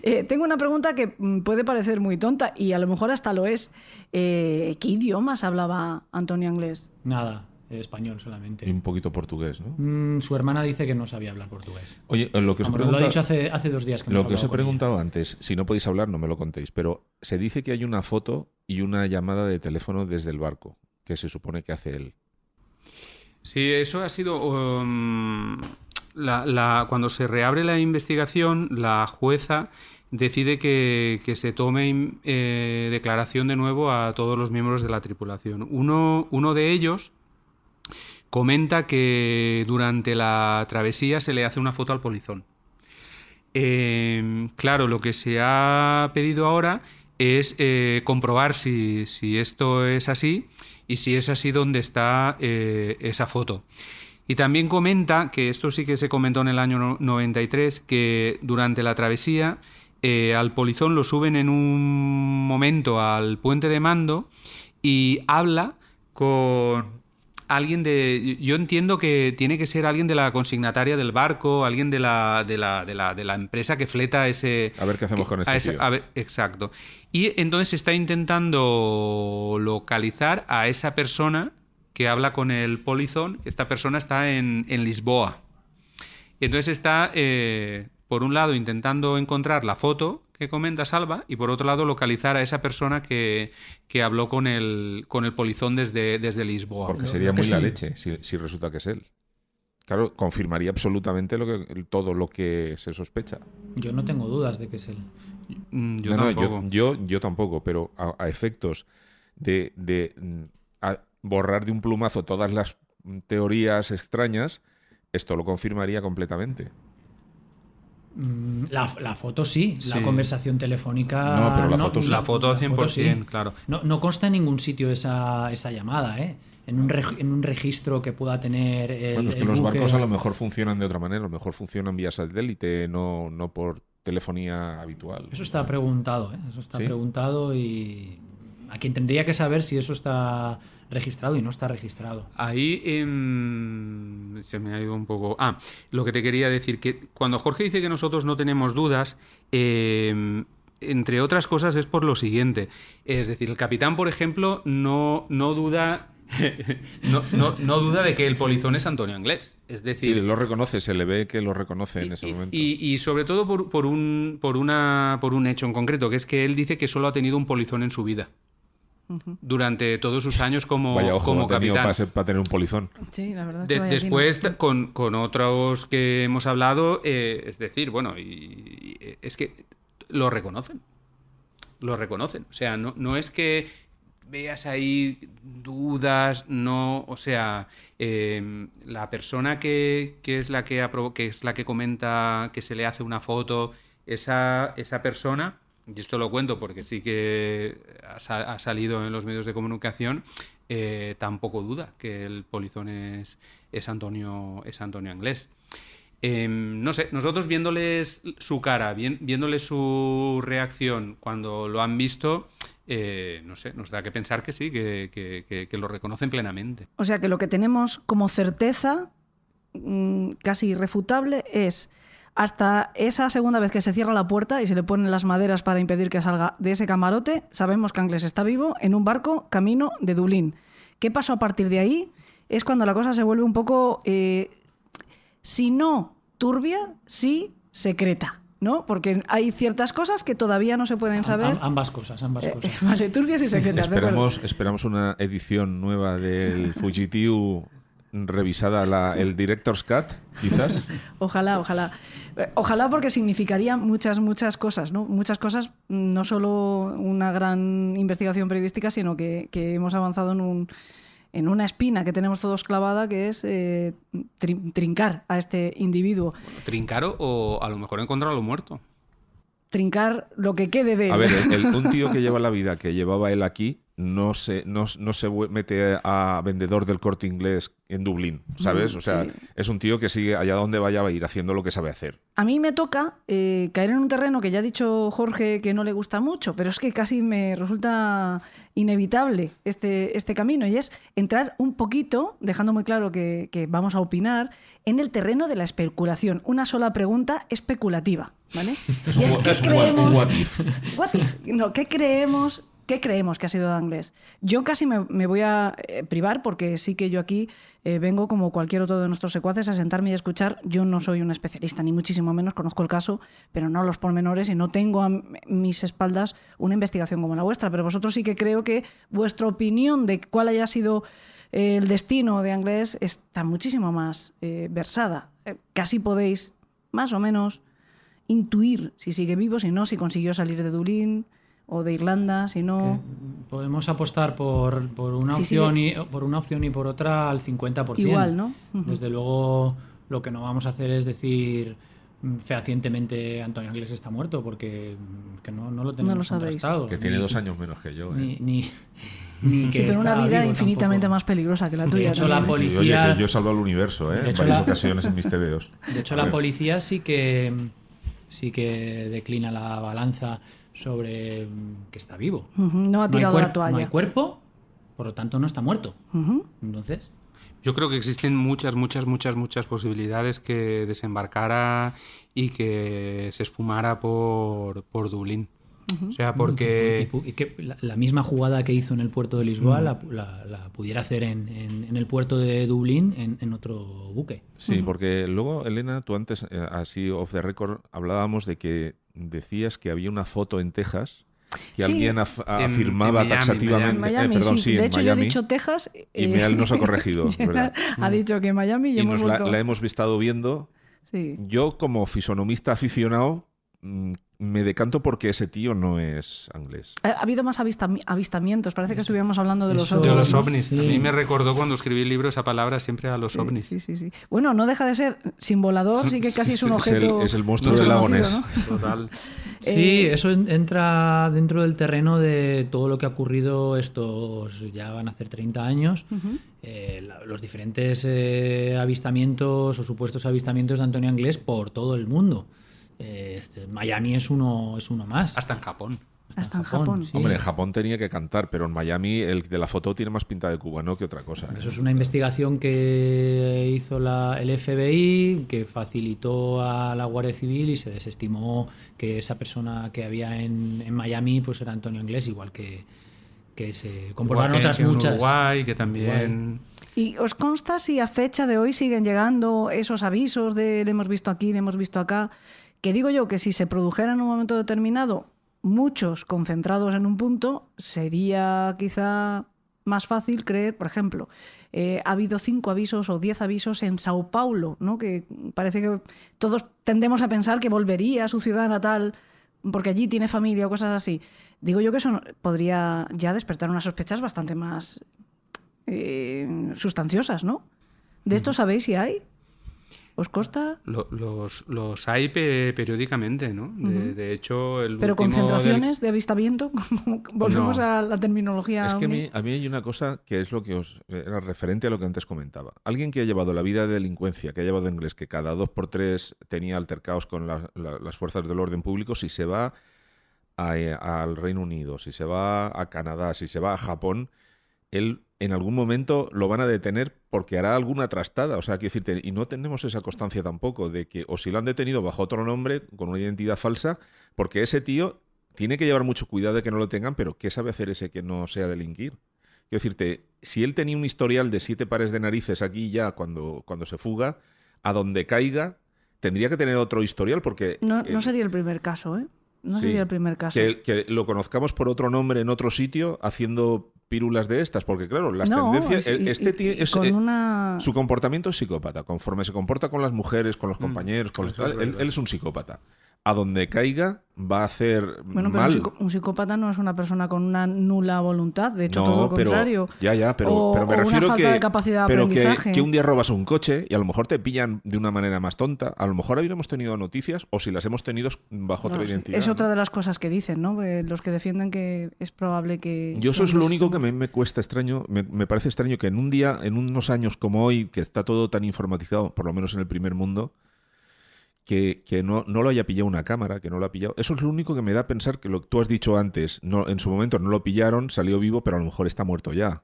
Eh, tengo una pregunta que mm, puede parecer muy tonta y a lo mejor hasta lo es. Eh, ¿Qué idiomas hablaba Antonio Anglés? Nada, español Y solamente. un poquito portugués, ¿no? Mm, su hermana dice que no sabía hablar portugués. Oye, eh, lo que os he Vamos, lo ha preguntado- dicho hace, hace dos días que Lo que os he ella. preguntado antes, si no podéis hablar, no me lo contéis, pero se dice que hay una foto y una llamada de teléfono desde el barco, que se supone que hace él. Sí, eso ha sido. um, la- la- cuando se reabre la investigación, la jueza decide que, que se tome eh, declaración de nuevo a todos los miembros de la tripulación. Uno, uno de ellos comenta que durante la travesía se le hace una foto al polizón. Eh, claro, lo que se ha pedido ahora es eh, comprobar si, si esto es así y si es así dónde está eh, esa foto. Y también comenta, que esto sí que se comentó en el año no- 93, que durante la travesía eh, al polizón lo suben en un momento al puente de mando y habla con alguien de. Yo entiendo que tiene que ser alguien de la consignataria del barco, alguien de la, de la, de la, de la empresa que fleta ese. A ver qué hacemos con este a ese- tío. a ver, exacto. Y entonces está intentando localizar a esa persona que habla con el polizón. Esta persona está en, en Lisboa. Y entonces está, eh, por un lado, intentando encontrar la foto que comenta Salva y por otro lado localizar a esa persona que, que habló con el, con el polizón desde, desde Lisboa. Porque sería muy la sí. leche si, si resulta que es él. Claro, confirmaría absolutamente lo que, todo lo que se sospecha. Yo no tengo dudas de que es él. Mm, Yo No, no, tampoco. yo, yo, yo tampoco, pero a, a efectos de, de, mm, a borrar de un plumazo todas las teorías extrañas, esto lo confirmaría completamente. Mm, La, la foto sí, la conversación telefónica. No, pero la foto sí. La foto 100%, sí. claro. No, no consta en ningún sitio esa, esa llamada, ¿eh? En un, reg- en un registro que pueda tener el. bueno, es que el los buque. barcos a lo mejor funcionan de otra manera, a lo mejor funcionan vía satélite, no, no por telefonía habitual. Eso está preguntado, ¿eh? Eso está ¿Sí? preguntado y. A quien tendría que saber si eso está registrado y no está registrado. Ahí em, se me ha ido un poco. Ah, lo que te quería decir, que cuando Jorge dice que nosotros no tenemos dudas, em, entre otras cosas es por lo siguiente. Es decir, el capitán, por ejemplo, no, no duda. no, no- no duda de que el polizón es Antonio Anglés. Es Sí, decir, lo reconoce, se le ve que lo reconoce en ese y, momento. y- y sobre todo por, por un, por, una, por un hecho en concreto, que es que él dice que solo ha tenido un polizón en su vida. Durante todos sus años como, Vaya ojo, como capitán. para, ser- para tener un polizón. Sí, la verdad. es que De- vaya después, con, con otros que hemos hablado, eh, es decir, bueno, y, y es que lo reconocen. Lo reconocen. O sea, no, no es que veas ahí dudas, no, o sea, eh, la persona que, que es la que, que es la que comenta que se le hace una foto, esa, esa persona, y esto lo cuento porque sí que ha, sa- ha salido en los medios de comunicación, eh, tampoco duda que el polizón es, es Antonio, es Antonio Anglés. Eh, no sé, nosotros viéndoles su cara, viéndoles su reacción cuando lo han visto, eh, no sé, nos da que pensar que sí, que- que lo reconocen plenamente. O sea que lo que tenemos como certeza mm, casi irrefutable es hasta esa segunda vez que se cierra la puerta y se le ponen las maderas para impedir que salga de ese camarote, sabemos que Anglés está vivo en un barco camino de Dublín. ¿Qué pasó a partir de ahí? Es cuando la cosa se vuelve un poco, eh, si no turbia, sí secreta. ¿no? Porque hay ciertas cosas que todavía no se pueden saber. Am- ambas cosas, ambas Eh, cosas. vale, turbias y secretas. Esperamos, esperamos una edición nueva del Fugitiu revisada la, el Director's Cut, quizás. Ojalá, ojalá. Eh, Ojalá porque significaría muchas, muchas cosas, ¿no? Muchas cosas, no solo una gran investigación periodística, sino que, que hemos avanzado en un en una espina que tenemos todos clavada, que es eh, trin- trincar a este individuo, Trincar o- o a lo mejor encontrarlo muerto. Trincar lo que quede de él. A ver, el- un tío que lleva la vida que llevaba él aquí no se, no, no se mete a vendedor del corte inglés en Dublín, ¿sabes? Mm, O sea, sí. es un tío que sigue allá donde vaya va a ir haciendo lo que sabe hacer. A mí me toca eh, caer en un terreno que ya ha dicho Jorge que no le gusta mucho, pero es que casi me resulta inevitable este, este camino, y es entrar un poquito, dejando muy claro que, que vamos a opinar, en el terreno de la especulación. Una sola pregunta especulativa, ¿vale? Y es que creemos... What if? What if? No, ¿qué creemos, ¿Qué creemos que ha sido Danglés? Yo casi me, me voy a eh, privar porque sí que yo aquí eh, vengo como cualquier otro de nuestros secuaces a sentarme y a escuchar. Yo no soy un especialista, ni muchísimo menos conozco el caso, pero no los pormenores y no tengo a mis espaldas una investigación como la vuestra. Pero vosotros sí que creo que vuestra opinión de cuál haya sido eh, el destino de Anglés está muchísimo más eh, versada. Casi podéis, más o menos, intuir si sigue vivo, si no, si consiguió salir de Dublín o de Irlanda, si no... Podemos apostar por, por una Sí, sí. opción y por una opción y por otra al 50%. Igual, ¿no? Desde luego, lo que no vamos a hacer es decir mm, fehacientemente Antonio Anglés está muerto, porque mm, que no, no lo tenemos lo sabéis. contrastado. Que tiene Ni- dos años menos que yo. ¿eh? Ni, ni, ni que Sí, pero una vida infinitamente tampoco. más peligrosa que la De tuya. hecho, la también. oye, policía- yo he salvado el universo, ¿eh? De En hecho, varias la- ocasiones en mis TVOs. De hecho, la policía sí que sí que declina la balanza sobre mm, que está vivo. No ha tirado cuer- la toalla. No hay cuerpo, por lo tanto no está muerto. Entonces, Yo creo que existen muchas, muchas, muchas, muchas posibilidades que desembarcara y que se esfumara por, por Dublín. O sea, y, porque... pu- y que la, la misma jugada que hizo en el puerto de Lisboa Mm. la, la- la pudiera hacer en, en- en el puerto de Dublín en, en otro buque. Sí, porque luego, Elena, tú antes, eh, así off the record, hablábamos de que decías que había una foto en Texas que Sí. alguien af- En- afirmaba en Miami, taxativamente. En Miami, eh, perdón, sí. sí, de en hecho, yo he Miami. dicho Texas. y eh, Meal nos ha corregido, ¿verdad? ha dicho que Miami y, Y hemos nos la, la hemos estado viendo. Sí. Yo, como fisonomista aficionado, mm, me decanto porque ese tío no es inglés. Ha ha habido más avistami- avistamientos. Parece que estuviéramos hablando de los Eso- De ovnis, los ovnis. Sí. A mí me recordó cuando escribí el libro esa palabra siempre a los ovnis. Sí, sí, sí. Bueno, no deja de ser sin volador, sí que casi es un Es el- objeto. es el monstruo del lago conocido, Ness. ¿no? Total. Sí, Eh, eso en- entra dentro del terreno de todo lo que ha ocurrido estos, ya van a hacer 30 años, eh, la- los diferentes eh, avistamientos o supuestos avistamientos de Antonio Anglés por todo el mundo. Eh, este, Miami es uno, es uno más. Hasta en Japón. Hasta en Japón. sí. Hombre, en Japón tenía que cantar, pero en Miami el de la foto tiene más pinta de cubano que otra cosa. ¿eh? Eso es una investigación que hizo la- el FBI, que facilitó a la Guardia Civil y se desestimó que esa persona que había en, en Miami pues era Antonio Anglés, igual que, que se comprobaron otras en muchas. Uruguay, que también... ¿Y os consta si a fecha de hoy siguen llegando esos avisos de le hemos visto aquí, le hemos visto acá? Que digo yo que si se produjera en un momento determinado muchos concentrados en un punto, sería quizá más fácil creer, por ejemplo, eh, ha habido cinco avisos o diez avisos en Sao Paulo, ¿no? que parece que todos tendemos a pensar que volvería a su ciudad natal porque allí tiene familia o cosas así. Digo yo que eso podría ya despertar unas sospechas bastante más eh, sustanciosas, ¿no? ¿De esto sabéis si hay? ¿Os consta? Lo- los, los hay pe- periódicamente, ¿no? De, de hecho, el Pero del- concentraciones de avistamiento, volvemos No. a la terminología. Es que a mí, a mí hay una cosa que es lo que os era referente a lo que antes comentaba. Alguien que ha llevado la vida de delincuencia, que ha llevado inglés, que cada dos por tres tenía altercados con la- la- las fuerzas del orden público, si se va a- eh, al Reino Unido, si se va a Canadá, si se va a Japón, él en algún momento lo van a detener porque hará alguna trastada. O sea, quiero decirte, y no tenemos esa constancia tampoco de que, o si lo han detenido bajo otro nombre, con una identidad falsa, porque ese tío tiene que llevar mucho cuidado de que no lo tengan, pero ¿qué sabe hacer ese que no sea delinquir? Quiero decirte, si él tenía un historial de siete pares de narices aquí ya cuando, cuando se fuga, a donde caiga, tendría que tener otro historial porque... No, no sería el primer caso, ¿eh? No sí, sería el primer caso. Que, que lo conozcamos por otro nombre en otro sitio haciendo pírulas de estas, porque claro, las No, tendencias... es- este y- tie- y es, con eh, una- Su comportamiento es psicópata. Conforme se comporta con las mujeres, con los compañeros, con los- él, él es un psicópata. A donde caiga va a hacer Bueno, pero un, mal. un psicópata no es una persona con una nula voluntad, de hecho, No, todo lo pero- contrario. Ya, ya, pero, O- pero me o una refiero falta que, de capacidad de pero que, aprendizaje. que un día robas un coche y a lo mejor te pillan de una manera más tonta. A lo mejor hubiéramos tenido noticias o si las hemos tenido bajo No, otra sí, identidad. es ¿no? otra de las cosas que dicen, ¿no? Eh, Los que defienden que es probable que... Yo eso es lo único que me, me cuesta extraño, me, me parece extraño que en un día, en unos años como hoy, que está todo tan informatizado, por lo menos en el primer mundo, que, que no, no lo haya pillado una cámara, que no lo ha pillado. Eso es lo único que me da a pensar que lo que tú has dicho antes, no, en su momento no lo pillaron, salió vivo, pero a lo mejor está muerto ya.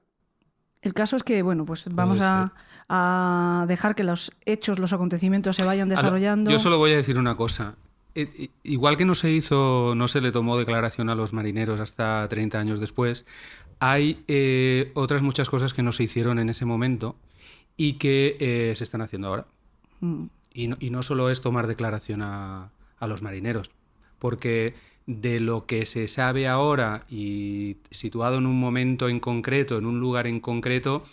El caso es que, bueno, pues vamos a, a dejar que los hechos, los acontecimientos se vayan desarrollando. Yo solo voy a decir una cosa. Eh, eh, Igual que no se hizo, no se le tomó declaración a los marineros hasta 30 años después, hay eh, otras muchas cosas que no se hicieron en ese momento y que eh, se están haciendo ahora. Mm. Y no, y no solo es tomar declaración a, a los marineros, porque de lo que se sabe ahora y situado en un momento en concreto, en un lugar en concreto,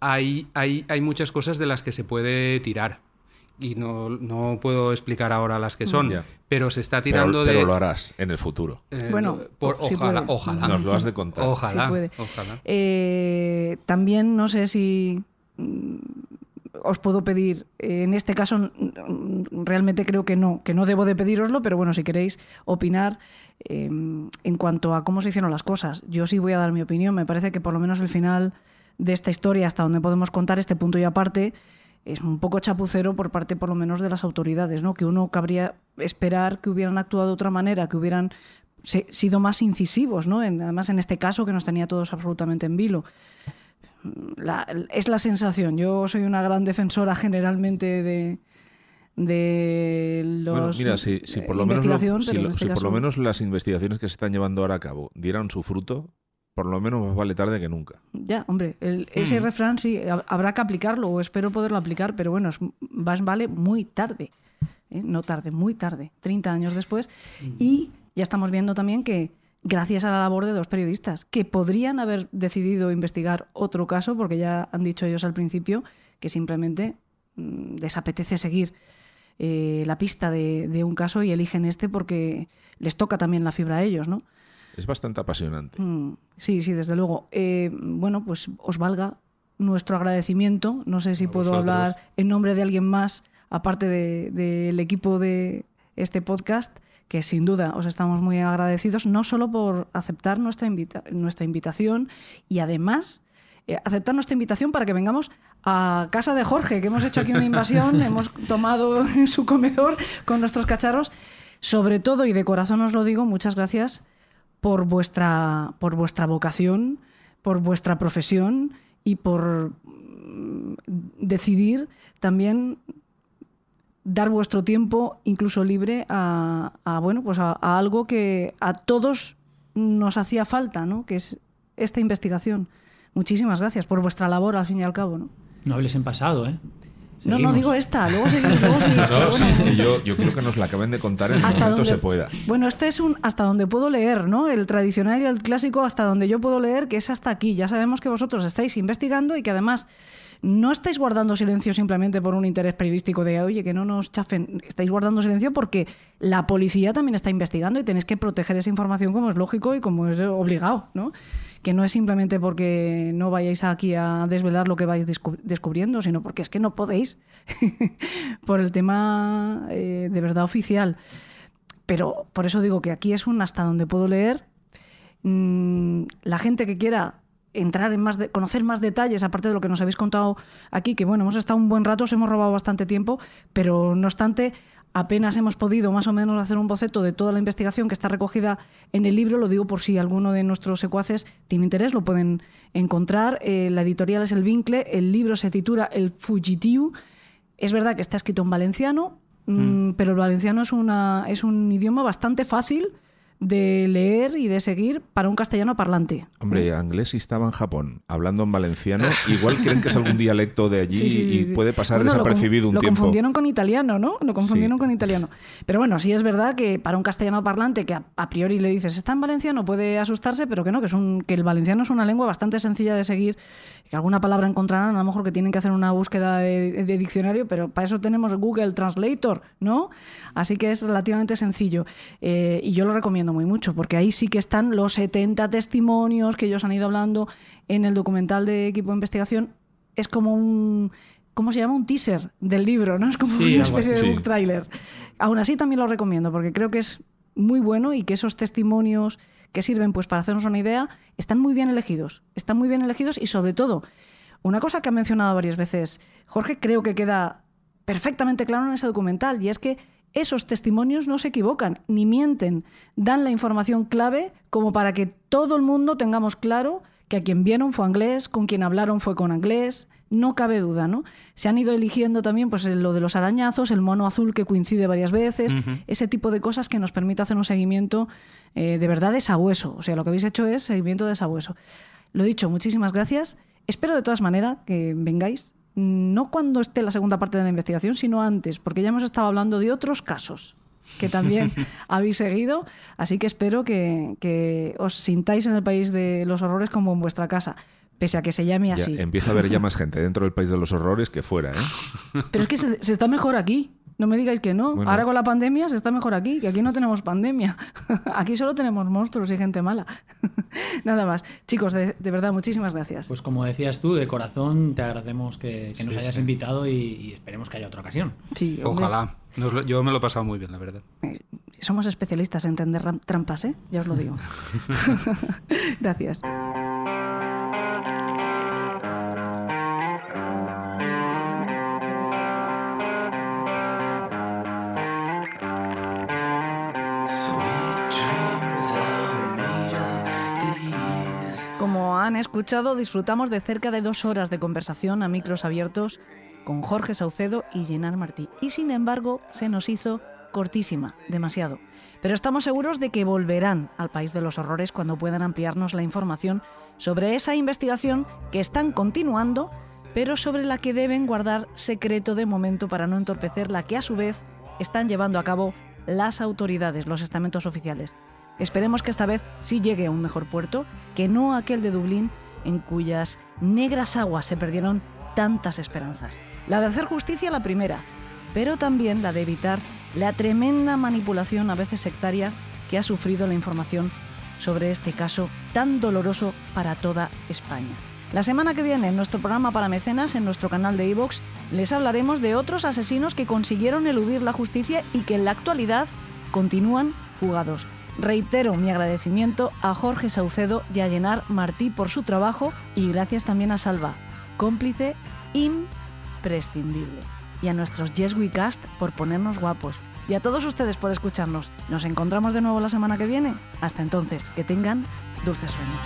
hay, hay, hay muchas cosas de las que se puede tirar. Y no, no puedo explicar ahora las que son, pero se está Pero, tirando pero de... lo harás en el futuro. eh, Bueno, por- sí ojalá, puede. ojalá. Nos lo has de contar. Ojalá, Sí puede. ojalá. Eh, también no sé si os puedo pedir, eh, en este caso realmente creo que no, que no debo de pedíroslo, pero bueno, si queréis opinar eh, en cuanto a cómo se hicieron las cosas, yo sí voy a dar mi opinión. Me parece que por lo menos el final de esta historia, hasta donde podemos contar este punto y aparte, es un poco chapucero por parte por lo menos de las autoridades, ¿no? Que uno cabría esperar que hubieran actuado de otra manera, que hubieran sido más incisivos, ¿no? Además en este caso que nos tenía todos absolutamente en vilo. La- es la sensación. Yo soy una gran defensora generalmente de, de los Bueno, mira, si, si por lo menos, lo- si, lo- este si por lo menos las investigaciones que se están llevando ahora a cabo dieran su fruto, por lo menos más vale tarde que nunca. Ya, hombre, el- ese refrán sí, ha- habrá que aplicarlo, o espero poderlo aplicar, pero bueno, es, más vale muy tarde. ¿eh? No tarde, muy tarde, 30 años después. Y ya estamos viendo también que, gracias a la labor de dos periodistas, que podrían haber decidido investigar otro caso, porque ya han dicho ellos al principio que simplemente mm, les apetece seguir eh, la pista de, de un caso y eligen este porque les toca también la fibra a ellos, ¿no? Es bastante apasionante. Mm, Sí, sí, desde luego. Eh, bueno, pues os valga nuestro agradecimiento. No sé si A puedo vosotros. hablar en nombre de alguien más, aparte de- del equipo de este podcast, que sin duda os estamos muy agradecidos, no solo por aceptar nuestra, invita- nuestra invitación y además eh, aceptar nuestra invitación para que vengamos a casa de Jorge, que hemos hecho aquí una invasión, hemos tomado en su comedor con nuestros cacharros. Sobre todo, y de corazón os lo digo, muchas gracias por vuestra, por vuestra vocación, por vuestra profesión y por mm, decidir también dar vuestro tiempo incluso libre a, a, bueno pues a, a algo que a todos nos hacía falta, ¿no? que es esta investigación. Muchísimas gracias por vuestra labor al fin y al cabo. ¿no? No hables en pasado, ¿eh? No, no digo esta, luego seguimos, luego seguimos, pero No, sí, es que yo, yo quiero que nos la acaben de contar en el hasta momento donde se pueda. Bueno, este es un hasta donde puedo leer, ¿no? El tradicional y el clásico hasta donde yo puedo leer, que es hasta aquí. Ya sabemos que vosotros estáis investigando y que además no estáis guardando silencio simplemente por un interés periodístico de, oye, que no nos chafen. Estáis guardando silencio porque la policía también está investigando y tenéis que proteger esa información como es lógico y como es obligado, ¿no? Que no es simplemente porque no vayáis aquí a desvelar lo que vais descu- descubriendo, sino porque es que no podéis por el tema eh, de verdad oficial. Pero por eso digo que aquí es un hasta donde puedo leer. Mm, la gente que quiera entrar en más de, conocer más detalles, aparte de lo que nos habéis contado aquí, que bueno, hemos estado un buen rato, os hemos robado bastante tiempo, pero no obstante, apenas hemos podido más o menos hacer un boceto de toda la investigación que está recogida en el libro, lo digo por si alguno de nuestros secuaces tiene interés, lo pueden encontrar. Eh, la editorial es El Vincle, el libro se titula El Fugitiu. Es verdad que está escrito en valenciano, mm, pero el valenciano es, una, es un idioma bastante fácil de leer y de seguir para un castellano parlante. Hombre, Anglés estaba en Japón, hablando en valenciano. Igual creen que es algún dialecto de allí Sí, sí, sí, y puede pasar Bueno, lo desapercibido un lo tiempo. confundieron con italiano, ¿no? Lo confundieron con italiano. Pero bueno, sí es verdad que para un castellano parlante que a, a priori le dices está en valenciano puede asustarse, pero que no, que, es un, que el valenciano es una lengua bastante sencilla de seguir, alguna palabra encontrarán, a lo mejor que tienen que hacer una búsqueda de, de diccionario, pero para eso tenemos Google Translator, ¿no? Así que es relativamente sencillo. Eh, y yo lo recomiendo muy mucho, porque ahí sí que están los 70 testimonios que ellos han ido hablando en el documental de equipo de investigación. Es como un... ¿Cómo se llama? Un teaser del libro, ¿no? Es como Sí, una especie así. de Sí. book trailer. Aún así también lo recomiendo porque creo que es muy bueno y que esos testimonios que sirven pues para hacernos una idea están muy bien elegidos. Están muy bien elegidos y sobre todo, una cosa que ha mencionado varias veces Jorge creo que queda perfectamente claro en ese documental y es que esos testimonios no se equivocan ni mienten, dan la información clave como para que todo el mundo tengamos claro que a quien vieron fue inglés, con quien hablaron fue con inglés, no cabe duda, ¿no? Se han ido eligiendo también pues lo de los arañazos, el mono azul que coincide varias veces, ese tipo de cosas que nos permite hacer un seguimiento eh, de verdad de sabueso. O sea, lo que habéis hecho es seguimiento de sabueso. Lo dicho, muchísimas gracias. Espero de todas maneras que vengáis, no cuando esté la segunda parte de la investigación, sino antes, porque ya hemos estado hablando de otros casos que también habéis seguido, así que espero que, que os sintáis en el país de los horrores como en vuestra casa, pese a que se llame Ya así. empieza a haber ya más gente dentro del país de los horrores que fuera, ¿eh? Pero es que se, se está mejor aquí. No me digáis que no. Bueno. Ahora con la pandemia se está mejor aquí, que aquí no tenemos pandemia. aquí solo tenemos monstruos y gente mala. Nada más. Chicos, de, de verdad, muchísimas gracias. Pues como decías tú, de corazón te agradecemos que, que nos hayas sí. invitado y, y esperemos que haya otra ocasión. sí, hombre, Ojalá. Nos lo- yo me lo he pasado muy bien, la verdad. eh, somos especialistas en tender ram- trampas, ¿eh? Ya os lo digo. gracias. Han escuchado, disfrutamos de cerca de dos horas de conversación a micros abiertos con Jorge Saucedo y Llenar Martí. Y sin embargo, se nos hizo cortísima, demasiado. Pero estamos seguros de que volverán al País de los Horrores cuando puedan ampliarnos la información sobre esa investigación que están continuando, pero sobre la que deben guardar secreto de momento para no entorpecer la que a su vez están llevando a cabo las autoridades, los estamentos oficiales. Esperemos que esta vez sí llegue a un mejor puerto, que no aquel de Dublín, en cuyas negras aguas se perdieron tantas esperanzas. La de hacer justicia la primera, pero también la de evitar la tremenda manipulación a veces sectaria que ha sufrido la información sobre este caso tan doloroso para toda España. La semana que viene en nuestro programa para mecenas, en nuestro canal de iVoox, les hablaremos de otros asesinos que consiguieron eludir la justicia y que en la actualidad continúan fugados. Reitero mi agradecimiento a Jorge Saucedo y a Llenar Martí por su trabajo y gracias también a Salva, cómplice imprescindible. Y a nuestros Yes We Cast por ponernos guapos. Y a todos ustedes por escucharnos. Nos encontramos de nuevo la semana que viene. Hasta entonces, que tengan dulces sueños.